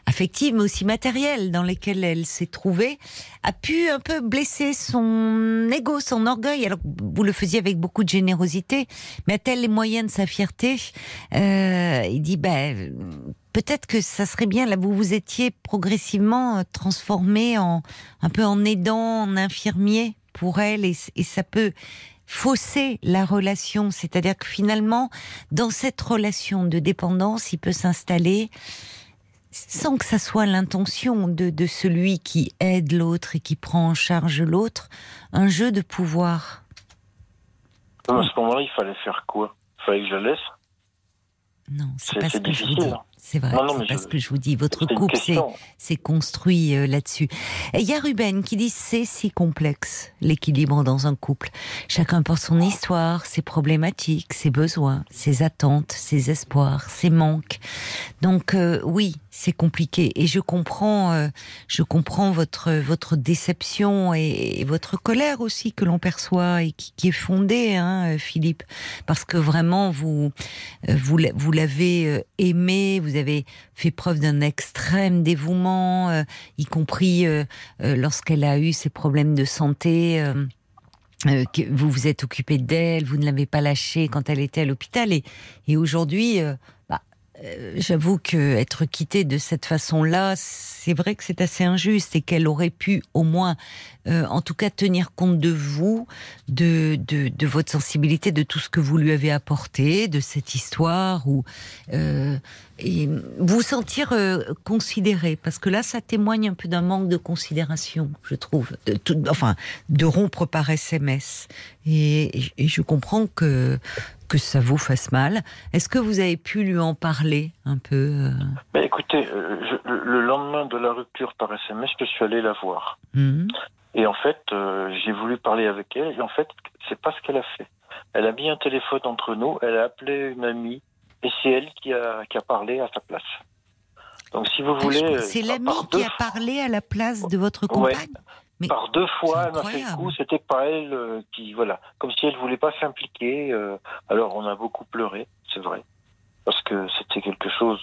affective mais aussi matérielle dans lesquelles elle s'est trouvée a pu un peu blesser son ego, son orgueil. Alors vous le faisiez avec beaucoup de générosité, mais a-t-elle les moyens de sa fierté? Il dit ben peut-être que ça serait bien là vous vous étiez progressivement euh, transformé en un peu en aidant, en infirmier pour elle et, et ça peut fausser la relation, c'est-à-dire que finalement dans cette relation de dépendance, il peut s'installer sans que ça soit l'intention de, de, celui qui aide l'autre et qui prend en charge l'autre, un jeu de pouvoir. à ce moment-là, il fallait faire quoi? Il fallait que je laisse? Non, c'est pas ce que je vous dis. C'est vrai, c'est parce que je vous dis, votre couple s'est construit euh, là-dessus. Il y a Ruben qui dit c'est si complexe l'équilibre dans un couple. Chacun porte son histoire, ses problématiques, ses besoins, ses attentes, ses espoirs, ses manques. Donc euh, oui, c'est compliqué et je comprends, euh, je comprends votre votre déception et, votre colère aussi que l'on perçoit et qui, est fondée, hein, Philippe, parce que vraiment vous vous vous l'avez aimé, vous avez fait preuve d'un extrême dévouement, euh, y compris euh, euh, lorsqu'elle a eu ses problèmes de santé. que vous vous êtes occupé d'elle, vous ne l'avez pas lâchée quand elle était à l'hôpital et, et aujourd'hui, bah, j'avoue que être quittée de cette façon-là, c'est vrai que c'est assez injuste et qu'elle aurait pu au moins, en tout cas, tenir compte de vous, de, de, votre sensibilité, de tout ce que vous lui avez apporté, de cette histoire où et vous sentir euh, considéré, parce que là, ça témoigne un peu d'un manque de considération, je trouve, de, enfin, de rompre par SMS. Et, je comprends que que ça vous fasse mal. Est-ce que vous avez pu lui en parler un peu euh ben, Écoutez, euh, le lendemain de la rupture par SMS, je suis allé la voir. Mmh. Et en fait, j'ai voulu parler avec elle. Et en fait, c'est pas ce qu'elle a fait. Elle a mis un téléphone entre nous. Elle a appelé une amie et c'est elle qui a, qui a parlé à sa place. Donc, si vous voulez. C'est l'ami qui a parlé à la place de votre compagne Mais Par deux fois, elle m'a fait le coup, c'était pas elle euh, qui. Voilà. Comme si elle voulait pas s'impliquer. Euh, alors, on a beaucoup pleuré, c'est vrai. Parce que c'était quelque chose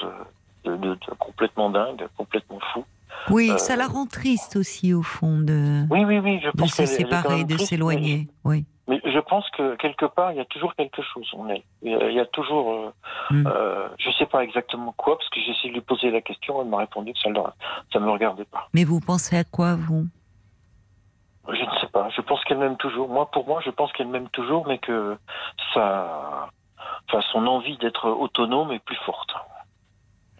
de, de, complètement dingue, complètement fou. Oui, ça la rend triste aussi, au fond, de, oui, oui, oui, je pense de se séparer, de s'éloigner. Oui. Mais je pense que quelque part, il y a toujours quelque chose en elle. Il y a toujours, euh, mm. euh, je ne sais pas exactement quoi, parce que j'ai essayé de lui poser la question, elle m'a répondu que ça ne me regardait pas. Mais vous pensez à quoi, vous? Je ne sais pas. Je pense qu'elle m'aime toujours. Moi, pour moi, je pense qu'elle m'aime toujours, mais que ça, enfin, son envie d'être autonome est plus forte.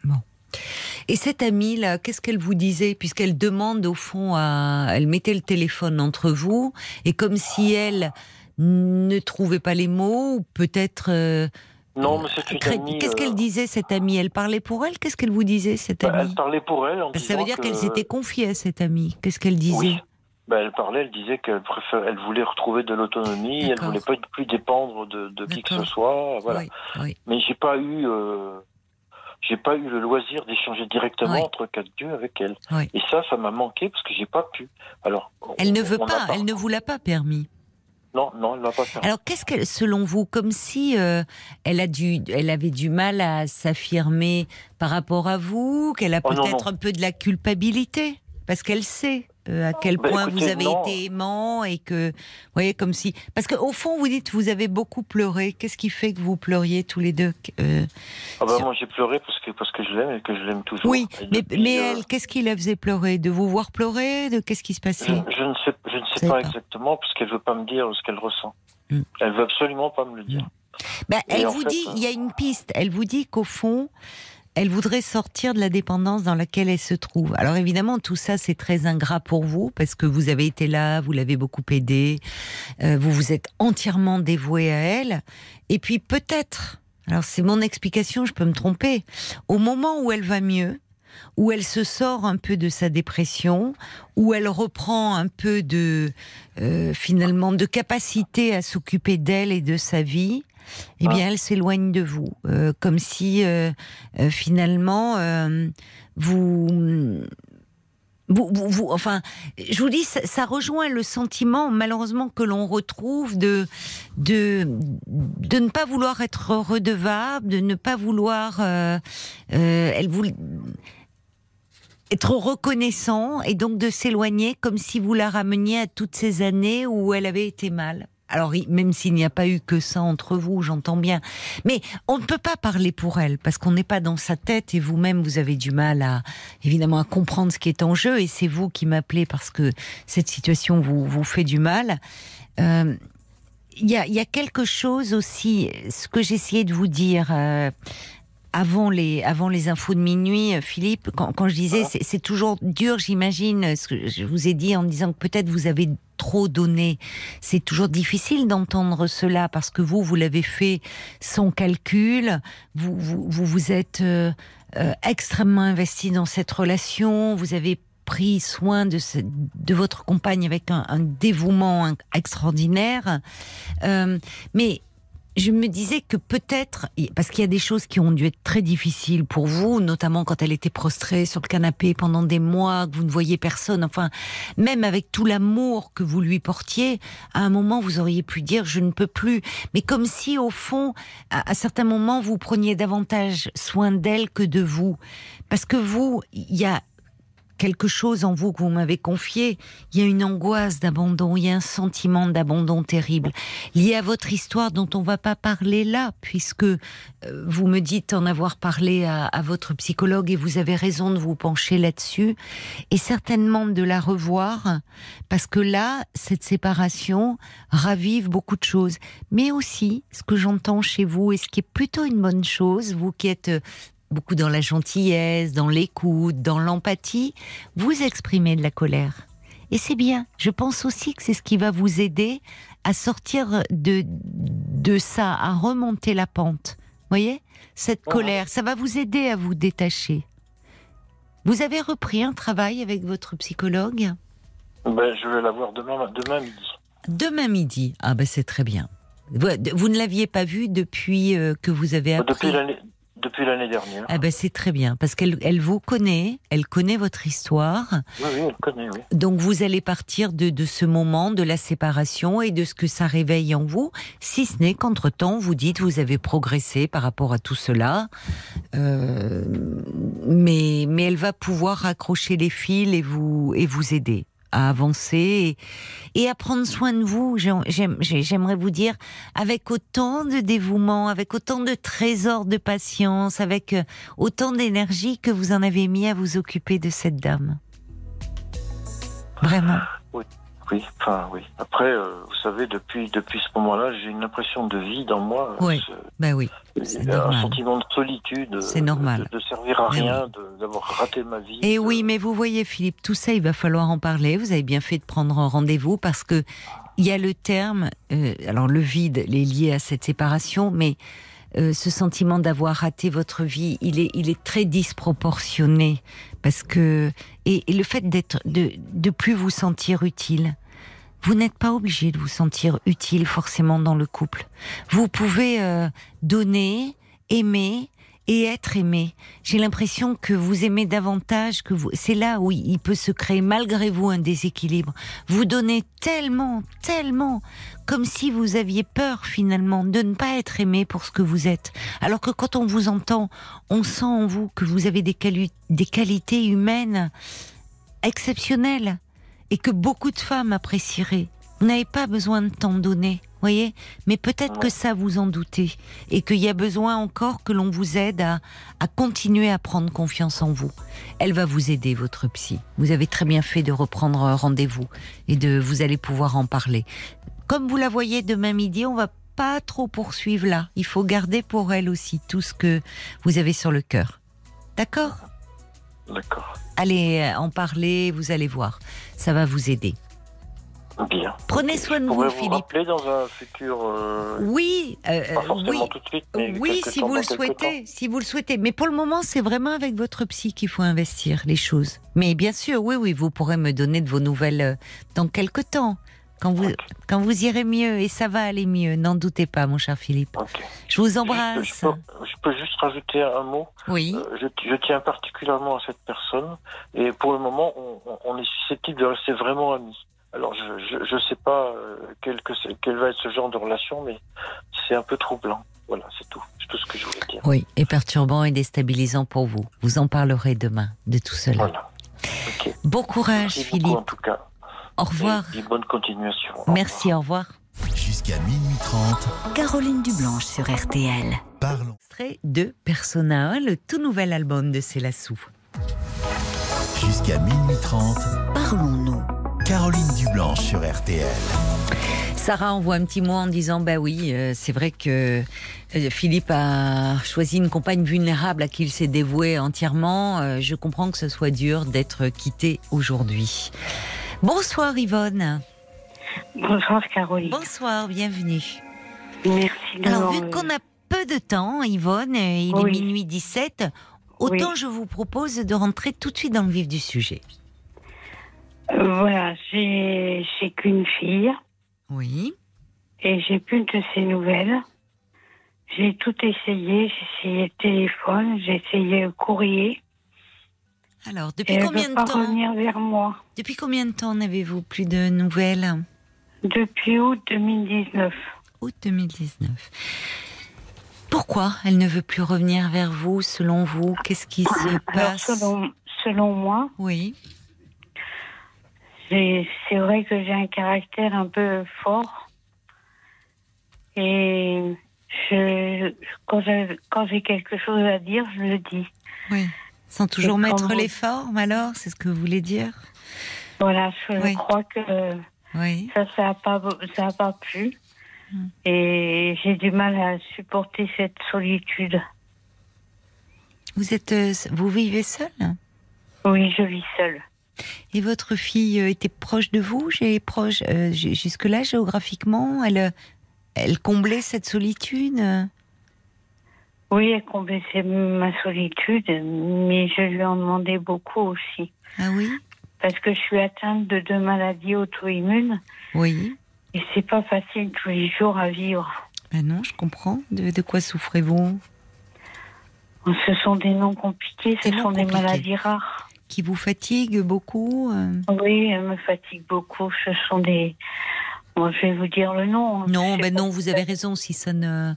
Bon. Et cette amie-là, qu'est-ce qu'elle vous disait? Puisqu'elle demande au fond à... Elle mettait le téléphone entre vous, et comme si elle ne trouvait pas les mots, ou peut-être. Euh, non, mais c'est une amie. Qu'est-ce qu'elle euh, disait, cette amie? Elle parlait pour elle? Qu'est-ce qu'elle vous disait, cette bah, amie? Elle parlait pour elle en Ça veut dire qu'elle s'était confiée à cette amie. Qu'est-ce qu'elle disait? oui. Bah, elle parlait, elle disait qu'elle préfère, elle voulait retrouver de l'autonomie, elle voulait pas plus dépendre de, de qui que ce soit, voilà. Oui, Mais j'ai pas eu, euh, j'ai pas eu le loisir d'échanger directement entre quatre dieux avec elle. Et ça, ça m'a manqué parce que j'ai pas pu. Alors, elle ne veut pas, elle ne vous l'a pas permis. Non, non, elle n'a pas fait. Alors, qu'est-ce qu'elle, selon vous, comme si euh, elle a dû, elle avait du mal à s'affirmer par rapport à vous, qu'elle a oh, peut-être un peu de la culpabilité, parce qu'elle sait euh, à quel bah, point vous avez été aimant et que, vous voyez, comme si, parce qu'au fond, vous dites, vous avez beaucoup pleuré. Qu'est-ce qui fait que vous pleuriez tous les deux euh, ah bah, moi, j'ai pleuré parce que parce que je l'aime et que je l'aime toujours. Oui, mais, mais elle, qu'est-ce qui la faisait pleurer? De vous voir pleurer? De qu'est-ce qui se passait? je, ne sais, je ne sais pas, exactement parce qu'elle veut pas me dire ce qu'elle ressent. Hmm. Elle veut absolument pas me le dire. Bah, elle vous dit, il y a une piste. Elle vous dit qu'au fond, elle voudrait sortir de la dépendance dans laquelle elle se trouve. Alors évidemment, tout ça, c'est très ingrat pour vous, parce que vous avez été là, vous l'avez beaucoup aidé, euh, vous vous êtes entièrement dévoué à elle, et puis peut-être, Alors c'est mon explication, je peux me tromper. Au moment où elle va mieux, où elle se sort un peu de sa dépression, où elle reprend un peu de euh, finalement de capacité à s'occuper d'elle et de sa vie, eh bien Ah. elle s'éloigne de vous, euh, comme si euh, euh, finalement vous vous, vous- vous- enfin, je vous dis, ça, ça rejoint le sentiment, malheureusement, que l'on retrouve de, de, de ne pas vouloir être redevable, de ne pas vouloir, elle être reconnaissant et donc de s'éloigner comme si vous la rameniez à toutes ces années où elle avait été mal. Alors, même s'il n'y a pas eu que ça entre vous, j'entends bien. Mais on ne peut pas parler pour elle parce qu'on n'est pas dans sa tête et vous-même, vous avez du mal à, évidemment, à comprendre ce qui est en jeu et c'est vous qui m'appelez parce que cette situation vous, vous fait du mal. Euh, Il y, a, il y a quelque chose aussi, ce que j'essayais de vous dire euh, avant les avant les infos de minuit, euh, Philippe, quand, quand je disais c'est c'est toujours dur, j'imagine, ce que je vous ai dit en disant que peut-être vous avez trop donné. C'est toujours difficile d'entendre cela parce que vous, vous l'avez fait sans calcul. Vous vous vous, êtes euh, euh, extrêmement investi dans cette relation. Vous avez pris soin de, votre compagne avec un, dévouement in- extraordinaire. Euh, mais je me disais que peut-être, parce qu'il y a des choses qui ont dû être très difficiles pour vous, notamment quand elle était prostrée sur le canapé pendant des mois, que vous ne voyez personne, enfin, même avec tout l'amour que vous lui portiez, à un moment, vous auriez pu dire je ne peux plus. Mais comme si, au fond, à, à certains moments, vous preniez davantage soin d'elle que de vous. Parce que vous, il y a quelque chose en vous que vous m'avez confié, il y a une angoisse d'abandon, il y a un sentiment d'abandon terrible, lié à votre histoire dont on va pas parler là, puisque euh, vous me dites en avoir parlé à, à votre psychologue et vous avez raison de vous pencher là-dessus, et certainement de la revoir, parce que là, cette séparation ravive beaucoup de choses. Mais aussi, ce que j'entends chez vous, et ce qui est plutôt une bonne chose, vous qui êtes euh, beaucoup dans la gentillesse, dans l'écoute, dans l'empathie, vous exprimez de la colère. Et c'est bien. Je pense aussi que c'est ce qui va vous aider à sortir de, de ça, à remonter la pente. voyez? Cette Ouais. colère, ça va vous aider à vous détacher. Vous avez repris un travail avec votre psychologue? Ben, je vais la voir demain, demain midi. Demain midi. Ah ben c'est très bien. Vous, vous ne l'aviez pas vu depuis euh, que vous avez appris? Depuis l'année, depuis l'année dernière. Ah ben c'est très bien parce qu'elle elle vous connaît, elle connaît votre histoire. Oui, oui, elle connaît, oui. Donc vous allez partir de, de ce moment de la séparation et de ce que ça réveille en vous, si ce n'est qu'entre-temps, vous dites vous avez progressé par rapport à tout cela. Euh, mais, mais elle va pouvoir raccrocher les fils et vous, et vous aider à avancer et, à prendre soin de vous. J'aime- j'aime- J'aimerais vous dire, avec autant de dévouement, avec autant de trésors de patience, avec euh, autant d'énergie que vous en avez mis à vous occuper de cette dame. Vraiment. Enfin, oui. Après, euh, vous savez, depuis, depuis ce moment-là, j'ai une impression de vide en moi. Oui, Ben oui. c'est un sentiment de solitude. C'est euh, normal. De, de servir à Mais rien, d'avoir raté ma vie. Et de- oui, mais vous voyez, Philippe, tout ça, il va falloir en parler. Vous avez bien fait de prendre un rendez-vous parce que il y a le terme, euh, alors le vide est lié à cette séparation, mais euh, ce sentiment d'avoir raté votre vie, il est, il est très disproportionné parce que et, et le fait d'être, de, de plus vous sentir utile. Vous n'êtes pas obligé de vous sentir utile forcément dans le couple. Vous pouvez euh, donner, aimer et être aimé. J'ai l'impression que vous aimez davantage que vous. C'est là où il peut se créer malgré vous un déséquilibre. Vous donnez tellement, tellement, comme si vous aviez peur finalement de ne pas être aimé pour ce que vous êtes. Alors que quand on vous entend, on sent en vous que vous avez des, des qualités humaines exceptionnelles et que beaucoup de femmes apprécieraient. Vous n'avez pas besoin de tant donner, voyez Mais peut-être que ça vous en doutez et qu'il y a besoin encore que l'on vous aide à, à continuer à prendre confiance en vous. Elle va vous aider, votre psy. Vous avez très bien fait de reprendre rendez-vous et de vous allez pouvoir en parler. Comme vous la voyez demain midi, on va pas trop poursuivre là. Il faut garder pour elle aussi tout ce que vous avez sur le cœur. D'accord? D'accord. Allez euh, en parler, vous allez voir. Ça va vous aider. Bien. Prenez soin de vous, vous Philippe. rappeler dans un futur. euh, Oui, euh, pas forcément oui. tout de suite, mais Oui, si temps, vous le souhaitez, si vous le souhaitez. Mais pour le moment, c'est vraiment avec votre psy qu'il faut investir les choses. Mais bien sûr, oui, oui, vous pourrez me donner de vos nouvelles euh, dans quelques temps, quand vous, quand vous irez mieux et ça va aller mieux. N'en doutez pas, mon cher Philippe. Je vous embrasse. je peux, je peux juste rajouter un mot. Oui. Euh, je, je tiens particulièrement à cette personne et pour le moment, on est susceptible de rester vraiment amis. Alors, je ne sais pas euh, quel, que quel va être ce genre de relation, mais c'est un peu troublant. Voilà, c'est tout. C'est tout ce que je voulais dire. Oui, et perturbant et déstabilisant pour vous. Vous en parlerez demain de tout cela. Voilà. Bon courage, Merci beaucoup, Philippe. en tout cas. Au revoir. Et, et bonne continuation. Au Merci, au revoir. Jusqu'à minuit 30, Caroline Dublanche sur RTL. parlons. Extrait de Persona, le tout nouvel album de Célassou. Jusqu'à minuit 30, Parlons-nous. Caroline Dublanche sur RTL. Sarah envoie un petit mot en disant bah oui, euh, c'est vrai que euh, Philippe a choisi une compagne vulnérable à qui il s'est dévoué entièrement. Euh, je comprends que ce soit dur d'être quitté aujourd'hui. Bonsoir Yvonne. Bonsoir Caroline. Bonsoir, bienvenue. Merci Alors vu qu'on a peu de temps, Yvonne, il Oui. est minuit 17, autant Oui. je vous propose de rentrer tout de suite dans le vif du sujet. Voilà, j'ai qu'une fille Oui. et j'ai plus de ses nouvelles. J'ai tout essayé, j'ai essayé le téléphone, j'ai essayé le courrier. Alors, Et depuis elle combien veut de pas temps revenir vers moi. Depuis combien de temps n'avez-vous plus de nouvelles Depuis août 2019. Août 2019. Pourquoi elle ne veut plus revenir vers vous, selon vous? Qu'est-ce qui se Alors, passe? selon, selon moi, Oui. C'est vrai que j'ai un caractère un peu fort. Et je, quand j'ai quelque chose à dire, je le dis. Oui. Sans toujours Et mettre les formes, alors C'est ce que vous voulez dire? Voilà, je Oui. crois que Oui. ça, ça n'a pas, ça a pas plu. Hmm. Et j'ai du mal à supporter cette solitude. Vous êtes, euh, vous vivez seul Oui, je vis seule. Et votre fille euh, était proche de vous J'ai proche euh, ju- jusque-là géographiquement. Elle, euh, elle comblait cette solitude? Oui, elle comblait ma solitude, mais je lui en demandais beaucoup aussi. Ah oui? Parce que je suis atteinte de deux maladies auto-immunes Oui. et c'est pas facile tous les jours à vivre. Ben non, je comprends. De, de quoi souffrez-vous? Ce sont des noms compliqués, ce sont des maladies rares. Qui vous fatigue beaucoup euh Oui, elles me fatiguent beaucoup. Ce sont des. Bon, je vais vous dire le nom. Non, Je sais ben non, vous avez raison. Si ça ne,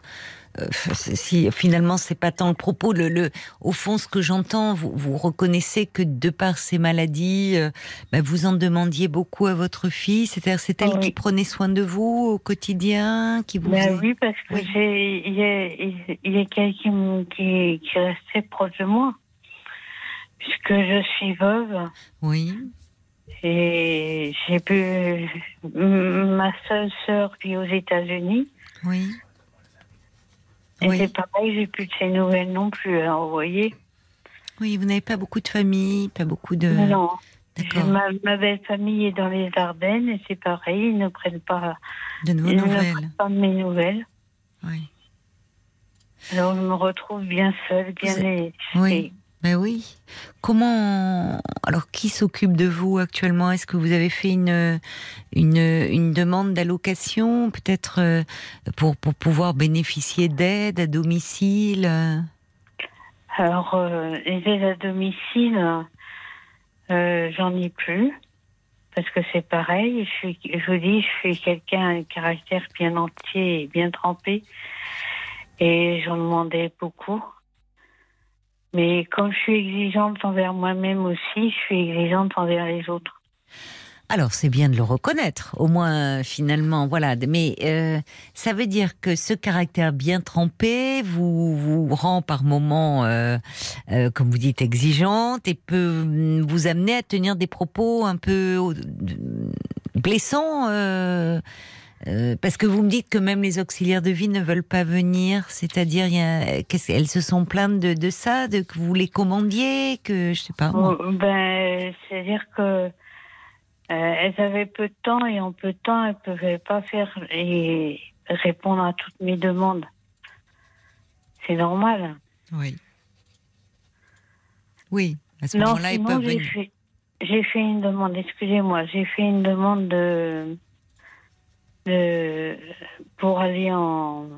euh, si finalement c'est pas tant le propos, le, le au fond ce que j'entends, vous, vous reconnaissez que de par ces maladies, euh, ben, vous en demandiez beaucoup à votre fille. C'est-à-dire c'est elle Oui. qui prenait soin de vous au quotidien, qui vous. Ben oui, parce que Oui. j'ai, il y a, il y a quelqu'un qui, qui restait proche de moi. Puisque je suis veuve Oui. et j'ai pu. Ma seule sœur vit aux États-Unis. Oui. Et Oui. c'est pareil, j'ai plus de ses nouvelles non plus. Alors, vous voyez Oui, vous n'avez pas beaucoup de famille, pas beaucoup de. Non. D'accord. Ma, ma belle famille est dans les Ardennes et c'est pareil, ils ne prennent pas, De ils ne prennent pas mes nouvelles. Oui. Alors je me retrouve bien seule, bien et- Oui. Et- Ben oui. Comment alors qui s'occupe de vous actuellement? Est-ce que vous avez fait une une, demande d'allocation peut-être euh, pour pouvoir bénéficier d'aide à domicile? Alors, euh, les à domicile, euh, j'en ai plus. Parce que c'est pareil, je, vous dis, je suis quelqu'un un caractère bien entier et bien trempé. Et j'en demandais beaucoup. Mais comme je suis exigeante envers moi-même aussi, je suis exigeante envers les autres. Alors c'est bien de le reconnaître, au moins finalement, voilà. Mais euh, ça veut dire que ce caractère bien trempé vous vous rend par moments, euh, euh, comme vous dites, exigeante et peut mm, vous amener à tenir des propos un peu blessants. Euh, euh, parce que vous me dites que même les auxiliaires de vie ne veulent pas venir, c'est-à-dire, il y a- qu'est-ce- elles se sont plaintes de, de ça, de que vous les commandiez, que je sais pas. ben, c'est-à-dire que elles avaient peu de temps et en peu de temps, elles ne pouvaient pas faire et répondre à toutes mes demandes. C'est normal. Oui. Oui, à ce moment-là, ils peuvent j'ai venir. fait, j'ai fait une demande, excusez-moi, j'ai fait une demande de, de pour aller en,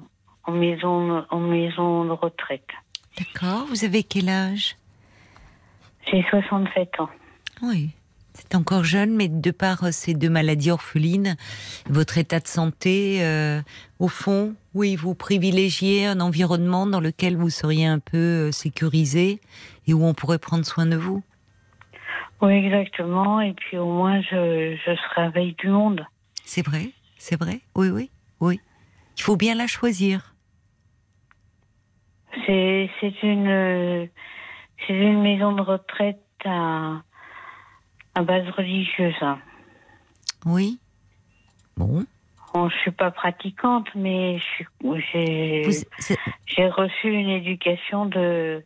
en maison en maison de retraite. D'accord. Vous avez quel âge? J'ai 67 ans. Oui. C'est encore jeune, mais de par euh, ces deux maladies orphelines, votre état de santé, euh, au fond, oui, vous privilégiez un environnement dans lequel vous seriez un peu euh, sécurisé et où on pourrait prendre soin de vous? Oui, exactement. Et puis au moins, je, je serai avec du monde. C'est vrai, c'est vrai? Oui, oui, oui. Il faut bien la choisir. C'est une c'est une maison de retraite à à base religieuse. hein. Oui. Bon. Bon, je suis pas pratiquante, mais j'ai Vous- reçu une éducation de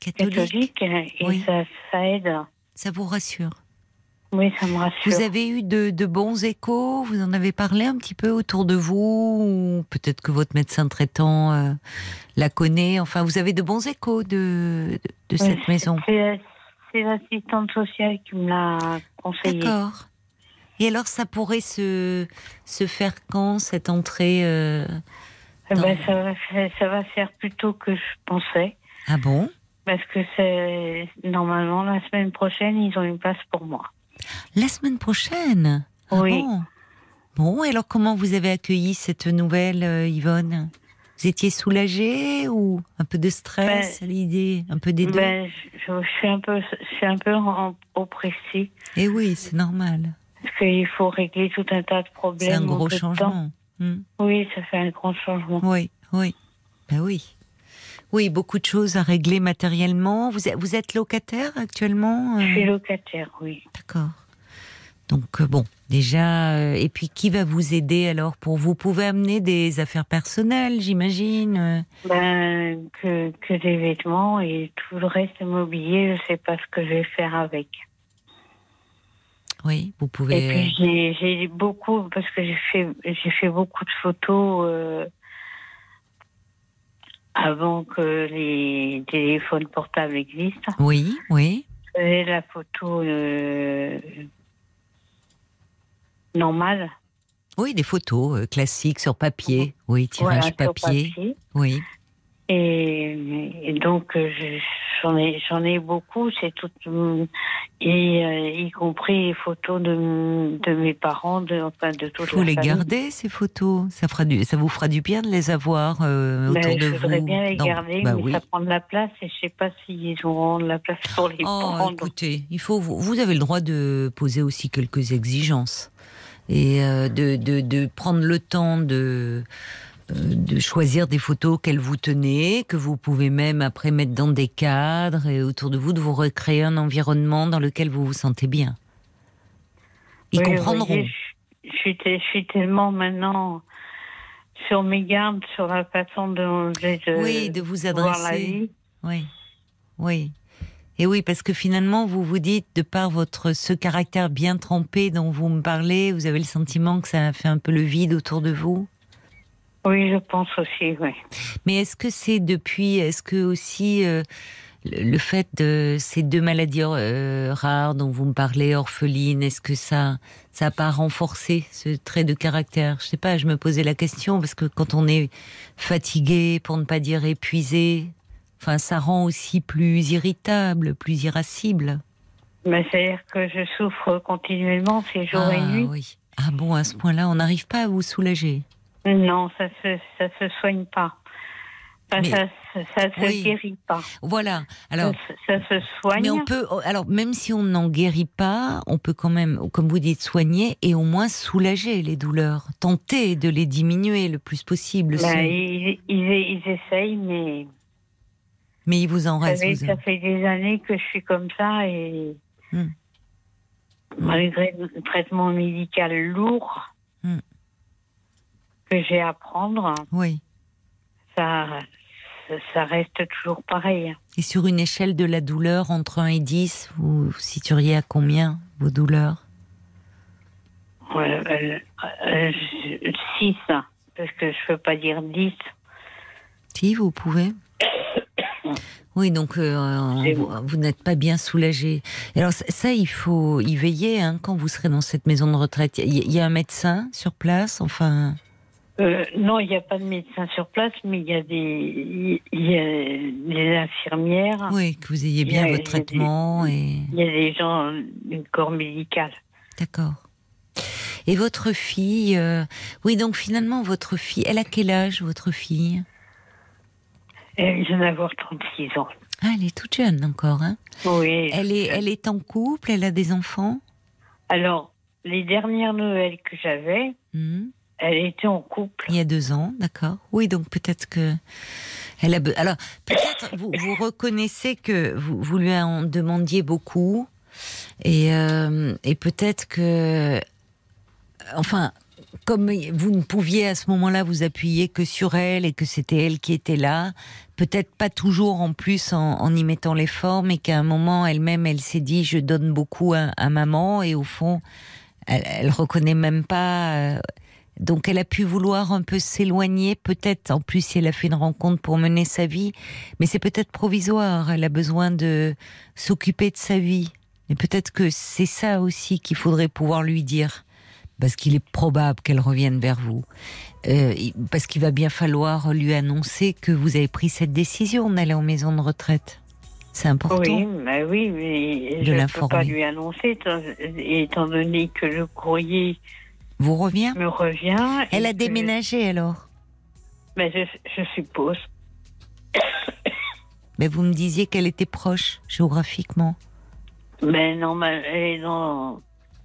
catholique. catholique et Oui. ça, ça aide. Ça vous rassure. Oui, ça me rassure. Vous avez eu de, de bons échos? Vous en avez parlé un petit peu autour de vous? Ou peut-être que votre médecin traitant euh, la connaît? Enfin, vous avez de bons échos de, de, de cette Oui, maison. C'est l'assistante sociale qui me l'a conseillé. D'accord. Et alors, ça pourrait se, se faire quand, cette entrée euh, Eh ben, ça, va faire, ça va faire plus tôt que je pensais. Ah bon? Parce que c'est normalement la semaine prochaine, ils ont une place pour moi. La semaine prochaine Ah Oui. Bon. Bon, et alors comment vous avez accueilli cette nouvelle, euh, Yvonne? Vous étiez soulagée ou un peu de stress à l'idée Un peu des deux? Ben, je, je suis un peu, je suis un peu oppressée Eh oui, c'est normal. parce qu'il faut régler tout un tas de problèmes. C'est un gros changement. Hmm. Oui, ça fait un grand changement. Oui, oui. Ben oui. Oui, beaucoup de choses à régler matériellement. Vous êtes, vous êtes locataire actuellement Je suis euh, locataire, oui. D'accord. Donc euh, bon, déjà, euh, et puis qui va vous aider alors pour vous pouvez amener des affaires personnelles, j'imagine. euh. Ben, que, que des vêtements et tout le reste mobilier, je sais pas ce que je vais faire avec. Oui, vous Et pouvez. puis j'ai beaucoup parce que j'ai fait j'ai fait beaucoup de photos euh, avant que les téléphones portables existent. Oui, oui. Faisais la photo euh, normale. Oui, des photos euh, classiques sur papier. Oui, tirage voilà, papier. papier. Oui. Et, et donc euh, je- j'en ai j'en ai beaucoup, c'est tout et euh, y compris les photos de, de mes parents, de enfin de toute faut la les famille. garder ces photos. Ça fera du, ça vous fera du bien de les avoir euh, Ben, autour de je vous. voudrais bien les garder, Bah mais oui. ça prend de la place et je sais pas s'ils auront de la place pour les Oh, prendre. écoutez, il faut, vous vous avez le droit de poser aussi quelques exigences et euh, de, de, de prendre le temps de, euh, de choisir des photos qu'elles vous tenez, que vous pouvez même après mettre dans des cadres et autour de vous de vous recréer un environnement dans lequel vous vous sentez bien. Ils Oui, comprendront. je, suis, te- je suis tellement maintenant sur mes gardes, sur la façon de, de, oui, de vous voir la adresser. vie. Oui, oui. Et oui, parce que finalement, vous vous dites, de par votre ce caractère bien trempé dont vous me parlez, vous avez le sentiment que ça a fait un peu le vide autour de vous? Oui, je pense aussi, oui. Mais est-ce que c'est depuis, est-ce que aussi euh, le, fait de ces deux maladies euh, rares dont vous me parlez, orphelines, est-ce que ça, ça a pas renforcé ce trait de caractère? Je sais pas, je me posais la question parce que quand on est fatigué, pour ne pas dire épuisé, enfin, ça rend aussi plus irritable, plus irascible. Mais c'est-à-dire que je souffre continuellement, c'est jour et ah nuit. oui. Ah bon, à ce point-là, on n'arrive pas à vous soulager. Non, ça se, ça se soigne pas. Enfin, Mais- ça, ça se Oui. guérit pas. Voilà. Alors. ça, se- ça se soigne. Mais on peut, alors même si on n'en guérit pas, on peut quand même, comme vous dites, soigner et au moins soulager les douleurs, tenter de les diminuer le plus possible. Ils, ils, ils essayent, mais Mais il vous en vous reste. savez, vous- ça fait des années que je suis comme ça et Hmm. malgré le traitement médical lourd Hmm. que j'ai à prendre, Oui. ça, ça, reste toujours pareil. Et sur une échelle de la douleur entre 1 et 10, vous vous situeriez à combien vos douleurs? 6, hein, parce que je peux pas dire 10. Si, vous pouvez. Oui, donc euh, vous, vous n'êtes pas bien soulagé. Alors ça, ça, il faut y veiller hein, quand vous serez dans cette maison de retraite. Il y, a un médecin sur place, enfin? Euh, non, il n'y a pas de médecin sur place, mais il y a des, il y a des infirmières. Oui, que vous ayez bien a- votre traitement et. Il y a des gens du corps médical. D'accord. Et votre fille, euh, oui, donc finalement, votre fille, elle a quel âge, votre fille? Elle vient d'avoir 36 ans. Ah, elle est toute jeune encore, hein Oui. Elle est, elle est en couple, elle a des enfants? Alors, les dernières Noëls que j'avais, Mhm. elle était en couple. Il y a deux ans, d'accord. Oui, donc peut-être que elle a. be- Alors peut-être vous, vous reconnaissez que vous, vous lui en demandiez beaucoup et, euh, et peut-être que, enfin, comme vous ne pouviez à ce moment-là vous appuyer que sur elle et que c'était elle qui était là, peut-être pas toujours en plus en, y mettant l'effort, mais qu'à un moment elle-même elle s'est dit je donne beaucoup à, maman et au fond elle, elle reconnaît même pas. euh, donc elle a pu vouloir un peu s'éloigner, peut-être en plus si elle a fait une rencontre pour mener sa vie, mais c'est peut-être provisoire, elle a besoin de s'occuper de sa vie. Et peut-être que c'est ça aussi qu'il faudrait pouvoir lui dire, parce qu'il est probable qu'elle revienne vers vous, Euh, parce qu'il va bien falloir lui annoncer que vous avez pris cette décision d'aller en maison de retraite. C'est important. Oui, bah oui, mais je ne peux pas lui annoncer, étant, étant donné que le courrier Vous revient me revient. Elle a déménagé alors je, je suppose. Mais vous me disiez qu'elle était proche géographiquement. Mais non, mais elle est dans.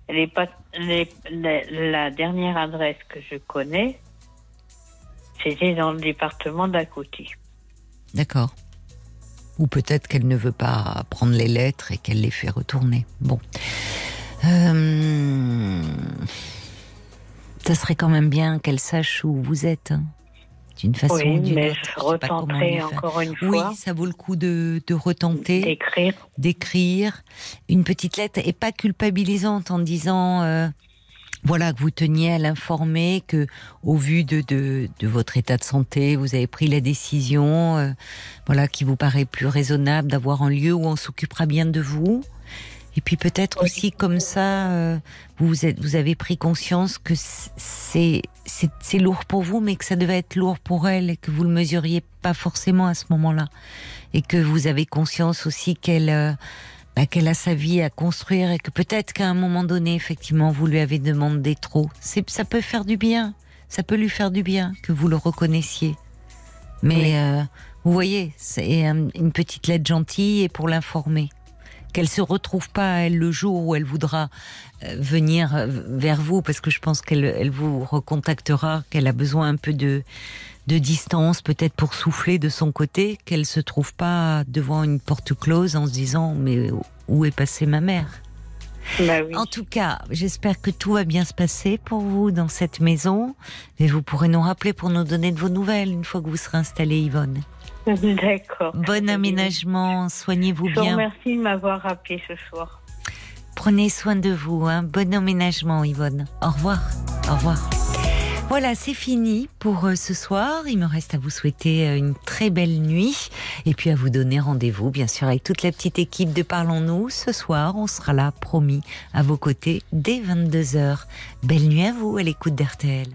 La dernière adresse que je connais, c'était dans le département d'à côté. D'accord. Ou peut-être qu'elle ne veut pas prendre les lettres et qu'elle les fait retourner. Bon. Euh, Ça serait quand même bien qu'elle sache où vous êtes. hein. D'une façon oui, ou d'une autre. je retenterai encore une Oui, fois ça vaut le coup de, de retenter d'écrire. d'écrire une petite lettre et pas culpabilisante en disant euh, voilà que vous teniez à l'informer que au vu de, de, de votre état de santé vous avez pris la décision euh, voilà qui vous paraît plus raisonnable d'avoir un lieu où on s'occupera bien de vous et puis peut-être aussi comme ça euh, vous êtes vous avez pris conscience que c'est lourd pour vous mais que ça devait être lourd pour elle et que vous le mesuriez pas forcément à ce moment-là et que vous avez conscience aussi qu'elle euh, bah, qu'elle a sa vie à construire et que peut-être qu'à un moment donné, effectivement, vous lui avez demandé trop. Ça peut faire du bien, ça peut lui faire du bien que vous le reconnaissiez. Mais euh, vous voyez, c'est un- une petite lettre gentille et pour l'informer. Qu'elle se retrouve pas elle le jour où elle voudra euh, venir euh, vers vous, parce que je pense qu'elle elle vous recontactera, qu'elle a besoin un peu de de distance, peut-être pour souffler de son côté, qu'elle se trouve pas devant une porte close en se disant mais où est passée ma mère? Bah oui. En tout cas, j'espère que tout va bien se passer pour vous dans cette maison et vous pourrez nous rappeler pour nous donner de vos nouvelles une fois que vous serez installée, Yvonne. D'accord. Bon aménagement, soignez-vous Je vous bien, remercie de m'avoir appelé ce soir. prenez soin de vous, hein. bon aménagement, Yvonne. Au revoir, au revoir. Voilà, c'est fini pour euh, ce soir. Il me reste à vous souhaiter euh, une très belle nuit et puis à vous donner rendez-vous, bien sûr, avec toute la petite équipe de Parlons-nous. Ce soir, on sera là, promis, à vos côtés dès 22h. Belle nuit à vous à l'écoute d'RTL.